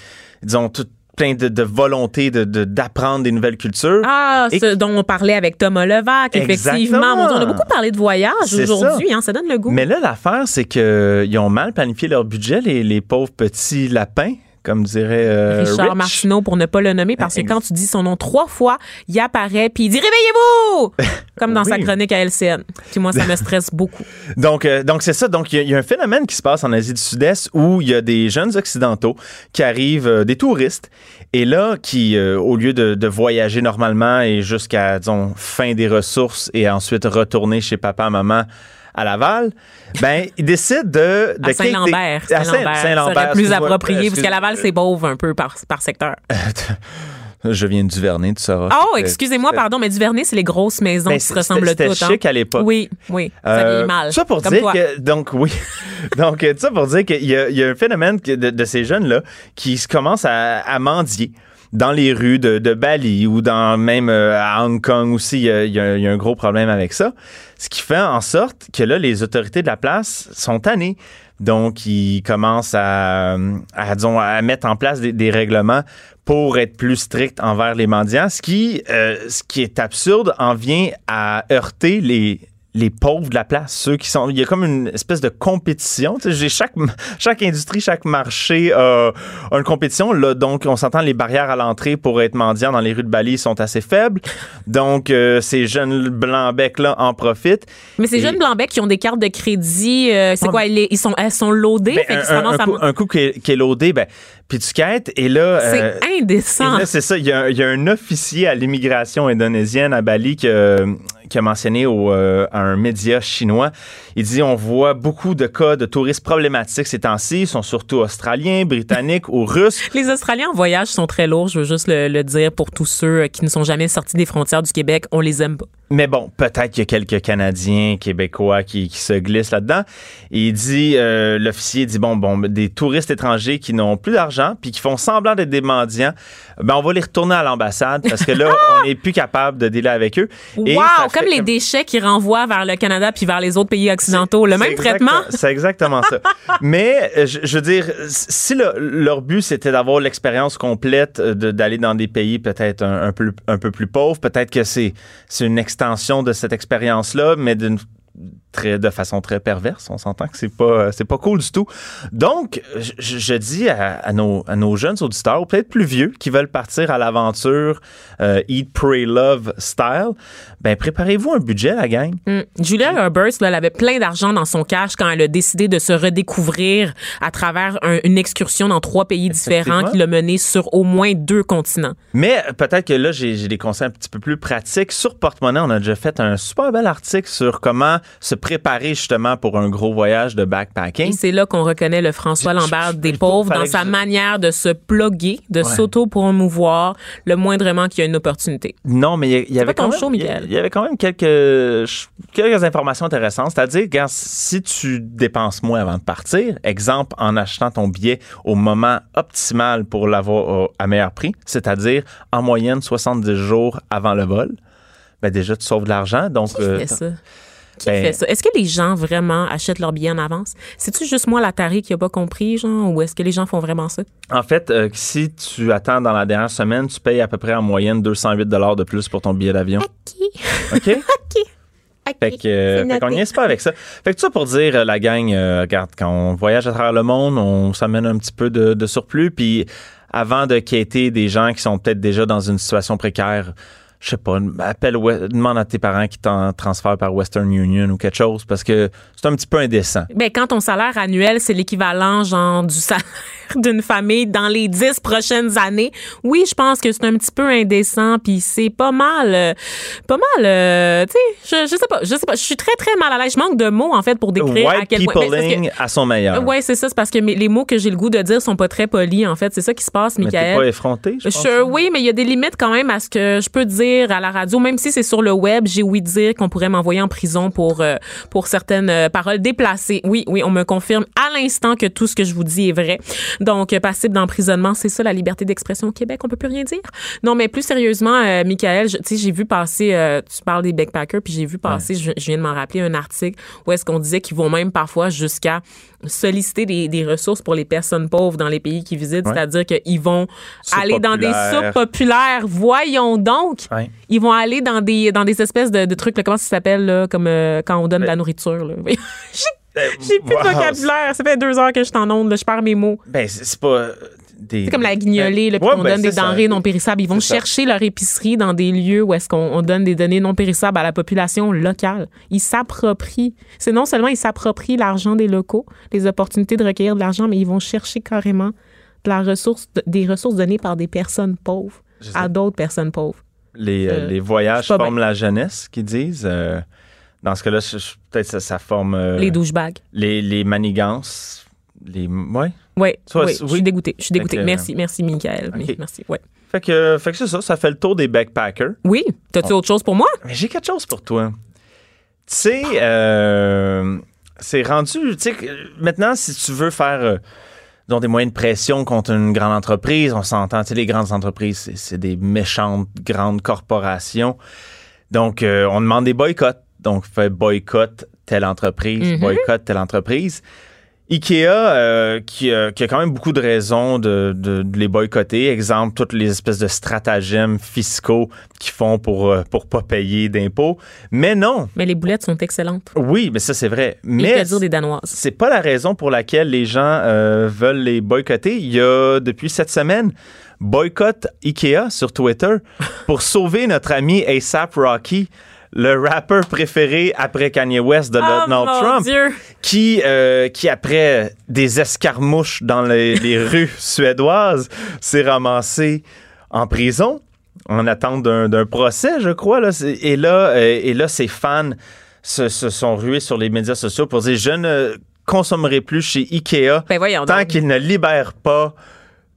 disons, tout plein de, de volonté de- de- d'apprendre des nouvelles cultures. Ah, Et- ce dont on parlait avec Thomas Levac, effectivement. Exactement. Mon Dieu, on a beaucoup parlé de voyage aujourd'hui. Hein, ça donne le goût. Mais là, l'affaire, c'est qu'ils ont mal planifié leur budget, les, les pauvres petits lapins, comme dirait euh, Richard Rich. Martineau, pour ne pas le nommer, parce que Ex- quand tu dis son nom trois fois, il apparaît, puis il dit Réveillez-vous Comme dans sa chronique à LCN. Puis moi, ça me stresse beaucoup. Donc, euh, donc c'est ça. Donc, il y a- il y, a un phénomène qui se passe en Asie du Sud-Est où il y a des jeunes occidentaux qui arrivent, euh, des touristes, et là, qui, au lieu de, de voyager normalement et jusqu'à, disons, fin des ressources et ensuite retourner chez papa, maman à Laval, ben, ils décident de... de À Saint-Lambert. à Saint-Lambert. Plus approprié, parce qu'à Laval, c'est pauvre un peu par, par secteur. Je viens du Vernet, tu sauras. Oh, excusez-moi, pardon, mais Duvernay, c'est les grosses maisons Ben, qui se c'était- ressemblent c'était toutes. hein. chic à l'époque. Oui, oui. Ça Euh, vieillit mal. Ça pour Comme dire toi. que donc oui donc euh, ça pour dire qu'il y, a- il y a un phénomène de, de ces jeunes là qui commencent à, à mendier dans les rues de, Bali ou dans même euh, à Hong Kong aussi il y, a, un gros problème avec ça. Ce qui fait en sorte que là les autorités de la place sont tannées. Donc ils commencent à, disons, à mettre en place des, des règlements pour être plus stricts envers les mendiants ce qui euh, ce qui est absurde en vient à heurter les les pauvres de la place, ceux qui sont. Il y a comme une espèce de compétition. Chaque, chaque industrie, chaque marché a, a une compétition. Là, donc, on s'entend les barrières à l'entrée pour être mendiant dans les rues de Bali sont assez faibles. Donc, euh, ces jeunes blancs-becs-là en profitent. Mais ces Et- jeunes blancs becs qui ont des cartes de crédit, euh, c'est Ah, quoi? Ils, ils sont, elles sont loadées? Ben, fait un, un à- coup, un coup qui est, qui est loadé, ben, puis tu quêtes, et là. C'est euh, indécent. c'est ça. Il y, a, un- il y a un officier à l'immigration indonésienne à Bali qui, qui a mentionné au, euh, à un média chinois. Il dit on voit beaucoup de cas de touristes problématiques ces temps-ci. Ils sont surtout australiens, britanniques ou russes. Les Australiens en voyage sont très lourds, je veux juste le, le dire pour tous ceux euh, qui ne sont jamais sortis des frontières du Québec. On les aime pas. Mais bon, peut-être qu'il y a quelques Canadiens, Québécois qui, qui se glissent là-dedans. Il dit, euh, l'officier dit, bon, bon, des touristes étrangers qui n'ont plus d'argent puis qui font semblant d'être des mendiants, ben on va les retourner à l'ambassade parce que là, on n'est plus capable de dealer avec eux. Et wow! Comme les déchets qui renvoient vers le Canada puis vers les autres pays occidentaux. Le même traitement? C'est exactement ça. Mais euh, je, je veux dire, si le- leur but c'était d'avoir l'expérience complète euh, de- d'aller dans des pays peut-être un, un peu un peu plus pauvres, peut-être que c'est c'est une extension de cette expérience-là, mais d'une très, de façon très perverse. On s'entend que c'est pas, c'est pas cool du tout. Donc, je, je dis à, à nos, à nos jeunes auditeurs, ou peut-être plus vieux, qui veulent partir à l'aventure euh, Eat, Pray, Love style, ben préparez-vous un budget, la gang. Mm. Julia Roberts, là, elle avait plein d'argent dans son cash quand elle a décidé de se redécouvrir à travers un- une excursion dans trois pays différents qui l'a menée sur au moins deux continents. Mais euh, peut-être que là, j'ai j'ai des conseils un petit peu plus pratiques. Sur Porte-Monnaie, on a déjà fait un super bel article sur comment se préparer justement pour un gros voyage de Et backpacking. c'est là qu'on reconnaît le François Lambert des pauvres dans sa manière de se plugger, de s'auto-promouvoir le moindrement qu'il y a une opportunité. Non, mais il y, avait quand même, il y- Michael. il y avait quand même quelques, quelques informations intéressantes. C'est-à-dire, si tu dépenses moins avant de partir, exemple en achetant ton billet au moment optimal pour l'avoir à meilleur prix, c'est-à-dire en moyenne 70 jours avant le vol, ben déjà tu sauves de l'argent. Donc, euh, ça? Qui ben- fait ça? Est-ce que les gens vraiment achètent leurs billets en avance? C'est-tu juste moi, la tarée, qui a pas compris, genre, ou est-ce que les gens font vraiment ça? En fait, euh, si tu attends dans la dernière semaine, tu payes à peu près en moyenne 208 de plus pour ton billet d'avion. OK? Fait que, euh, fait qu'on niaise pas avec ça. Fait que tout ça pour dire, euh, la gang, euh, regarde, quand on voyage à travers le monde, on s'amène un petit peu de, de surplus. Puis avant de quitter des gens qui sont peut-être déjà dans une situation précaire, je sais pas, appelle, demande à tes parents qui t'en transfèrent par Western Union ou quelque chose parce que c'est un petit peu indécent. Ben, quand ton salaire annuel, c'est l'équivalent, genre, du salaire d'une famille dans les dix prochaines années, oui, je pense que c'est un petit peu indécent, puis c'est pas mal, euh, pas mal, euh, tu sais, je, je sais pas, je sais pas, je suis très, très mal à l'aise. Je manque de mots, en fait, pour décrire à White quel point... parce que- à son meilleur. Ouais, c'est ça. C'est parce que mes- les mots que j'ai le goût de dire sont pas très polis, en fait. C'est ça qui se passe, Mais t'es Michael. pas effronté, je pense. Je- oui, mais il y a des limites quand même à ce que je peux dire à la radio, même si c'est sur le web. J'ai ouï dire qu'on pourrait m'envoyer en prison pour euh, pour certaines euh, paroles déplacées. Oui, oui, on me confirme à l'instant que tout ce que je vous dis est vrai. Donc, euh, passible d'emprisonnement, c'est ça la liberté d'expression au Québec. On peut plus rien dire. Non, mais plus sérieusement, euh, Michael, tu sais, j'ai vu passer. tu parles des backpackers, puis j'ai vu passer. Je, je viens de m'en rappeler un article où est-ce qu'on disait qu'ils vont même parfois jusqu'à solliciter des, des ressources pour les personnes pauvres dans les pays qu'ils visitent, Ouais. c'est-à-dire qu'ils vont aller dans des soupes populaires. Voyons donc. Ouais. Ils vont aller dans des dans des espèces de, de trucs là, comment ça s'appelle là, comme euh, quand on donne de la Ben- nourriture là. Euh, J'ai plus de vocabulaire. Ça fait deux heures que je t'en onde. Je perds mes mots. Ben, c'est pas des. C'est comme la guignolée, là, puis Ouais, on ben, donne des ça. denrées non périssables. Ils vont ça. chercher leur épicerie dans des lieux où est-ce qu'on on donne des données non périssables à la population locale. Ils s'approprient. C'est non seulement ils s'approprient l'argent des locaux, les opportunités de recueillir de l'argent, mais ils vont chercher carrément de la ressource, des ressources données par des personnes pauvres à d'autres personnes pauvres. les, euh, Euh, les voyages forment la jeunesse, qu'ils disent. Euh, dans ce cas-là, peut-être ça, ça forme euh, Les douchebags. les, les manigances. Les, ouais? Oui, Soit- oui, je suis dégoûtée. Je suis dégoûtée. Fait que- merci, merci, Michael. Merci, ouais. Fait que, fait que c'est ça, ça fait le tour des backpackers. Oui, t'as-tu autre chose pour moi? Mais j'ai quelque chose pour toi. Tu sais, euh, c'est rendu. Tu sais, maintenant, si tu veux faire. euh, des moyens de pression contre une grande entreprise, on s'entend, tu sais, les grandes entreprises, c'est- des méchantes grandes corporations. Donc, euh, on demande des boycotts. Donc, fait boycott telle entreprise, Mhm. boycott telle entreprise. IKEA, euh, qui, euh, qui a quand même beaucoup de raisons de, de- de les boycotter. Exemple, toutes les espèces de stratagèmes fiscaux qu'ils font pour euh, pour pas payer d'impôts. Mais non, Mais les boulettes sont excellentes. oui, mais ça c'est vrai. Mais dire des Danoises? c'est pas la raison pour laquelle les gens euh, veulent les boycotter. Il y a depuis cette semaine boycott IKEA sur Twitter pour sauver notre ami ASAP Rocky, le rappeur préféré après Kanye West de Oh, Donald mon Trump, Dieu! qui euh, qui après des escarmouches dans les, les rues suédoises s'est ramassé en prison en attente d'un procès, je crois. Là. Et là, euh, et là, ses fans se, se sont rués sur les médias sociaux pour dire je ne consommerai plus chez Ikea Ben tant qu'il ne libère pas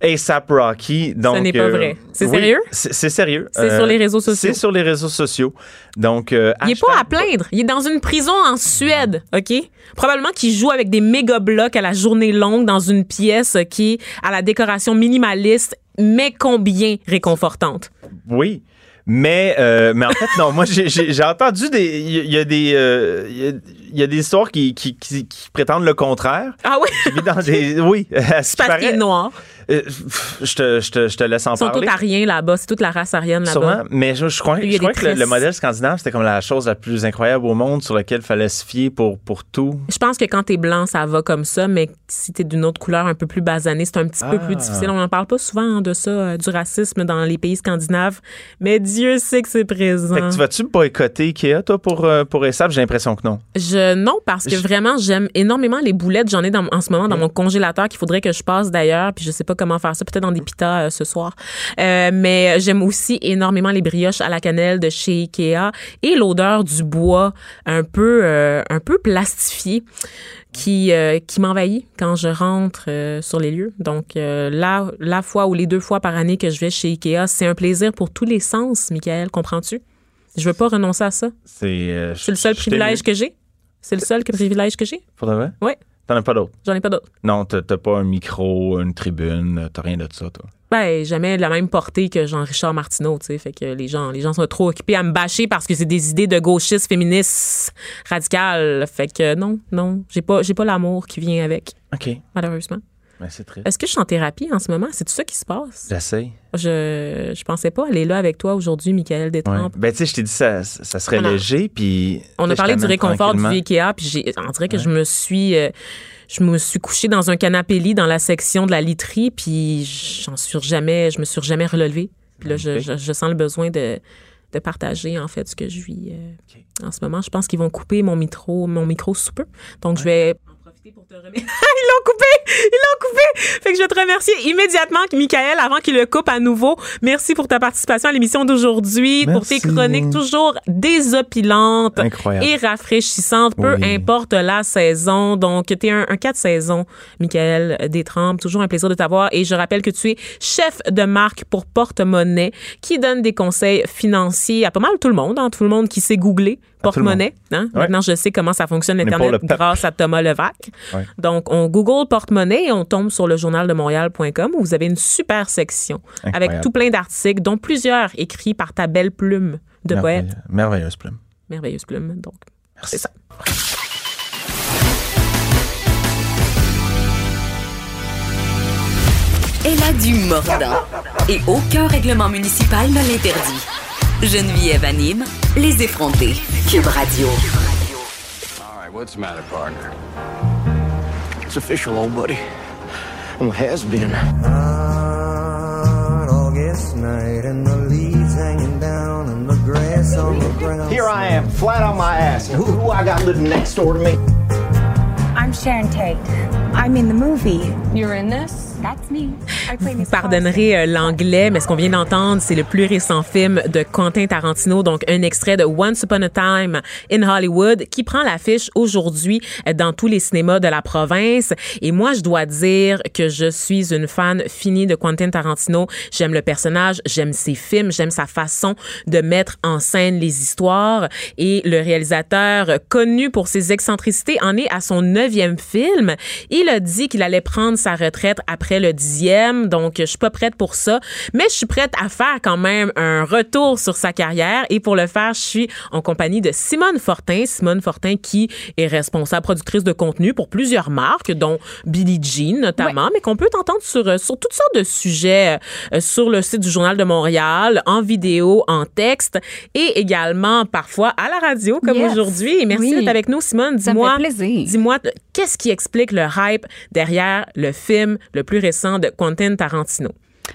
ASAP Rocky. Donc, n'est pas euh, vrai. C'est oui, sérieux? C'est sérieux. C'est sur les réseaux sociaux. C'est sur les réseaux sociaux. Donc, euh, Il est pas à plaindre. Il est dans une prison en Suède, OK? Probablement qu'il joue avec des méga blocs à la journée longue dans une pièce qui est à la décoration minimaliste, mais combien réconfortante. Oui. Mais, euh, mais en fait, non, moi, j'ai- entendu des. Il y, a- y a des. euh, y, a, y a des histoires qui, qui, qui- qui prétendent le contraire. Ah oui? Qui vit dans des. Oui, à ce qui Parce qu'il est paraît. noir. Euh, je, te, je, te, je te laisse en Ils sont parler. tous ariens là-bas. C'est toute la race arienne là-bas. Sûrement, mais je, je crois, je que le, modèle scandinave, c'était comme la chose la plus incroyable au monde sur laquelle il fallait se fier pour, pour tout. Je pense que quand t'es blanc, ça va comme ça, mais si t'es d'une autre couleur un peu plus basanée, c'est un petit peu Ah. plus difficile. On n'en parle pas souvent hein, de ça, euh, du racisme dans les pays scandinaves, mais Dieu sait que c'est présent. Fait que tu vas-tu boycotter Ikea, toi, pour, euh, pour ASAP? J'ai l'impression que non. Je non parce que vraiment j'aime énormément les boulettes. J'en ai dans- en ce moment dans mon congélateur qu'il faudrait que je passe d'ailleurs. Puis je sais pas comment faire ça. Peut-être dans des pitas euh, ce soir. Euh, mais j'aime aussi énormément les brioches à la cannelle de chez Ikea et l'odeur du bois un peu euh, un peu plastifié qui qui m'envahit quand je rentre sur les lieux. Donc euh, la fois ou les deux fois par année que je vais chez Ikea, c'est un plaisir pour tous les sens. Michael, comprends-tu? Je veux pas renoncer à ça. C'est le seul privilège que j'ai. C'est le seul que- privilège que j'ai. Pour de vrai? Ouais. T'en as pas d'autres? J'en ai pas d'autres. Non, t'as pas un micro, une tribune, t'as rien de ça, toi? Ben, jamais de la même portée que Jean-Richard Martineau, tu sais. Fait que les gens, les gens sont trop occupés à me bâcher parce que c'est des idées de gauchistes, féministes, radicales. Fait que non, non, j'ai pas, j'ai pas l'amour qui vient avec, OK. malheureusement. Ben, c'est triste. Est-ce que je suis en thérapie en ce moment? C'est tout ça qui se passe? J'essaye. Je, je pensais pas aller là avec toi aujourd'hui, Michael Ouais. Détrempe. Ben, tu sais, je t'ai dit, ça, ça serait léger, puis... On a parlé du réconfort du. Ikea, puis j'ai, on dirait que je me suis, euh, je me suis couchée dans un canapé lit dans la section de la literie, puis j'en suis jamais, je me suis jamais relevée. Puis là, je, je- je sens le besoin de, de partager en fait ce que je vis euh, en ce moment. Je pense qu'ils vont couper mon micro, mon micro sous peu, donc je vais profiter pour te remercier. ils l'ont coupé, ils l'ont coupé. Fait que je vais te remercier immédiatement, Michael, avant qu'il le coupe à nouveau. Merci pour ta participation à l'émission d'aujourd'hui, pour tes chroniques toujours désopilantes Incroyable. et rafraîchissantes, peu Oui. importe la saison. Donc, tu es un, un cas de saison, Michael Détrempe. Toujours un plaisir de t'avoir. Et je rappelle que tu es chef de marque pour Porte-Monnaie, qui donne des conseils financiers à pas mal tout le monde, hein, tout le monde qui sait googler Porte-Monnaie. Hein? Ouais. Maintenant, je sais comment ça fonctionne l'Internet grâce à Thomas Levac. Ouais. Donc, on Google Porte-Monnaie et on tombe sur le journal de Montréal.com où vous avez une super section avec tout plein d'articles, dont plusieurs écrits par ta belle plume de poète. Merveilleuse plume. Merveilleuse plume. Donc, Merci. c'est ça. Elle a du mordant et aucun règlement municipal ne l'interdit. Geneviève anime les effrontés. Cube Radio. All right, what's the matter, partner? It's official, old buddy. Well, it has been. On August night and the leaves hanging down and the grass on the ground. Here I am, flat on my ass. And who, who I got living next door to me? I'm Sharon Tate. I'm in the movie. You're in this? That's me. Vous pardonnerez euh, l'anglais, mais ce qu'on vient d'entendre, c'est le plus récent film de Quentin Tarantino, donc un extrait de Once Upon a Time in Hollywood, qui prend l'affiche aujourd'hui euh, dans tous les cinémas de la province. Et moi, je dois dire que je suis une fan finie de Quentin Tarantino. J'aime le personnage, j'aime ses films, j'aime sa façon de mettre en scène les histoires. Et le réalisateur, euh, connu pour ses excentricités, en est à son neuvième film. Il a dit qu'il allait prendre sa retraite après le dixième, donc je suis pas prête pour ça, mais je suis prête à faire quand même un retour sur sa carrière et pour le faire, je suis en compagnie de Simone Fortin, Simone Fortin qui est responsable productrice de contenu pour plusieurs marques, dont Billie Jean notamment, mais qu'on peut entendre sur euh, sur toutes sortes de sujets euh, sur le site du Journal de Montréal, en vidéo, en texte et également parfois à la radio comme Yes. aujourd'hui. Et merci Oui. d'être avec nous, Simone. Dis-moi, dis-moi, qu'est-ce qui explique le hype derrière le film le plus récent de Quentin Tarantino?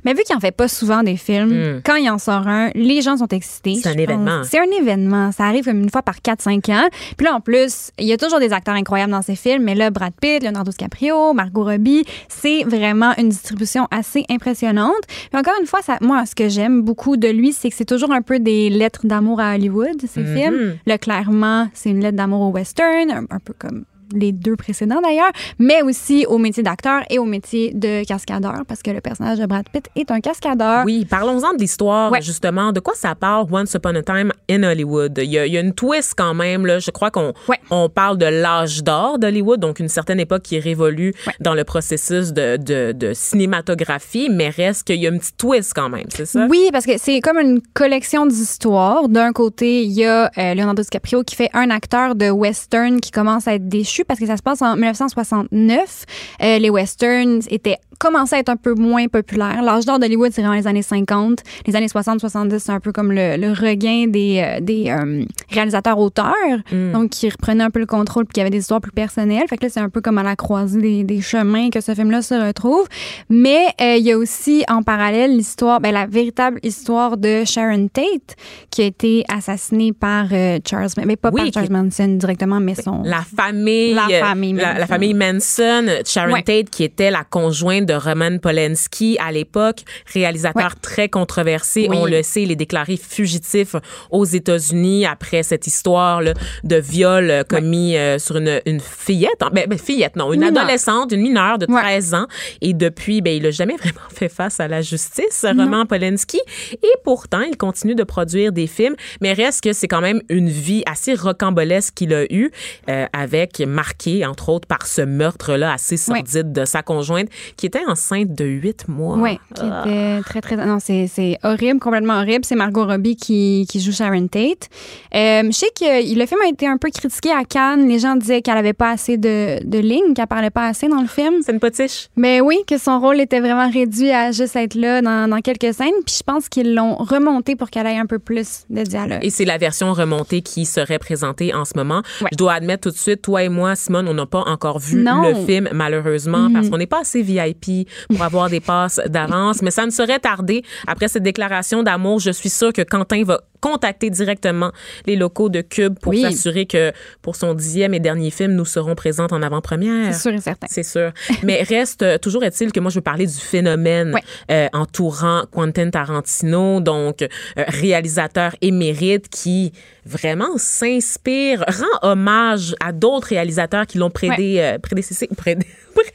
Mais vu qu'il en fait pas souvent des films, quand il en sort un, les gens sont excités. Hmm. C'est un événement. C'est un événement. Ça arrive comme une fois par 4-5 ans. Puis là, en plus, il y a toujours des acteurs incroyables dans ces films. Mais là, Brad Pitt, Leonardo DiCaprio, Margot Robbie, c'est vraiment une distribution assez impressionnante. Puis encore une fois, ça, moi, ce que j'aime beaucoup de lui, c'est que c'est toujours un peu des lettres d'amour à Hollywood, ces Mhm. films. Là, clairement, c'est une lettre d'amour au western, un, un peu comme les deux précédents d'ailleurs, mais aussi au métier d'acteur et au métier de cascadeur, parce que le personnage de Brad Pitt est un cascadeur. Oui, parlons-en de l'histoire, Ouais. justement. De quoi ça parle, Once Upon a Time in Hollywood? Il y a, il y a une twist quand même. Là. Je crois qu'on Ouais. on parle de l'âge d'or d'Hollywood, donc une certaine époque qui est révolue dans le processus de, de, de cinématographie, mais reste qu'il y a une petite twist quand même, c'est ça? Oui, parce que c'est comme une collection d'histoires. D'un côté, il y a euh, Leonardo DiCaprio qui fait un acteur de western qui commence à être déchu parce que ça se passe en 1969. Euh, les westerns étaient commencé à être un peu moins populaire. L'âge d'or d'Hollywood, c'est vraiment les années 50. Les années 60-70, c'est un peu comme le, le regain des, euh, des euh, réalisateurs-auteurs, Mm. donc qui reprenaient un peu le contrôle puis qui avaient des histoires plus personnelles. Fait que là, c'est un peu comme à la croisée des, des chemins que ce film-là se retrouve. Mais euh, il y a aussi en parallèle l'histoire, ben, la véritable histoire de Sharon Tate, qui a été assassinée par euh, Charles, mais pas Oui, par Charles Manson directement, mais son... La famille, La euh, famille la, Manson. la famille Manson, Sharon Ouais. Tate, qui était la conjointe de Roman Polanski à l'époque, réalisateur très controversé. Oui. On le sait, il est déclaré fugitif aux États-Unis après cette histoire là, de viol euh, commis euh, sur une, une fillette. Ben, ben, fillette, non, une Mineure. adolescente, une mineure de 13 ans. Et depuis, ben, il n'a jamais vraiment fait face à la justice, Roman Polanski. Et pourtant, il continue de produire des films, mais reste que c'est quand même une vie assez rocambolesque qu'il a eue, euh, avec marqué, entre autres, par ce meurtre-là assez sordide de sa conjointe, qui était enceinte de huit mois. Oui, qui était très, très. Non, c'est horrible, complètement horrible. C'est Margot Robbie qui, qui joue Sharon Tate. Euh, je sais que le film a été un peu critiqué à Cannes. Les gens disaient qu'elle avait pas assez de, de lignes, qu'elle parlait pas assez dans le film. C'est une potiche. Mais oui, que son rôle était vraiment réduit à juste être là dans, dans quelques scènes. Puis je pense qu'ils l'ont remonté pour qu'elle ait un peu plus de dialogue. Et c'est la version remontée qui serait présentée en ce moment. Je dois admettre tout de suite, toi et moi, Simone, on n'a pas encore vu Non. le film, malheureusement, Mhm. parce qu'on n'est pas assez VIP pour avoir des passes d'avance. Mais ça ne serait tardé. Après cette déclaration d'amour, je suis sûre que Quentin va contacter directement les locaux de Cube pour Oui. s'assurer que pour son dixième et dernier film, nous serons présentes en avant-première. C'est sûr et certain. C'est sûr. Mais reste, toujours est-il que moi, je veux parler du phénomène euh, entourant Quentin Tarantino, donc euh, réalisateur émérite qui vraiment s'inspire, rend hommage à d'autres réalisateurs qui l'ont prédé, euh, prédé-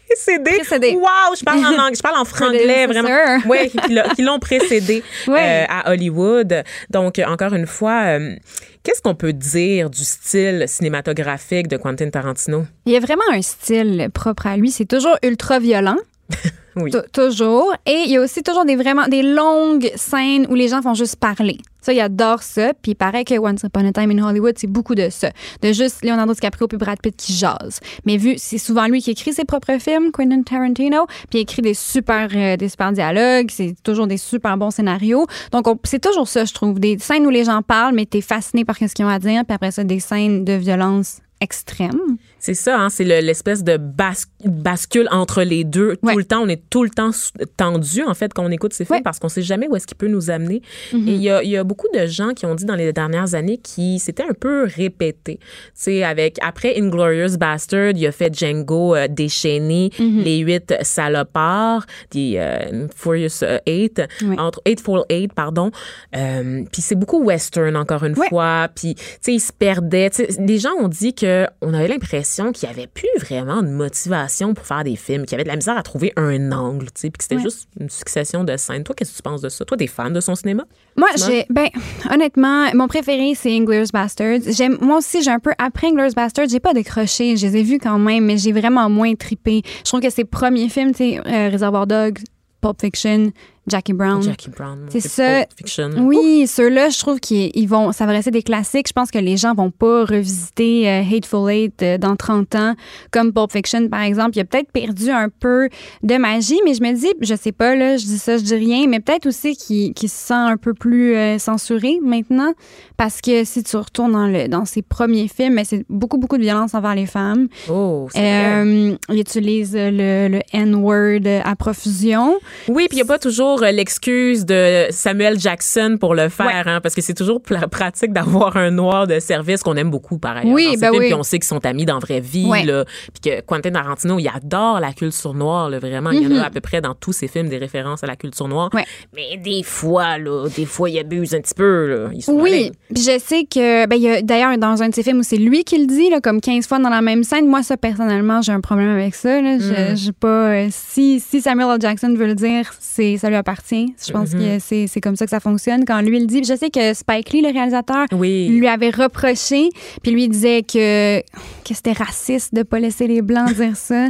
précédé. Wow, je parle en anglais, je parle en franglais, vraiment. Oui, qui l'ont précédé euh, à Hollywood. Donc, encore une fois, euh, qu'est-ce qu'on peut dire du style cinématographique de Quentin Tarantino? Il y a vraiment un style propre à lui. C'est toujours ultra violent. Oui. Tou- Toujours. Et il y a aussi toujours des vraiment des longues scènes où les gens font juste parler. Ça, il adore ça. Puis il paraît que Once Upon a Time in Hollywood, c'est beaucoup de ça. De juste Leonardo DiCaprio puis Brad Pitt qui jasent. Mais vu, c'est souvent lui qui écrit ses propres films, Quentin Tarantino, puis il écrit des super, euh, des super dialogues. C'est toujours des super bons scénarios. Donc, on- c'est toujours ça, je trouve. Des scènes où les gens parlent, mais t'es fasciné par ce qu'ils ont à dire. Puis après ça, des scènes de violence extrême. C'est ça, hein, c'est le- l'espèce de bas- bascule entre les deux. Tout le temps, on est tout le temps tendu, en fait, quand on écoute ces films, parce qu'on sait jamais où est-ce qu'il peut nous amener. Mhm. Et il y a, y a beaucoup de gens qui ont dit dans les dernières années qui s'étaient un peu répétés. Tu sais, avec, après Inglorious Bastard, il a fait Django euh, déchaîné, Mhm. Les Huit Salopards, des euh, Furious euh, Eight, entre Eightful Eight, pardon. Euh, puis c'est beaucoup western, encore une fois. Puis, tu sais, il se perdait. Tu sais, les gens ont dit que on avait l'impression qu'il n'y avait plus vraiment de motivation pour faire des films, qu'il y avait de la misère à trouver un angle, tu sais, puis que c'était Ouais. juste une succession de scènes. Toi, qu'est-ce que tu penses de ça? Toi, t'es fan de son cinéma? Moi, j'ai, ben, honnêtement, mon préféré, c'est Inglourious Bastards. J'aime, moi aussi, j'ai un peu, après Inglourious Bastards, j'ai pas décroché. Je les ai vus quand même, mais j'ai vraiment moins trippé. Je trouve que ses premiers films, tu sais, euh, Reservoir Dogs, Pulp Fiction, Jackie Brown. Jackie Brown, C'est ça. Fiction. Oui, ceux-là, je trouve qu'ils ils vont s'adresser des classiques. Je pense que les gens vont pas revisiter euh, Hateful Eight euh, dans 30 ans, comme Pulp Fiction, par exemple. Il a peut-être perdu un peu de magie, mais je me dis, je sais pas, là, je dis ça, je dis rien, mais peut-être aussi qu'il se sent un peu plus euh, censuré maintenant, parce que si tu retournes dans, le, dans ses premiers films, c'est beaucoup, beaucoup de violence envers les femmes. Oh, c'est vrai. Euh, il utilise le, le N-word à profusion. Oui, puis il n'y a pas toujours euh, l'excuse de Samuel Jackson pour le faire, hein, parce que c'est toujours pratique d'avoir un noir de service qu'on aime beaucoup, par ailleurs. Oui, ben films, oui. Puis on sait qu'ils sont amis dans la vraie vie, Ouais. là, puis que Quentin Tarantino, il adore la culture noire, là, vraiment. Il y en a à peu près dans tous ses films des références à la culture noire. Mais des fois, là, des fois, il abuse un petit peu, là. Ils sont Oui, puis je sais que ben il y a d'ailleurs dans un de ses films où c'est lui qui le dit là, comme 15 fois dans la même scène. Moi ça personnellement, j'ai un problème avec ça là. Je- Mm. j'ai pas euh, si si Samuel L. Jackson veut le dire, c'est ça lui appartient. Je pense Mhm. que c'est c'est comme ça que ça fonctionne. Quand lui, il dit, je sais que Spike Lee, le réalisateur, Oui. lui avait reproché, puis lui disait que, que c'était raciste de pas laisser les Blancs dire ça.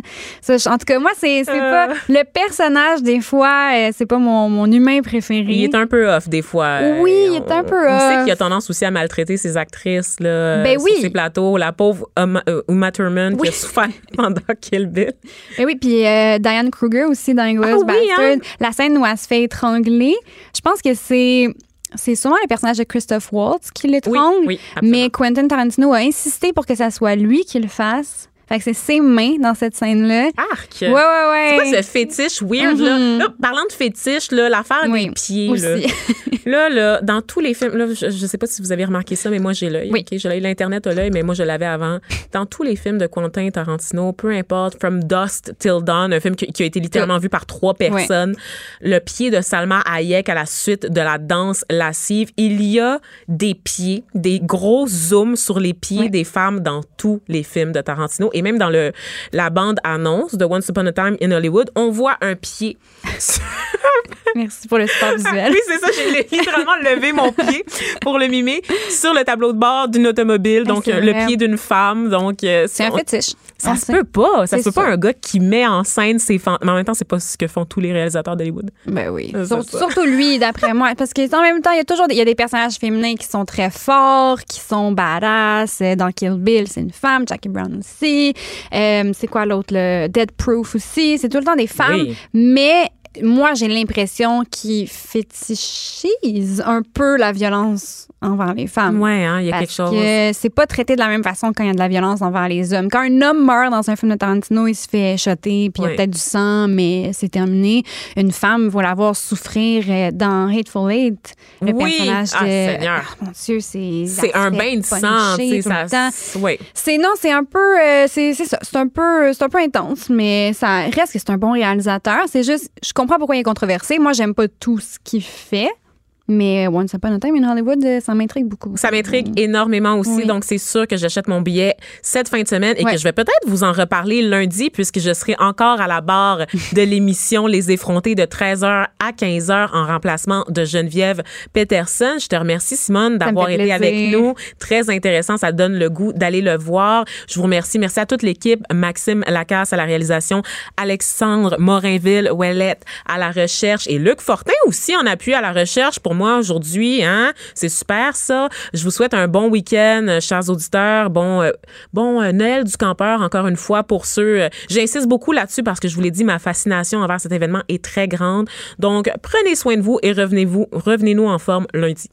En tout cas, moi, c'est Euh. pas... Le personnage, des fois, euh, c'est pas mon, mon humain préféré. Il est un peu off des fois. Oui, il Euh, est un peu On sait off. qu'il a tendance aussi à maltraiter ses actrices là, Ben sur oui. ses plateaux. La pauvre Uma, Uma Thurman qui a souffert pendant Kill Bill. Ben oui, puis euh, Diane Kruger aussi dans Inglourious Ah oui, hein? La scène où elle se fait étrangler, je pense que c'est c'est sûrement le personnage de Christoph Waltz qui l'étrangle, oui, mais Quentin Tarantino a insisté pour que ça soit lui qui le fasse. Fait que c'est ses mains dans cette scène-là. Arc. Ouais, ouais, ouais. C'est quoi ce fétiche weird, là? Mhm. Là, Parlant de fétiche, là, l'affaire Oui, des pieds, aussi. là. là, là, dans tous les films, là, je, je sais pas si vous avez remarqué ça, mais moi, j'ai l'œil. Oui. OK? J'ai l'œil. L'Internet a l'œil, mais moi, je l'avais avant. Dans tous les films de Quentin Tarantino, peu importe, From Dust Till Dawn, un film qui, qui a été littéralement vu par trois personnes, le pied de Salma Hayek à la suite de la danse lascive, il y a des pieds, des gros zooms sur les pieds des femmes dans tous les films de Tarantino et même dans le la bande annonce de Once Upon a Time in Hollywood, on voit un pied. Merci pour le support visuel. oui, c'est ça, j'ai littéralement levé mon pied pour le mimer sur le tableau de bord d'une automobile, donc c'est euh, le vrai. pied d'une femme, donc euh, C'est un on- fétiche. Ça On se peut pas, ça se peut pas un gars qui met en scène ses fantasmes. Mais en même temps, c'est pas ce que font tous les réalisateurs d'Hollywood. Ben oui. Ça. surtout lui, d'après moi. Parce que en même temps, il y a toujours des, il y a des personnages féminins qui sont très forts, qui sont badass. Dans Kill Bill, c'est une femme. Jackie Brown aussi. Euh, c'est quoi l'autre? Le Dead Proof aussi. C'est tout le temps des femmes. Oui. Mais moi, j'ai l'impression qu'ils fétichisent un peu la violence envers les femmes. Ouais, hein, il y a Parce quelque chose. que c'est pas traité de la même façon quand il y a de la violence envers les hommes. Quand un homme meurt dans un film de Tarantino, il se fait shotter, puis il y a peut-être du sang, mais c'est terminé. Une femme va la voir souffrir euh, dans Hateful Eight. Le Oui. personnage Ah, de... Seigneur. Ah, mon Dieu, c'est... C'est un bain de sang, tu sais, ça. Ouais. C'est non, c'est un peu, euh, c'est c'est ça, c'est un peu, c'est un peu intense, mais ça reste que c'est un bon réalisateur. C'est juste, je comprends pourquoi il est controversé. Moi, j'aime pas tout ce qu'il fait, mais Once Upon a Time in Hollywood, euh, ça m'intrigue beaucoup. Ça m'intrigue énormément aussi, Oui. donc c'est sûr que j'achète mon billet cette fin de semaine et que je vais peut-être vous en reparler lundi puisque je serai encore à la barre de l'émission Les Effrontés de 13h à 15h en remplacement de Geneviève Peterson. Je te remercie Simone d'avoir été plaisir. avec nous. Très intéressant, ça donne le goût d'aller le voir. Je vous remercie. Merci à toute l'équipe. Maxime Lacasse à la réalisation, Alexandre Morinville-Ouellette à la recherche et Luc Fortin aussi en appui à la recherche pour moi aujourd'hui. Hein? C'est super ça. Je vous souhaite un bon week-end, euh, chers auditeurs. Bon, euh, bon euh, Noël du campeur encore une fois pour ceux. J'insiste beaucoup là-dessus parce que je vous l'ai dit, ma fascination envers cet événement est très grande. Donc, prenez soin de vous et revenez-vous, revenez-nous en forme lundi.